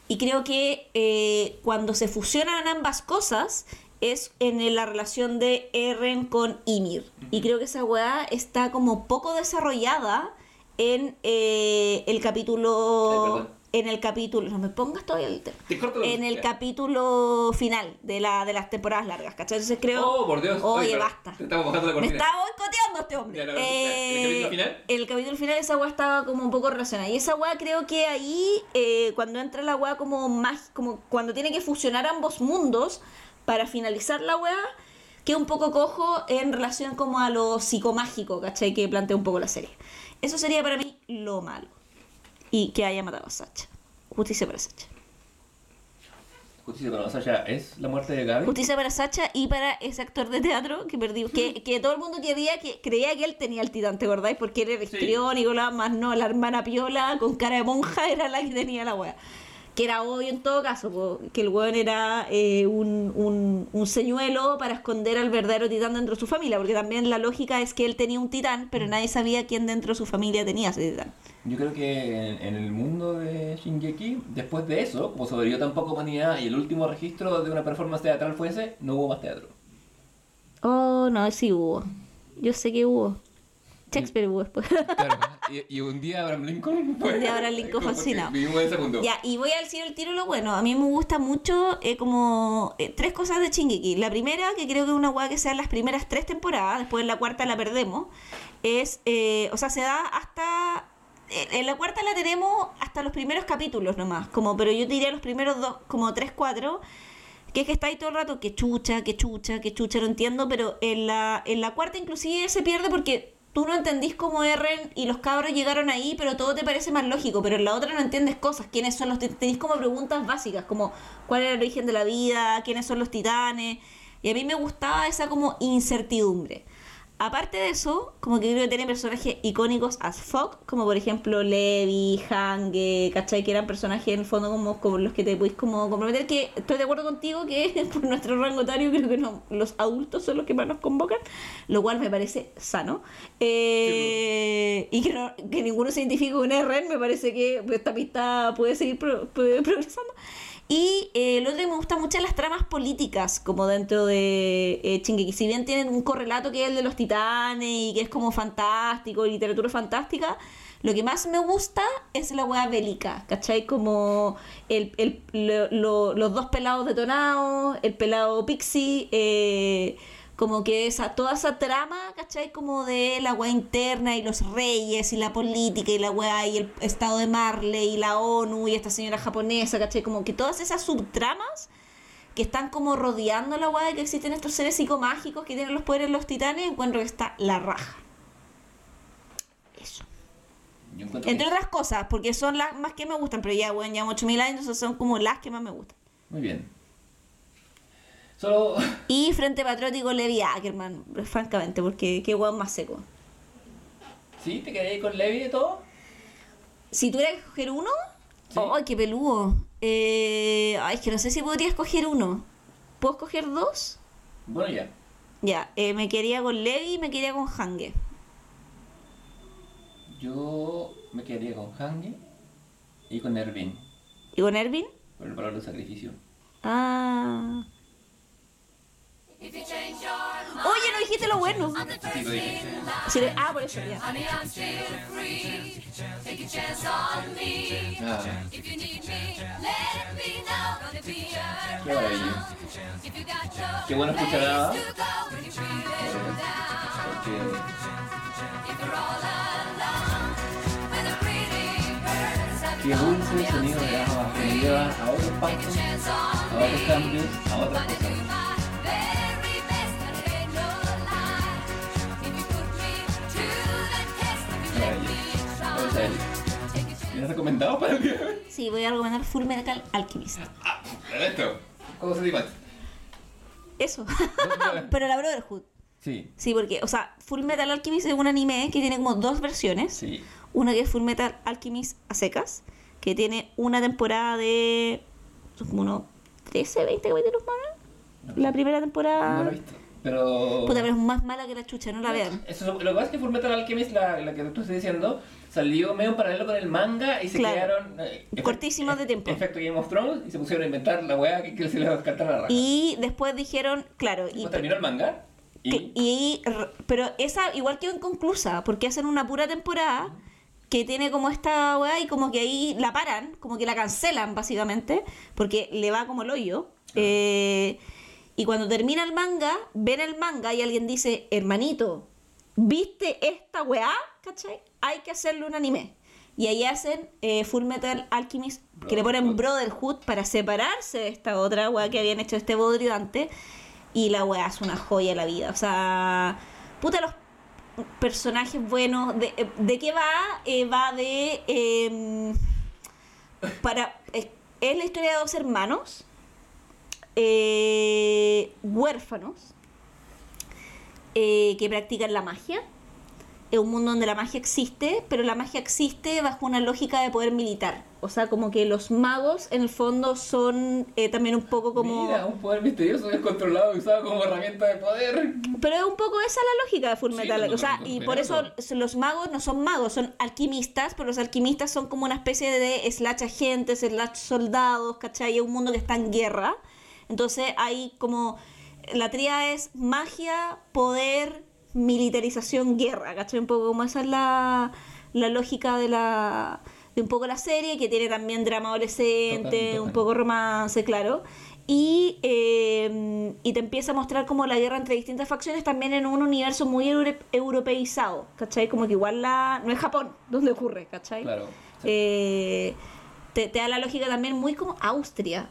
S1: Y creo que eh, cuando se fusionan ambas cosas es en la relación de Eren con Ymir. Y creo que esa weá está como poco desarrollada en eh, el capítulo... En el capítulo... No me pongas todavía el tema. En el capítulo final de, la, de las temporadas largas, ¿cachai? Entonces creo...
S2: Oh, por Dios.
S1: Oye, basta.
S2: Te estamos bajando la
S1: Me estaba boicoteando este hombre.
S2: Ya, la. ¿El capítulo final?
S1: El capítulo final, esa weá estaba como un poco relacionada. Y esa weá creo que ahí, eh, cuando entra la weá como más, como cuando tiene que fusionar ambos mundos para finalizar la weá, queda un poco cojo en relación como a lo psicomágico, ¿cachai? Que plantea un poco la serie. Eso sería para mí lo malo. Y que haya matado a Sacha. Justicia para Sacha.
S2: Justicia para Sasha es la muerte de Gaby.
S1: Justicia para Sacha y para ese actor de teatro que perdí, que, que todo el mundo quería que creía que él tenía el titán, ¿te acordáis? Porque era histriónico, la más no, la hermana piola con cara de monja era la que tenía la wea. Que era obvio en todo caso, po, que el weón era eh, un, un, un señuelo para esconder al verdadero titán dentro de su familia, porque también la lógica es que él tenía un titán, pero nadie sabía quién dentro de su familia tenía ese titán.
S2: Yo creo que en, en el mundo de Shingeki, después de eso, como sobrevivió tan poca humanidad y el último registro de una performance teatral fue ese, no hubo más teatro.
S1: Oh, no, sí hubo. Yo sé que hubo. Shakespeare hubo después.
S2: Claro, y, y un día Abraham Lincoln.
S1: Un día Abraham Lincoln fascinado. Ya, y voy al decir el tiro lo bueno. A mí me gusta mucho eh, como eh, tres cosas de Chingeki. La primera, que creo que es una hueá que sea las primeras tres temporadas, después en la cuarta la perdemos, es, eh, o sea, se da hasta... eh, En la cuarta la tenemos hasta los primeros capítulos nomás, como, pero yo te diría los primeros dos, como tres, cuatro, que es que está ahí todo el rato, que chucha, que chucha, que chucha, no entiendo, pero en la, en la cuarta inclusive se pierde porque tú no entendís cómo Eren y los cabros llegaron ahí, pero todo te parece más lógico, pero en la otra no entiendes cosas, quiénes son los, tenéis como preguntas básicas, como cuál es el origen de la vida, quiénes son los titanes, y a mí me gustaba esa como incertidumbre. Aparte de eso, como que creo que tiene personajes icónicos as fuck, como por ejemplo Levi, Hange, ¿cachai? Que eran personajes en el fondo como, los que te podéis como comprometer, que estoy de acuerdo contigo que por nuestro rango etario creo que los adultos son los que más nos convocan, lo cual me parece sano. Eh, y que, no- que ninguno se identifique con Eren, me parece que esta pista puede seguir pro- puede progresando. Y eh, lo otro que me gusta mucho es las tramas políticas, como dentro de eh. Si bien tienen un correlato que es el de los titanes y que es como fantástico, literatura fantástica, lo que más me gusta es la weá bélica, ¿cachai? Como el, el- lo- los dos pelados detonados, el pelado Pixie, eh, como que esa, toda esa trama, ¿cachai? Como de la weá interna y los reyes y la política y la weá y el estado de Marley y la ONU y esta señora japonesa, ¿cachai? Como que todas esas subtramas que están como rodeando la weá de que existen estos seres psicomágicos que tienen los poderes de los titanes, encuentro que está la raja. Eso. Entre otras cosas, porque son las más que me gustan, pero ya, bueno, ya 8000 años, son como las que más me gustan.
S2: Muy bien. Solo.
S1: Y Frente Patriótico Levi Ackerman, francamente, porque qué hueón más seco.
S2: ¿Sí? ¿Te quedé con Levi de todo?
S1: Si tuviera que escoger uno,
S2: Sí.
S1: ¡ay, qué peludo! Eh, ay, es que no sé si podría escoger uno. ¿Puedo escoger dos?
S2: Bueno, ya.
S1: Ya, eh, me quería con Levi y me quería con Hange.
S2: Yo me quedaría con Hange y con Ervin.
S1: ¿Y con Ervin?
S2: Por el valor del sacrificio.
S1: Ah. Oye, no dijiste lo bueno.
S2: Sí,
S1: ah, por eso ya.
S2: Ah. Qué maravilla. Qué bueno escuchar a Ava, porque qué dulce sonido de Ava que me lleva a otros pasos, a otros cambios, a otras cosas. Ver. ¿Tienes recomendado para el día?
S1: Sí, voy a recomendar Full Metal Alchemist.
S2: Ah, esto. ¿Cómo se dice?
S1: Eso. Pero la Brotherhood.
S2: Sí,
S1: Sí, porque, o sea, Full Metal Alchemist es un anime que tiene como dos versiones.
S2: sí.
S1: Una que es Full Metal Alchemist a secas, que tiene una temporada de. Son como unos 13, 20 capítulos más o menos. La primera temporada.
S2: No lo he visto. Pero.
S1: Puta, pero es más mala que la chucha, no la vean.
S2: Eso, lo que pasa es que Fullmetal Alchemist, la, la que tú estás diciendo, salió medio paralelo con el manga y se
S1: Claro.
S2: quedaron. eh,
S1: Cortísimos de tiempo.
S2: Efecto Game of Thrones y se pusieron a inventar la weá que, que se les cantara la raja.
S1: Y después dijeron, claro, y,
S2: Después terminó el manga y.
S1: y- pero esa igual quedó inconclusa, porque hacen una pura temporada que tiene como esta weá y como que ahí la paran, como que la cancelan básicamente, porque le va como el hoyo. Eh, y cuando termina el manga, ven el manga y alguien dice, hermanito, ¿viste esta weá? ¿Cachai? Hay que hacerle un anime. Y ahí hacen eh, Full Metal Alchemist, que le ponen Brotherhood para separarse de esta otra weá que habían hecho este bodrio antes. Y la weá es una joya de la vida. O sea, puta, los personajes buenos. ¿De, de qué va? Eh, va de. eh, para, es, la historia de dos hermanos eh, huérfanos eh, que practican la magia. Es un mundo donde la magia existe, pero la magia existe bajo una lógica de poder militar. O sea, como que los magos en el fondo son eh, también un poco como...
S2: Mira, un poder misterioso descontrolado usado como herramienta de poder.
S1: Pero es un poco esa la lógica de Full
S2: Sí,
S1: o sea, y por eso los magos no son magos, son alquimistas, pero los alquimistas son como una especie de slash agentes, slash soldados, ¿cachai? Es un mundo que está en guerra. Entonces hay como... La tríada es magia, poder, militarización, guerra, ¿cachai? Un poco como esa es la, la lógica de la de un poco la serie, que tiene también drama adolescente,
S2: Total, total.
S1: un poco romance, claro. Y, eh, y te empieza a mostrar como la guerra entre distintas facciones también en un universo muy euro- europeizado, ¿cachai? Como que igual la... no es Japón donde ocurre, ¿cachai?
S2: Claro. sí.
S1: Eh, te, te da la lógica también muy como Austria,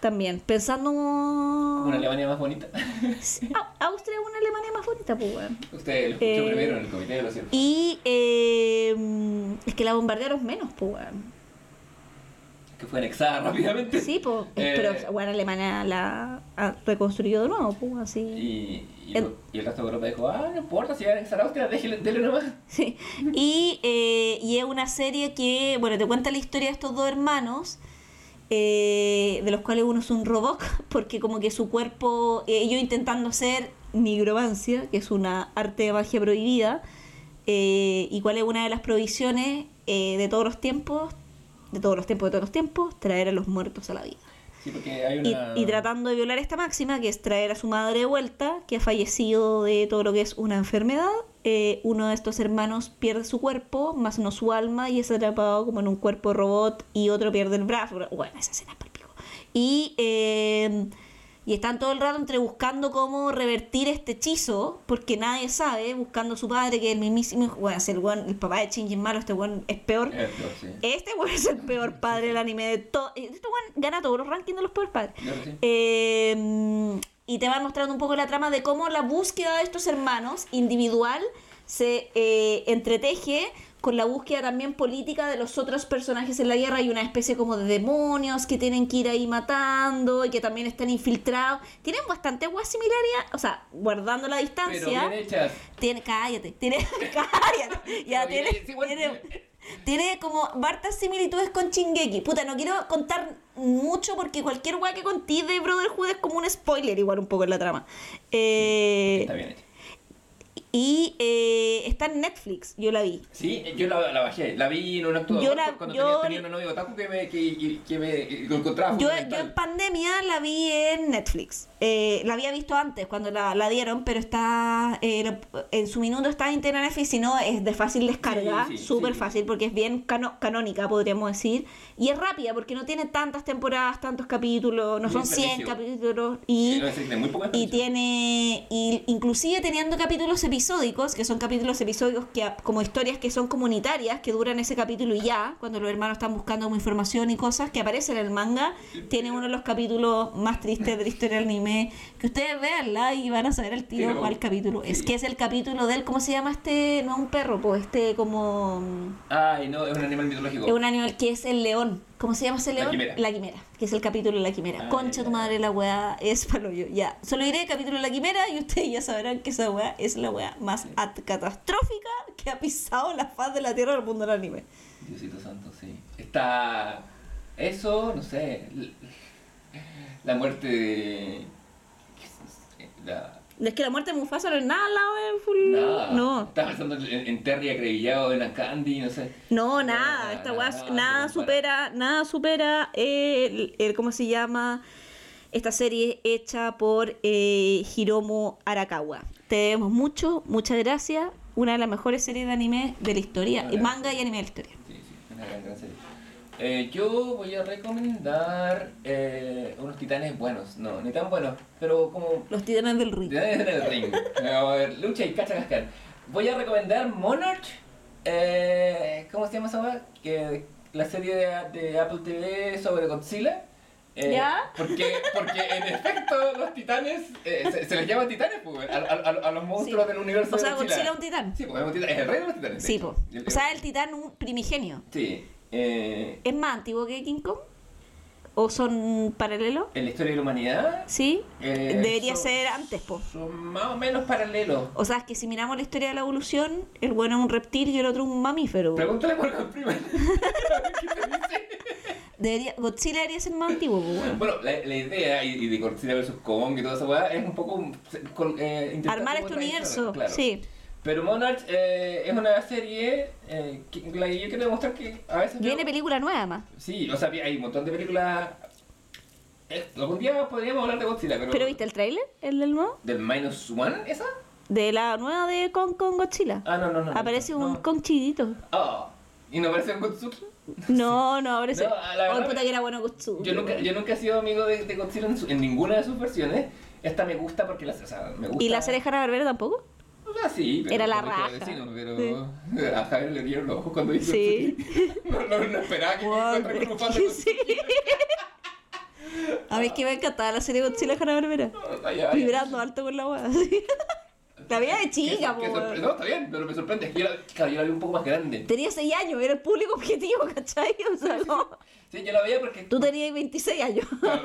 S1: también, pensando...
S2: Una Alemania más bonita.
S1: Au- Austria es una Alemania más bonita, pues, weón.
S2: Usted lo escuchó
S1: Eh,
S2: primero en el comité de los.
S1: Y eh, es que la bombardearon menos, pues, weón.
S2: Que fue anexada rápidamente.
S1: Sí, pues,
S2: Eh,
S1: pero bueno, Alemania la ha reconstruido de nuevo, pues, así.
S2: Y, y,
S1: El-
S2: lo- y el resto de Europa dijo, ah, no importa, si va a anexar Austria, déjele, déle nomás.
S1: Sí. Y, eh, y es una serie que, bueno, te cuenta la historia de estos dos hermanos, eh, de los cuales uno es un robot, porque como que su cuerpo, eh, ellos intentando hacer nigromancia, que es una arte de magia prohibida, eh, y cuál es una de las provisiones eh, de todos los tiempos, de todos los tiempos, de todos los tiempos, traer a los muertos a la vida.
S2: Sí,
S1: Y, y tratando de violar esta máxima, que es traer a su madre de vuelta, que ha fallecido de todo lo que es una enfermedad. Eh, uno de estos hermanos pierde su cuerpo, más no su alma, y es atrapado como en un cuerpo robot, y otro pierde el brazo. Bueno, esa escena es palpico. Y, eh, y están todo el rato entre buscando cómo revertir este hechizo, porque nadie sabe, buscando a su padre, que es el mismísimo. Bueno, es el, weón- el papá de Shinji es malo, este weón es peor.
S2: Sí.
S1: Este weón es el peor padre del anime de todo. Este weón gana todos los rankings de los peores padres.
S2: Sí.
S1: Eh, y te van mostrando un poco la trama de cómo la búsqueda de estos hermanos individual se eh, entreteje con la búsqueda también política de los otros personajes en la guerra. Hay una especie como de demonios que tienen que ir ahí matando y que también están infiltrados. Tienen bastante guas similares, o sea, guardando la
S2: Pero
S1: distancia.
S2: bien hechas.
S1: Tiene, cállate, tiene, cállate, ya
S2: Pero
S1: tiene,
S2: sí, bueno.
S1: tiene, tiene como hartas similitudes con Chingeki. Puta, no quiero contar mucho porque cualquier weá que conté de Brotherhood es como un spoiler igual un poco en la trama. Eh,
S2: Está bien hecha.
S1: Y eh, está en Netflix, yo la vi.
S2: Sí, yo la, la bajé, la vi en un acto
S1: Yo la-
S2: cuando
S1: yo-
S2: tenía, tenía un novio otaku que me, que, que me que lo encontraba
S1: Yo, en pandemia la vi en Netflix. Eh, la había visto antes cuando la, la dieron, pero está eh, en su minuto está en Netflix, si no es de fácil descarga,
S2: Sí, sí,
S1: súper
S2: sí.
S1: fácil porque es bien cano- canónica, podríamos decir. Y es rápida porque no tiene tantas temporadas, tantos capítulos, no son
S2: es
S1: 100
S2: buenísimo.
S1: capítulos. Y,
S2: no, es de muy poca
S1: y tiene, y inclusive teniendo capítulos episódicos, que son capítulos episódicos que como historias que son comunitarias, que duran ese capítulo y ya, cuando los hermanos están buscando como información y cosas que aparecen en el manga, tiene uno de los capítulos más tristes de la historia del anime, que ustedes veanla y van a saber el tiro
S2: Pero-
S1: cuál capítulo es, que es el capítulo del, ¿cómo se llama este? No un perro, pues este como...
S2: Ay, no, es un animal mitológico.
S1: Es un animal que es el león. ¿Cómo se llama ese
S2: La
S1: león?
S2: quimera.
S1: quimera, que es el capítulo de la quimera.
S2: Ah,
S1: Concha tu madre, la weá es paloyo. Ya, solo diré el capítulo de la quimera y ustedes ya sabrán que esa weá es la weá más at- catastrófica que ha pisado la faz de la tierra del mundo del anime.
S2: Diosito santo, sí. Está. Eso, no sé. La muerte de. La.
S1: Es que la muerte de Mufasa no es nada al lado de full.
S2: Nada.
S1: No.
S2: Estaba pensando en, en Terry acrevillado en la Candy, no sé.
S1: No, nada,
S2: nada,
S1: esta weá
S2: nada,
S1: supera, nada supera el, el- ¿cómo se llama? Esta serie hecha por eh, Hiromu Arakawa. Te debemos mucho, muchas gracias. Una de las mejores series de anime de la historia, manga y anime de la historia.
S2: Sí, sí, una gran, gran serie. Eh, yo voy a recomendar eh, unos titanes buenos. No, ni tan buenos, pero como
S1: Los titanes del ring.
S2: Titanes en el ring. A ver, lucha y cacha cascar. Voy a recomendar Monarch. Eh, ¿Cómo se llama esa? Que La serie de, de Apple TV sobre Godzilla. Eh,
S1: ¿Ya?
S2: Porque, porque en efecto los titanes, eh, se, se les llama titanes, pues, a, a- a- a los monstruos
S1: Sí.
S2: del universo
S1: O sea,
S2: de Godzilla.
S1: Godzilla es un titán.
S2: Sí, pues es, un titán, es el rey de los titanes.
S1: Sí,
S2: el-
S1: O sea, el titán un primigenio.
S2: Sí. Eh,
S1: ¿Es más antiguo que King Kong? ¿O son paralelos?
S2: en la historia de la humanidad
S1: Sí.
S2: Eh,
S1: Debería
S2: son-
S1: ser antes, po.
S2: son más o menos paralelos.
S1: O sea, es que si miramos la historia de la evolución, el bueno es un reptil y el otro un mamífero.
S2: Pregúntale Freeman. ¿Qué dice?
S1: Debería, Godzilla debería ser más antiguo, weón.
S2: Bueno, la, la idea y, y de Godzilla vs. Kong y toda esa weá es un poco con, eh,
S1: Armar este universo,
S2: claro.
S1: sí.
S2: Pero Monarch eh, es una serie eh, que la que yo quiero demostrar que a veces...
S1: Viene película nueva, más.
S2: Sí, o sea, hay un montón de películas... Eh, algún día podríamos hablar de Godzilla, pero...
S1: ¿Pero viste el tráiler? ¿El del nuevo?
S2: ¿Del Minus One esa?
S1: De la nueva de Kong con Godzilla.
S2: Ah, no, no, no. no,
S1: Aparece
S2: no.
S1: un Kong chidito.
S2: Ah, ¿y no aparece un Gotsuki?
S1: No, no, aparece.
S2: No, la
S1: oh, puta que era bueno Gotsuki.
S2: Yo nunca, yo nunca he sido amigo de, de Godzilla en, su- en ninguna de sus versiones. Esta me gusta porque la, o sea, me gusta.
S1: ¿Y la serie Hanna Barbera tampoco?
S2: Sea, sí, pero
S1: Era la raja.
S2: vecino, pero a Javier le dieron los ojos cuando dijo
S1: Sí.
S2: No, no, no esperaba que
S1: Wow,
S2: encontrara con un
S1: sí. A mí es que me encantaba la serie Godzilla Hanna Barbera. Vibrando alto con la weá. La vida de chica, po.
S2: No, está bien, pero me sorprende. Es que yo la, claro, yo la vi un poco más grande.
S1: Tenía 6 años, era el público objetivo, ¿cachai? O sea, como-
S2: Sí, yo la veía porque.
S1: tú tenías 26 años.
S2: Claro,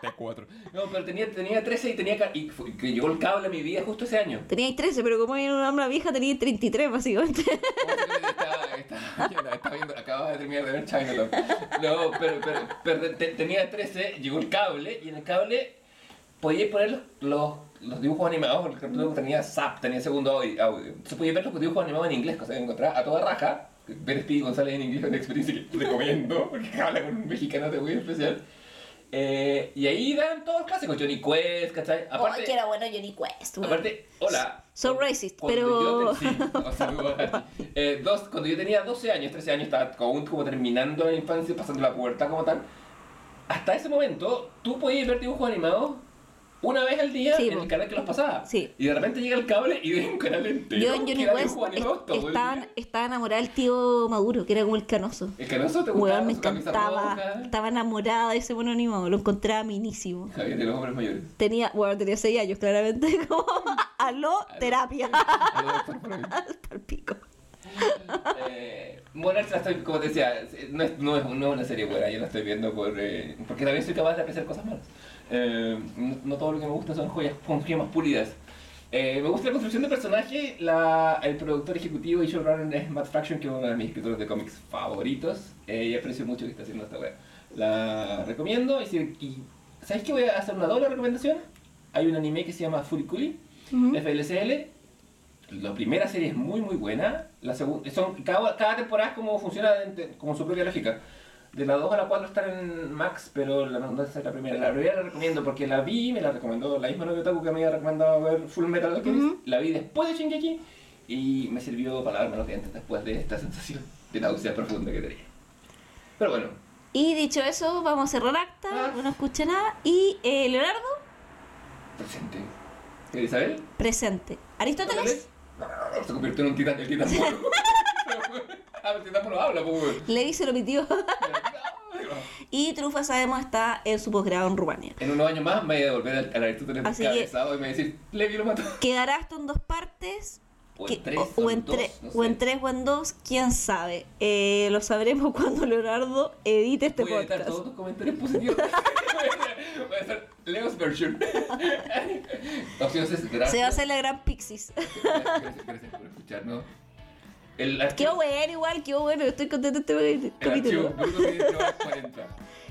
S2: 34. No, pero tenía, tenía 13 y tenía. Y fue- que llegó el cable a mi vida justo ese año.
S1: Teníais 13, pero como era una hembra vieja, teníais 33, básicamente.
S2: La estaba viendo, acababa de terminar de ver Chinatown. No, pero, pero, pero te- tenía 13, llegó el cable y en el cable podíais poner los, los, dibujos animados, el cartoon tenía SAP, tenía segundo audio. Entonces podíais ver los dibujos animados en inglés, cosa que encontrar a toda raja. Ver Speedy González en inglés es una experiencia que recomiendo, porque habla con un mexicano de muy especial. Eh, y ahí dan todos los clásicos, Johnny Quest, ¿cachai?
S1: Ay, que era bueno Johnny Quest, weón.
S2: Aparte, hola.
S1: So racist, pero-
S2: yo te- sí, o sea, muy bacán. Eh, dos, cuando yo tenía 12 años, 13 años, estaba como, como terminando la infancia, pasando la pubertad como tal. Hasta ese momento, tú podías ver dibujos animados una vez al día
S1: Sí,
S2: en el canal que los pasaba.
S1: Sí.
S2: Y de repente llega el cable y ves un canal entero.
S1: Yo en Johnny
S2: el
S1: estaba, estaba enamorada del tío Maduro, que era como el canoso.
S2: El canoso te gustaba
S1: Weón, me encantaba.
S2: roja.
S1: Estaba enamorada de ese mono animado, lo encontraba minísimo.
S2: Javier de los hombres mayores.
S1: Tenía, bueno, tenía 6 años, claramente, como aló, terapia. Pal pico.
S2: Eh, Monarch estoy, como te decía, no es, no es, no es una serie buena, yo la estoy viendo por, eh, porque también soy capaz de apreciar cosas malas. Eh, no, no todo lo que me gusta son joyas, son gemas pulidas. Eh, me gusta la construcción de personaje, la, el productor ejecutivo y showrunner es Matt Fraction, que es uno de mis escritores de cómics favoritos, eh, y aprecio mucho que está haciendo esta wea. La recomiendo, y, si, y ¿sabes qué? Voy a hacer una doble recomendación. Hay un anime que se llama Furikuri, FLCL, la primera serie es muy muy buena. La segunda, son, cada, cada temporada como funciona de- como su propia lógica. De la 2 a la 4 están en Max, pero la, no es la primera. La primera la recomiendo porque la vi, me la recomendó la misma novia Otaku que me había recomendado ver Full Metal Alchemist. La vi después de Shingeki y me sirvió para lavarme los dientes después de esta sensación de náusea profunda que tenía. Pero bueno,
S1: Y dicho eso, vamos a cerrar acta,
S2: Ah.
S1: no escuché nada. Y eh, Leonardo,
S2: presente. Isabel?
S1: presente. Aristóteles,
S2: Se convirtió en un titán, el titán. ah, habla, pues.
S1: se lo pitió. y Trufa, sabemos, está en su posgrado en Rumania.
S2: En unos años más me voy a devolver al, al Aristóteles
S1: Así que-
S2: y me voy a decir, Levi lo mató.
S1: Quedará esto en dos partes.
S2: O en tres,
S1: o,
S2: o
S1: en
S2: dos,
S1: tres,
S2: no
S1: o en tres o en dos, quién sabe. Eh, lo sabremos cuando Leonardo edite este
S2: Voy
S1: podcast.
S2: todos tus comentarios positivos. voy a hacer Leo's version. Gracias.
S1: Se va a hacer la gran Pixis.
S2: Gracias, gracias por escucharnos. El
S1: Qué bueno, igual, qué bueno. Estoy contento de este capítulo.
S2: bruto tiene 40.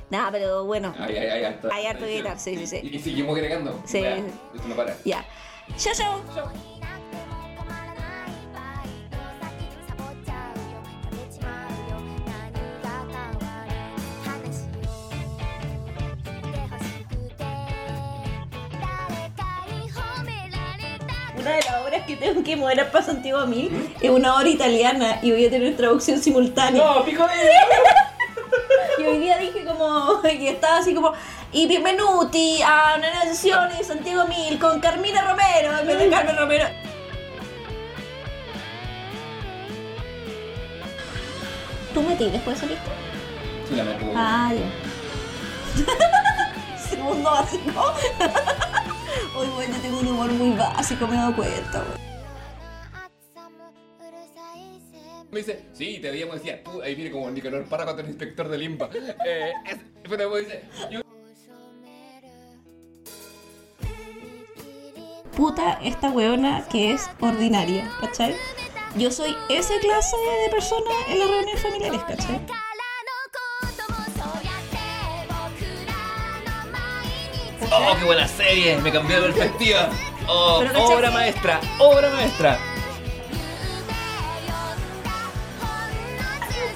S1: Nada, pero bueno.
S2: Hay, hay, hay harto.
S1: Hay harto que editar, sí, sí, sí.
S2: Y, seguimos agregando.
S1: Sí.
S2: Esto no para.
S1: Ya. Chao, chao.
S3: に
S1: Una de las obras que tengo que mover a Paso Antiguo a mil es una obra italiana y voy a tener traducción simultánea.
S2: ¡No, pico de
S1: Y hoy día dije como, y estaba así como, y bienvenuti a una sesión de Santiago Mil con Carmina Romero, en vez de Carmen Romero. ¿Tú metí después de salir?
S2: Sí, la meto.
S1: Ah, ya. Segundo básico. Hoy, bueno, yo tengo un humor muy básico, me he dado cuenta, güey.
S2: Me dice, sí, te veíamos, decía, ahí viene como Nicanor para contra el inspector de limpa eh, es, me dice.
S1: Puta esta weona que es ordinaria, ¿cachai? Yo soy esa clase de persona en las reuniones familiares, ¿cachai?
S2: Oh, qué buena serie, me cambió de perspectiva. Oh,
S1: Pero, ¿cachai?
S2: obra maestra, obra maestra.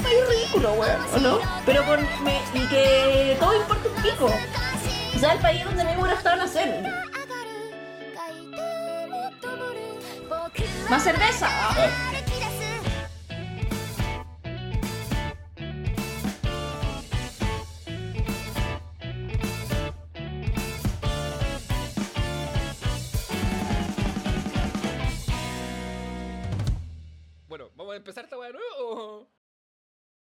S1: Es ridículo, weón, ¿o no? Pero con me, y que todo importa un pico. O sea, el país donde me hubiera estado nacer. Más cerveza.
S2: Ah,